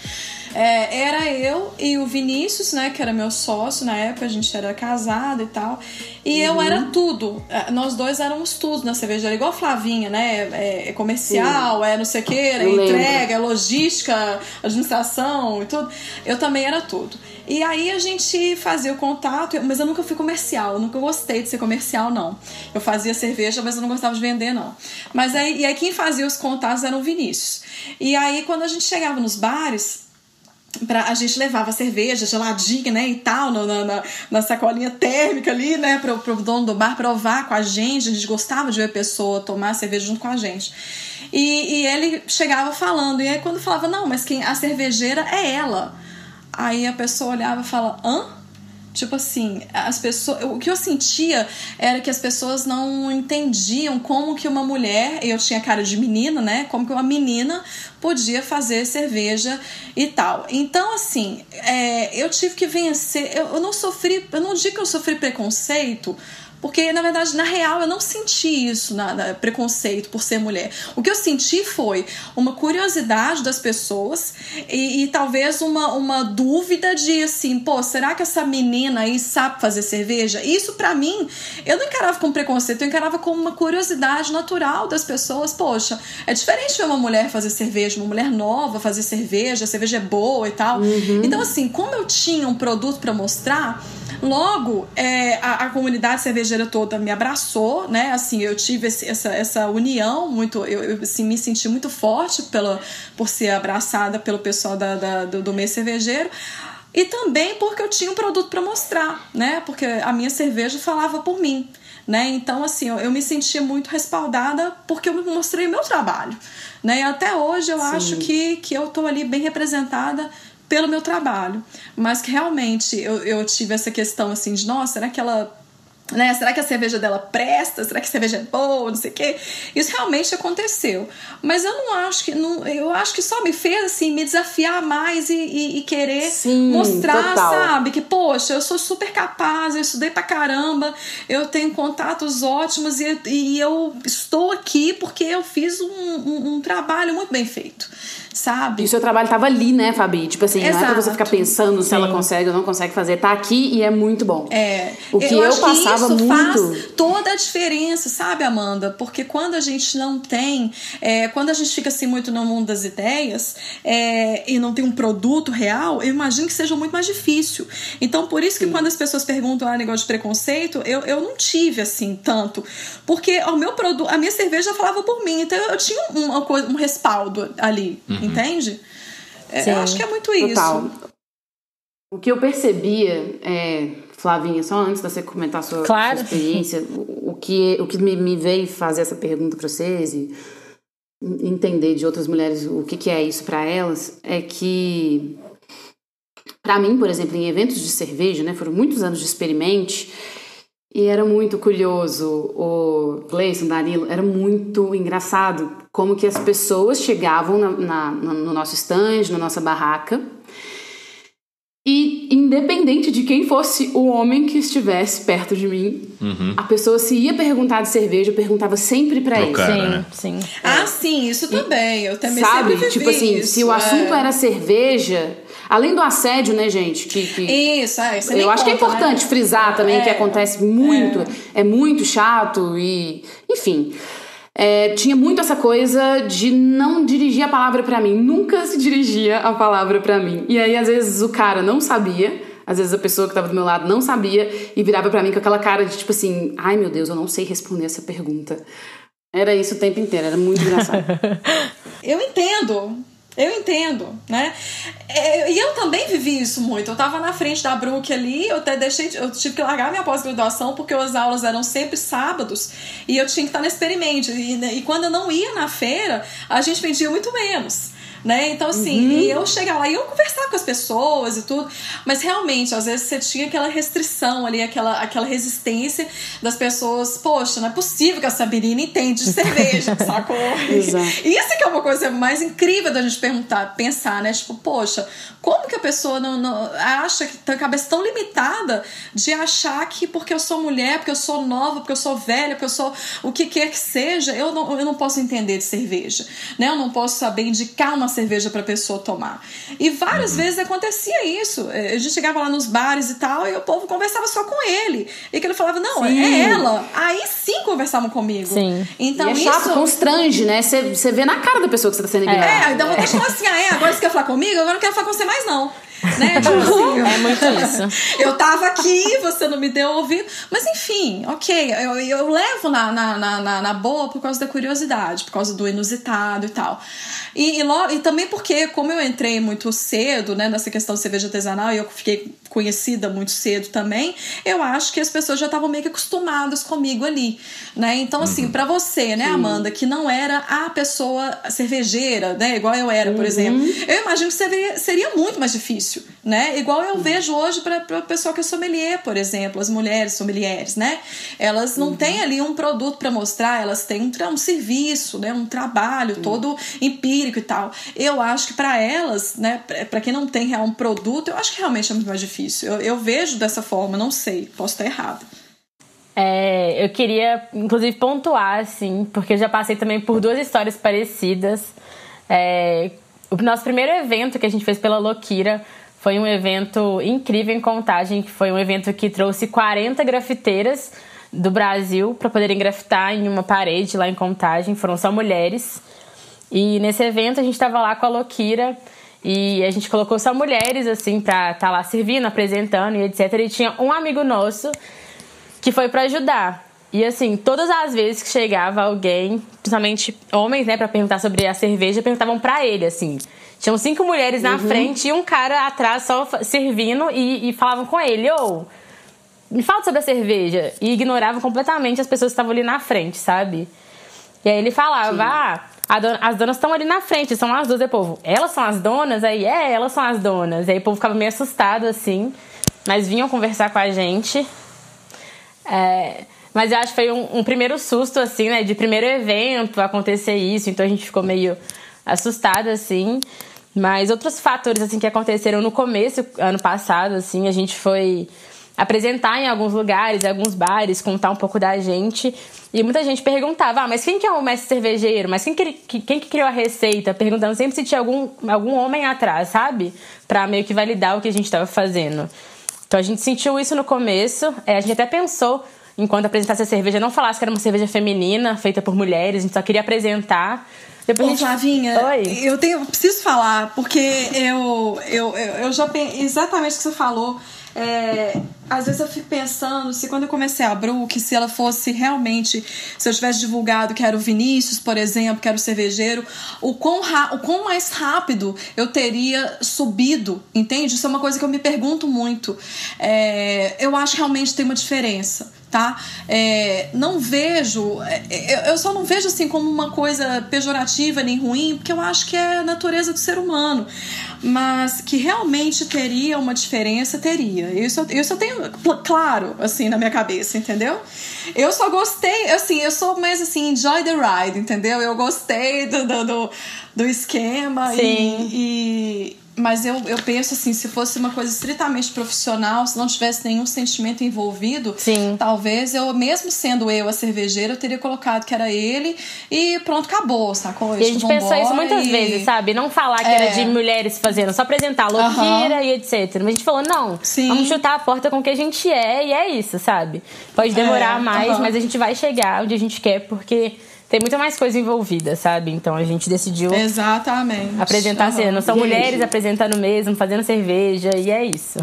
É, era eu e o Vinícius, né? Que era meu sócio na época, a gente era casado e tal. E eu era tudo. É, Nós dois éramos tudo na cervejaria, igual a Flavinha, né? É, é comercial, é não sei o que, é entrega, é logística, administração e tudo. Eu também era tudo. E aí a gente fazia o contato, mas eu nunca fui comercial, eu nunca gostei de ser comercial, não. Eu fazia cerveja, mas eu não gostava de vender, não. Mas aí, e aí quem fazia os contatos era o Vinícius. E aí quando a gente chegava nos bares, Pra, a gente levava cerveja geladinha, né, e tal, na, na, na sacolinha térmica ali, né, pro, pro dono do bar provar com a gente. A gente gostava de ver a pessoa tomar cerveja junto com a gente. E, e ele chegava falando, e aí quando falava, não, mas quem a cervejeira é ela. Aí a pessoa olhava e fala, hã? Tipo assim, as pessoas, o que eu sentia era que as pessoas não entendiam como que uma mulher, eu tinha cara de menina, né? Como que uma menina podia fazer cerveja e tal. Então, assim, é, eu tive que vencer. Eu, eu não sofri, eu não digo que eu sofri preconceito, Porque, na verdade, na real, eu não senti isso, na, na, preconceito por ser mulher. O que eu senti foi uma curiosidade das pessoas e, e, talvez uma, uma dúvida de assim, pô, será que essa menina aí sabe fazer cerveja? Isso, para mim, eu não encarava como preconceito, eu encarava como uma curiosidade natural das pessoas. Poxa, é diferente ver uma mulher fazer cerveja, uma mulher nova fazer cerveja, a cerveja é boa e tal. Uhum. Então, assim, como eu tinha um produto para mostrar Logo, é, a, a, comunidade cervejeira toda me abraçou, né? Assim, eu tive esse, essa, essa união muito, eu, eu assim, me senti muito forte pela, por ser abraçada pelo pessoal da, da do, do meio cervejeiro. E também porque eu tinha um produto para mostrar, né? Porque a minha cerveja falava por mim. Né? Então, assim, eu, eu me sentia muito respaldada porque eu mostrei meu trabalho. Né? E até hoje eu Sim. acho que, que eu estou ali bem representada pelo meu trabalho. Mas que realmente eu, eu tive essa questão assim de, nossa, será que ela né? Será que a cerveja dela presta? Será que a cerveja é boa? Não sei o quê. Isso realmente aconteceu. Mas eu não acho que. Não, eu acho que só me fez assim, me desafiar mais e, e, e querer Sim, mostrar, total. sabe? Que, poxa, eu sou super capaz, eu estudei pra caramba, eu tenho contatos ótimos e, e eu estou aqui porque eu fiz um, um, um trabalho muito bem feito sabe? E o seu trabalho tava ali, né, Fabi? Tipo assim, Exato. não é pra você ficar pensando se Sim. ela consegue ou não consegue fazer. Tá aqui e é muito bom. É. O que eu, eu passava que muito. Faz toda a diferença, sabe, Amanda? Porque quando a gente não tem. É, quando a gente fica assim muito no mundo das ideias é, e não tem um produto real, eu imagino que seja muito mais difícil. Então, por isso que Sim. quando as pessoas perguntam ah, negócio de preconceito, eu, eu não tive assim tanto. Porque o meu produto, a minha cerveja falava por mim. Então eu tinha um, um respaldo ali. Uhum. Entende? É, eu acho que é muito Total. isso. O que eu percebia, é, Flavinha, só antes de você comentar a sua, claro. sua experiência, o, o, que, o que me, me veio fazer essa pergunta para vocês e entender de outras mulheres o que, que é isso para elas, é que, para mim, por exemplo, em eventos de cerveja, né, foram muitos anos de experimente, e era muito curioso, o Gleison, Danilo, era muito engraçado como que as pessoas chegavam na, na, no nosso stand, na nossa barraca, e independente de quem fosse o homem que estivesse perto de mim, uhum. a pessoa se ia perguntar de cerveja, eu perguntava sempre para ele. Cara, sim, né? sim. Ah, sim, isso também. Eu também Sabe? sempre Tipo assim, isso, se o assunto é. era cerveja, além do assédio, né, gente? Que, que isso, é, isso Eu acho conta, que é importante né? frisar também é, que acontece muito, é. é muito chato e, enfim é, tinha muito essa coisa de não dirigir a palavra para mim. Nunca se dirigia a palavra para mim. E aí, às vezes, o cara não sabia. Às vezes a pessoa que estava do meu lado não sabia e virava para mim com aquela cara de tipo assim: ai meu Deus, eu não sei responder essa pergunta. Era isso o tempo inteiro, era muito engraçado. eu entendo. Eu entendo, né? É, e eu também vivi isso muito. Eu tava na frente da Brook ali, eu até deixei, eu tive que largar minha pós-graduação porque as aulas eram sempre sábados e eu tinha que estar no experimento. E, né, e quando eu não ia na feira, a gente vendia muito menos né? Então, assim, uhum. eu chegava lá e eu conversava com as pessoas e tudo, mas realmente, às vezes você tinha aquela restrição ali, aquela, aquela resistência das pessoas, poxa, não é possível que a Sabirina entende de cerveja, sacou? Exato. Isso que é uma coisa mais incrível da gente perguntar, pensar, né? Tipo, poxa, como que a pessoa não, não acha que tem a cabeça tão limitada de achar que porque eu sou mulher, porque eu sou nova, porque eu sou velha, porque eu sou o que quer que seja, eu não, eu não posso entender de cerveja, né? Eu não posso saber indicar uma cerveja para pessoa tomar. E várias uhum. vezes acontecia isso. É, a gente chegava lá nos bares e tal, e o povo conversava só com ele. E que ele falava, não, é sim. é ela. Aí sim conversavam comigo. Sim. Então, e é chato, isso... constrange, né? Você vê na cara da pessoa que você tá sendo ignorada. É, então vou assim, ah, é, agora você quer falar comigo? Agora não quero falar com você mais, não. Né? Tipo assim, é muito isso. Eu tava aqui, você não me deu ouvido. Mas enfim, ok, eu, eu levo na, na, na, na boa por causa da curiosidade, por causa do inusitado e tal. E, e, logo, e também porque, como eu entrei muito cedo né, nessa questão de cerveja artesanal e eu fiquei conhecida muito cedo também, eu acho que as pessoas já estavam meio que acostumadas comigo ali, né? Então, assim, uhum. para você, né, Sim. Amanda, que não era a pessoa cervejeira, né, igual eu era, por uhum. exemplo, eu imagino que seria, seria muito mais difícil, né? Igual eu uhum. vejo hoje para a pessoa que é sommelier, por exemplo, as mulheres sommeliers, né? Elas não uhum. têm ali um produto para mostrar, elas têm um, um serviço, né, um trabalho todo empírico e tal. Eu acho que para elas, né, para quem não tem real um produto, eu acho que realmente é muito mais difícil difícil. Eu, eu vejo dessa forma, não sei, posso estar errado. É, eu queria, inclusive, pontuar, assim, porque eu já passei também por duas histórias parecidas. É, o nosso primeiro evento que a gente fez pela Loquira foi um evento incrível em Contagem, que foi um evento que trouxe 40 grafiteiras do Brasil para poderem grafitar em uma parede lá em Contagem. Foram só mulheres. E nesse evento a gente estava lá com a Loquira e a gente colocou só mulheres, assim, pra estar tá lá servindo, apresentando e etc. E tinha um amigo nosso que foi para ajudar. E assim, todas as vezes que chegava alguém, principalmente homens, né, para perguntar sobre a cerveja, perguntavam para ele, assim. Tinham cinco mulheres na uhum. frente e um cara atrás só servindo e, e falavam com ele, ou oh, me fala sobre a cerveja. E ignoravam completamente as pessoas que estavam ali na frente, sabe? E aí ele falava, ah, dona, as donas estão ali na frente, são as duas. E o povo, elas são as donas? Aí, é, elas são as donas. E aí o povo ficava meio assustado, assim. Mas vinham conversar com a gente. É, mas eu acho que foi um, um, primeiro susto, assim, né? De primeiro evento acontecer isso. Então a gente ficou meio assustada, assim. Mas outros fatores, assim, que aconteceram no começo, ano passado, assim, a gente foi apresentar em alguns lugares, em alguns bares, contar um pouco da gente. E muita gente perguntava, ah, mas quem que é o mestre cervejeiro? Mas quem que, quem que criou a receita? Perguntando sempre se tinha algum, algum homem atrás, sabe? Pra meio que validar o que a gente estava fazendo. Então a gente sentiu isso no começo. É, a gente até pensou, enquanto apresentasse a cerveja, não falasse que era uma cerveja feminina, feita por mulheres, a gente só queria apresentar. Depois Ô, gente... Flavinha, Oi. eu tenho, eu preciso falar, porque eu, eu, eu, já exatamente o que você falou. É, às vezes eu fico pensando se quando eu comecei a Brook, se ela fosse realmente, se eu tivesse divulgado que era o Vinícius, por exemplo, que era o cervejeiro, o quão, o quão mais rápido eu teria subido, entende? Isso é uma coisa que eu me pergunto muito. É, eu acho que realmente tem uma diferença tá? É, não vejo, é, eu só não vejo assim como uma coisa pejorativa nem ruim, porque eu acho que é a natureza do ser humano mas que realmente teria uma diferença, teria. Isso, isso eu tenho claro, assim, na minha cabeça, entendeu? Eu só gostei, assim, eu sou mais assim, enjoy the ride, entendeu? Eu gostei do, do, do, do esquema Sim. e, e mas eu, eu penso assim, se fosse uma coisa estritamente profissional, se não tivesse nenhum sentimento envolvido, Sim. talvez eu, mesmo sendo eu a cervejeira, eu teria colocado que era ele e pronto, acabou, sacou? E a gente pensou isso muitas e... vezes, sabe? Não falar que é. era de mulheres fazendo, só apresentar louqueira e etc. Mas a gente falou, não, Sim. vamos chutar a porta com o que a gente é e é isso, sabe? Pode demorar é. mais, mas a gente vai chegar onde a gente quer, porque tem muita mais coisa envolvida, sabe? Então a gente decidiu. Exatamente. Apresentar uhum. cena. São mulheres apresentando mesmo, fazendo cerveja, e é isso.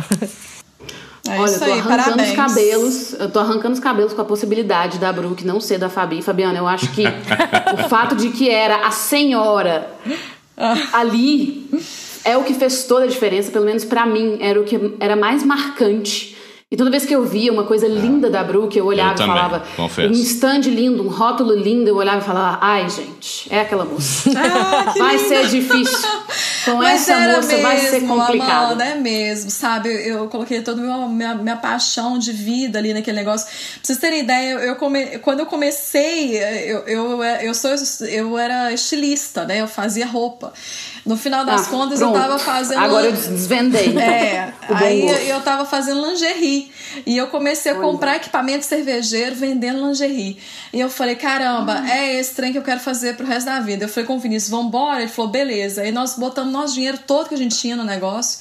É Olha, isso eu tô arrancando parabéns. os cabelos, eu tô arrancando os cabelos com a possibilidade da Brooke não ser da Fabi. Fabiana, eu acho que o fato de que era a senhora ali é o que fez toda a diferença, pelo menos para mim, era o que era mais marcante e toda vez que eu via uma coisa linda da Brook, eu olhava eu e falava. Confesso. Um stand lindo, um rótulo lindo, eu olhava e falava: ai, gente, é aquela moça. Ah, vai lindo. ser difícil. Com Mas essa moça mesmo, vai ser complicado. Amanda, é mesmo, sabe? Eu, coloquei toda a minha, minha paixão de vida ali naquele negócio. Pra vocês terem ideia, eu come, quando eu comecei, eu, eu, eu, sou, eu era estilista, né? Eu fazia roupa. No final das ah, contas, pronto. eu tava fazendo. Agora eu desvendei. Então, é. aí eu tava fazendo lingerie. E eu comecei a comprar equipamento cervejeiro vendendo lingerie. E eu falei, caramba, hum. é esse trem que eu quero fazer pro resto da vida. Eu falei com o Vinícius, vambora? Ele falou, beleza. Aí nós botamos nosso dinheiro todo que a gente tinha no negócio.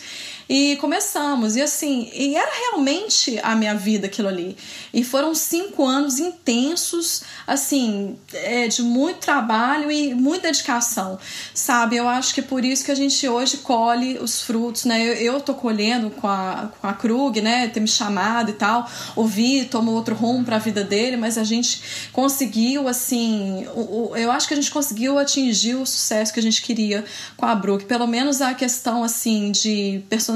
E começamos. E assim, e era realmente a minha vida aquilo ali. E foram cinco anos intensos, assim, é, de muito trabalho e muita dedicação, sabe? Eu acho que é por isso que a gente hoje colhe os frutos, né? Eu, eu tô colhendo com a, com a Krug, né? Ter me chamado e tal. O Vi tomou outro rumo para a vida dele, mas a gente conseguiu, assim, o, o, eu acho que a gente conseguiu atingir o sucesso que a gente queria com a Brook. Pelo menos a questão, assim, de personalidade,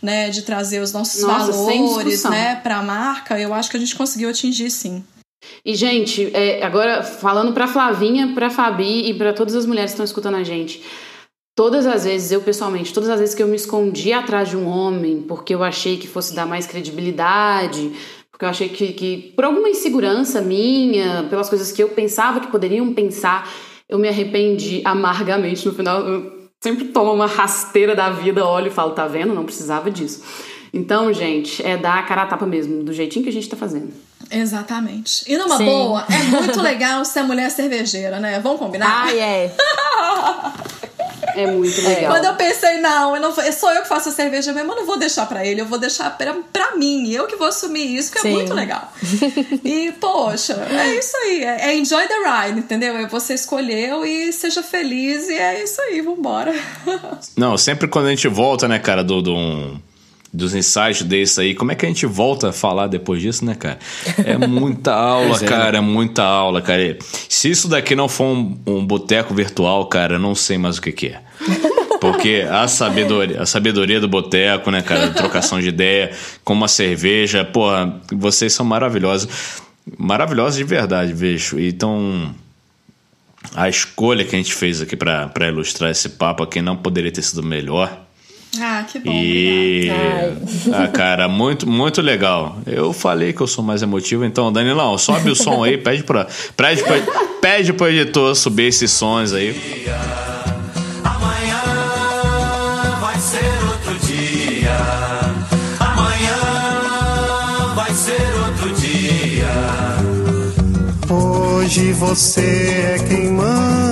né? De trazer os nossos Nossa, valores, né? Para a marca, eu acho que a gente conseguiu atingir sim. E, gente, é, agora falando pra Flavinha, pra Fabi e para todas as mulheres que estão escutando a gente. Todas as vezes, eu pessoalmente, todas as vezes que eu me escondi atrás de um homem porque eu achei que fosse dar mais credibilidade, porque eu achei que, que por alguma insegurança minha, pelas coisas que eu pensava que poderiam pensar, eu me arrependi amargamente no final. Eu sempre tomo uma rasteira da vida, olho e falo, tá vendo? Não precisava disso. Então, gente, é dar a cara a tapa mesmo, do jeitinho que a gente tá fazendo. Exatamente. E numa Sim. boa, é muito legal ser mulher cervejeira, né? Vamos combinar? Ai, é. É muito legal. Quando eu pensei, não, eu não vou, sou eu que faço a cerveja mesmo, eu não vou deixar pra ele, eu vou deixar pra, pra mim, eu que vou assumir isso, que é Sim. muito legal. E, poxa, é isso aí, é, é enjoy the ride, entendeu? É você escolheu e seja feliz, e é isso aí, vambora. Não, sempre quando a gente volta, né, cara, do, do um- dos insights desse aí, como é que a gente volta a falar depois disso, né, cara? É muita aula, é, cara, é muita aula, cara. Se isso daqui não for um, um boteco virtual, cara, eu não sei mais o que, que é. Porque a sabedoria, a sabedoria do boteco, né, cara, trocação de ideia, com uma cerveja, porra, vocês são maravilhosos. Maravilhosos de verdade, vejo. Então, a escolha que a gente fez aqui pra ilustrar esse papo aqui não poderia ter sido melhor. Ah, que bom. E. Ah, cara, muito, muito legal. Eu falei que eu sou mais emotivo, então, Danilão, sobe o som aí, pede pra, pede pra, pede pro editor subir esses sons aí. Amanhã vai ser outro dia. Amanhã vai ser outro dia. Hoje você é quem manda,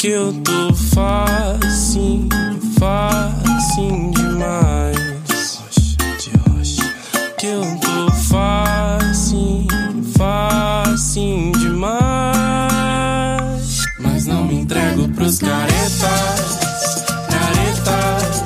Que eu tô facinho, facinho demais. Que eu tô facinho, facinho demais. Mas não me entrego pros caretas, caretas,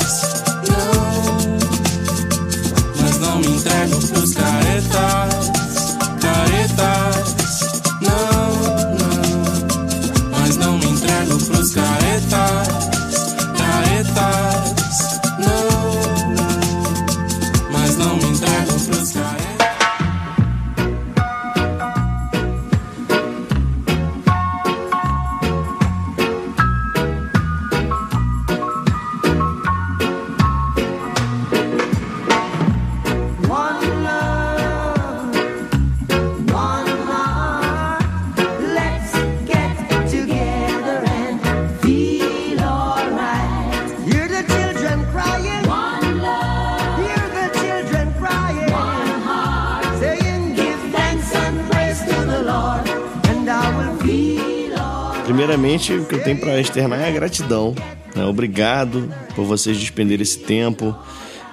Primeiramente, o que eu tenho para externar é a gratidão. né? Obrigado por vocês despenderem esse tempo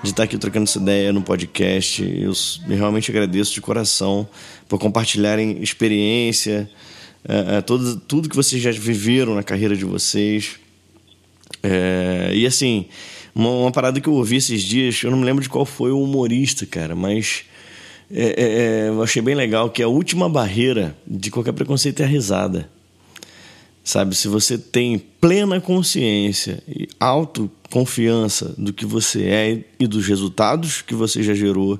de estar aqui trocando essa ideia no podcast. Eu realmente agradeço de coração por compartilharem experiência, é, é, tudo, tudo que vocês já viveram na carreira de vocês. É, e assim, uma, uma parada que eu ouvi esses dias, eu não me lembro de qual foi o humorista, cara, mas é, é, é, eu achei bem legal que a última barreira de qualquer preconceito é a risada. Sabe, se você tem plena consciência e autoconfiança do que você é e dos resultados que você já gerou,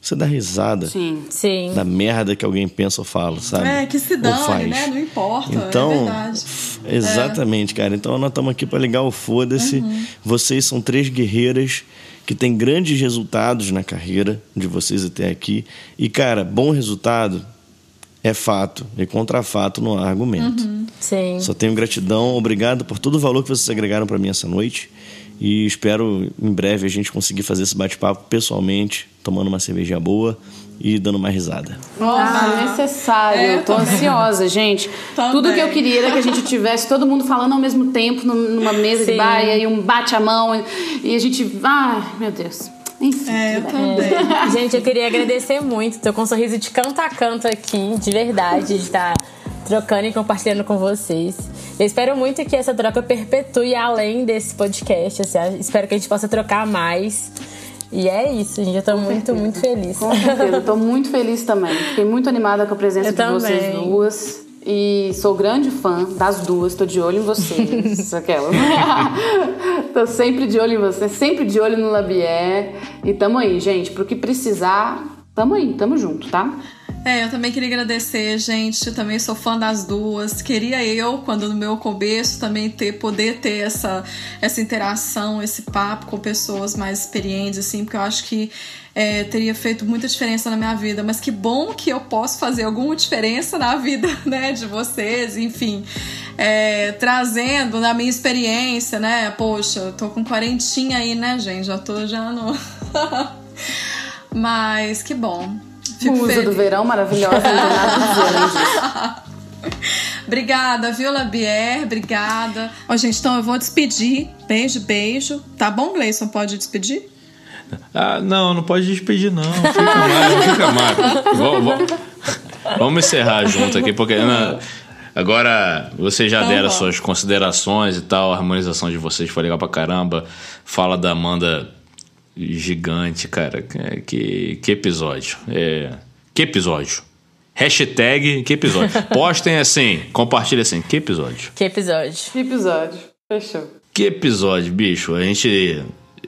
você dá risada Sim. Sim. da merda que alguém pensa ou fala, sabe? É, que se Ou dane, faz. né? Não importa, Então, é verdade. exatamente, cara. Então nós estamos aqui para ligar o foda-se. Uhum. Vocês são três guerreiras que têm grandes resultados na carreira de vocês até aqui. E, cara, bom resultado é fato. E contra fato não há argumento. Uhum. Sim. Só tenho gratidão, obrigado por todo o valor que vocês agregaram para mim essa noite. E espero em breve a gente conseguir fazer esse bate-papo pessoalmente, tomando uma cervejinha boa e dando uma risada. Nossa, necessário. É, eu tô também. ansiosa, gente. Também. Tudo que eu queria era que a gente tivesse todo mundo falando ao mesmo tempo num- numa mesa de Sim. bar e aí um bate a mão e a gente. Ai, meu Deus. Enfim. É, eu também. Gente, eu queria agradecer muito. Tô com um sorriso de canto a canto aqui, de verdade, de estar trocando e compartilhando com vocês. Eu espero muito que essa troca perpetue além desse podcast. assim, espero que a gente possa trocar mais. E é isso, gente. Eu tô muito, muito feliz. Com certeza, eu tô muito feliz também. Fiquei muito animada com a presença Eu de vocês também. duas. E sou grande fã das duas, tô de olho em vocês. Aquela. tô sempre de olho em vocês, sempre de olho no Labier. E tamo aí, gente. Pro que precisar, tamo aí, tamo junto, tá? É, eu também queria agradecer, gente. Eu também sou fã das duas. Queria eu, quando no meu começo, também ter poder ter essa, essa interação, esse papo com pessoas mais experientes, assim, porque eu acho que é, teria feito muita diferença na minha vida. Mas que bom que eu posso fazer alguma diferença na vida, né, de vocês, enfim. É, trazendo na minha experiência, né? Poxa, eu tô com quarentinha aí, né, gente? Já tô já no. Mas que bom. Fico Musa feliz. do verão maravilhosa, disso. Obrigada, Viola Bier, obrigada. Ó, gente, então eu vou despedir. Beijo, beijo. Tá bom, Gleison? Pode despedir? Ah, não, não pode despedir, não. Fica mais, fica mais. Vamos, vamos- vamos encerrar junto aqui, porque né, agora vocês já Então deram vamos. suas considerações e tal, a harmonização de vocês foi legal pra caramba. Fala da Amanda gigante, cara. Que, que, que episódio. É, que episódio. Hashtag que episódio. Postem assim, compartilhem assim, que episódio. Que episódio. Que episódio. Fechou. Que episódio, bicho. A gente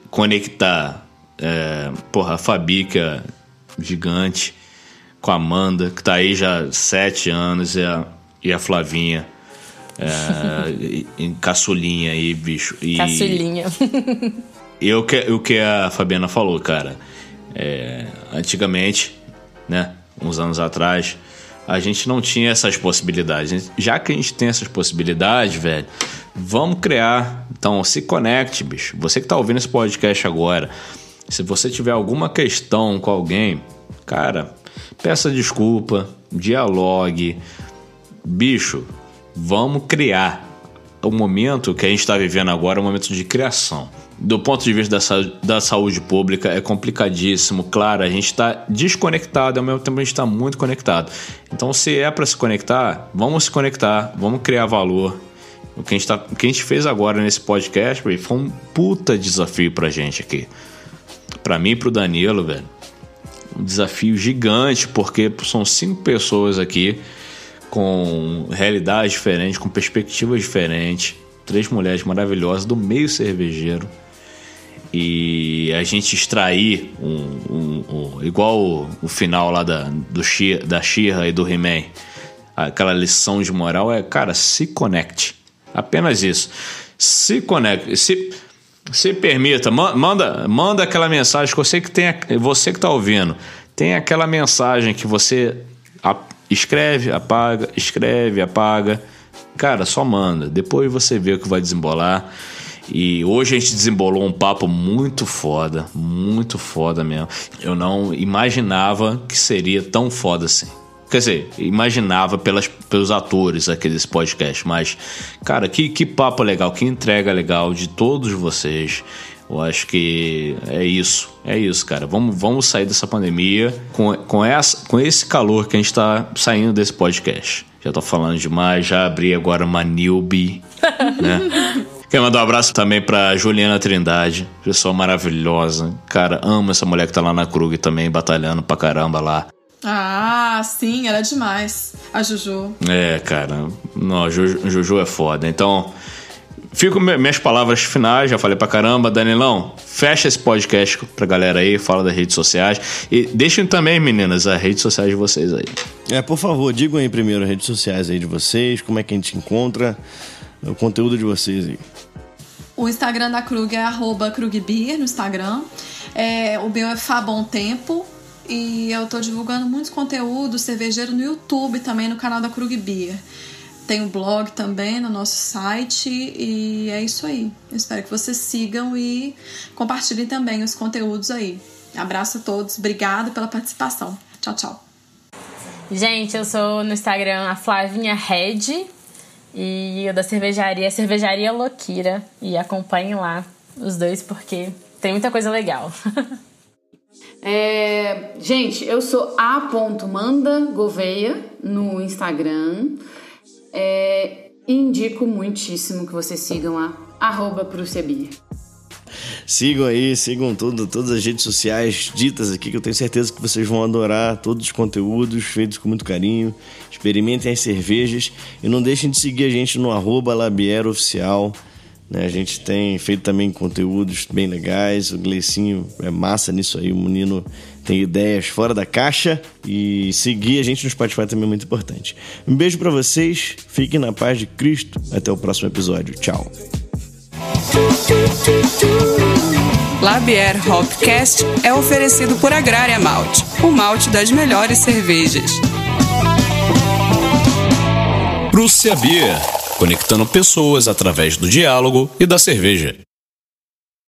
conectar, é, porra, a Fabica gigante com a Amanda, que tá aí já há sete anos, e a, e a Flavinha. É, e- em caçulinha aí, bicho. E, Caçulinha. e o que, o que a Fabiana falou, cara. é, antigamente, né? Uns anos atrás, a gente não tinha essas possibilidades. Já que a gente tem essas possibilidades, velho, vamos criar. Então, se conecte, bicho. Você que tá ouvindo esse podcast agora, se você tiver alguma questão com alguém, cara, peça desculpa, dialogue. Bicho, vamos criar. O momento que a gente está vivendo agora é um momento de criação. Do ponto de vista da, sa- da saúde pública, é complicadíssimo. Claro, a gente está desconectado, ao mesmo tempo a gente está muito conectado. Então, se é para se conectar, vamos se conectar, vamos criar valor. O que a gente, tá, o que a gente fez agora nesse podcast foi um puta desafio pra gente aqui. Pra mim e pro Danilo, velho. Um desafio gigante, porque são cinco pessoas aqui com realidades diferentes, com perspectivas diferentes. Três mulheres maravilhosas do meio cervejeiro. E a gente extrair um, um- um- igual o, o final lá da, do da Shira e do He-Man, aquela lição de moral é, cara, se conecte. Apenas isso. Se conecte. Se, se permita, ma- manda, manda aquela mensagem que você que tem, você que tá ouvindo, tem aquela mensagem que você escreve, apaga, escreve, apaga. Cara, só manda. Depois você vê o que vai desembolar. E hoje a gente desembolou um papo muito foda, muito foda mesmo. Eu não imaginava que seria tão foda assim. Quer dizer, imaginava pelas, pelos atores aqui desse podcast, mas, cara, que, que papo legal, que entrega legal de todos vocês. Eu acho que é isso, é isso, cara. Vamos, vamos sair dessa pandemia com, com, essa, com esse calor que a gente tá saindo desse podcast. Já tô falando demais, já abri agora uma newbie, né? Quero mandar um abraço também pra Juliana Trindade, pessoa maravilhosa. Cara, amo essa mulher que tá lá na Krug também, batalhando pra caramba lá. Ah, sim, era demais. A Juju. É, cara, não, Juju, Juju é foda. Então, fico me- minhas palavras finais, já falei pra caramba. Danilão, fecha esse podcast pra galera aí, fala das redes sociais. E deixem também, meninas, as redes sociais de vocês aí. É, por favor, digam aí primeiro as redes sociais aí de vocês, como é que a gente encontra o conteúdo de vocês aí. O Instagram da Krug é arroba Krugbeer no Instagram. É, o meu é Fabom Tempo. E eu tô divulgando muitos conteúdos cervejeiro no YouTube também, no canal da Krug Beer. Tem o blog também no nosso site e é isso aí. Eu espero que vocês sigam e compartilhem também os conteúdos aí. Abraço a todos, obrigada pela participação. Tchau, tchau. Gente, eu sou no Instagram a Flavinha Red e o da cervejaria é Cervejaria Loquira. E acompanhem lá os dois porque tem muita coisa legal. É, gente, eu sou a.manda Gouveia no Instagram. É, indico muitíssimo que vocês sigam a arroba. Sigam aí, sigam tudo, todas as redes sociais ditas aqui, que eu tenho certeza que vocês vão adorar todos os conteúdos feitos com muito carinho. Experimentem as cervejas e não deixem de seguir a gente no arroba Labiero Oficial. Né? A gente tem feito também conteúdos bem legais. O Gleicinho é massa nisso aí. O menino tem ideias fora da caixa. E seguir a gente no Spotify também é muito importante. Um beijo pra vocês. Fiquem na paz de Cristo. Até o próximo episódio. Tchau. Labier Hopcast é oferecido por Agrária Malte, o malte das melhores cervejas. Prússia Beer, conectando pessoas através do diálogo e da cerveja.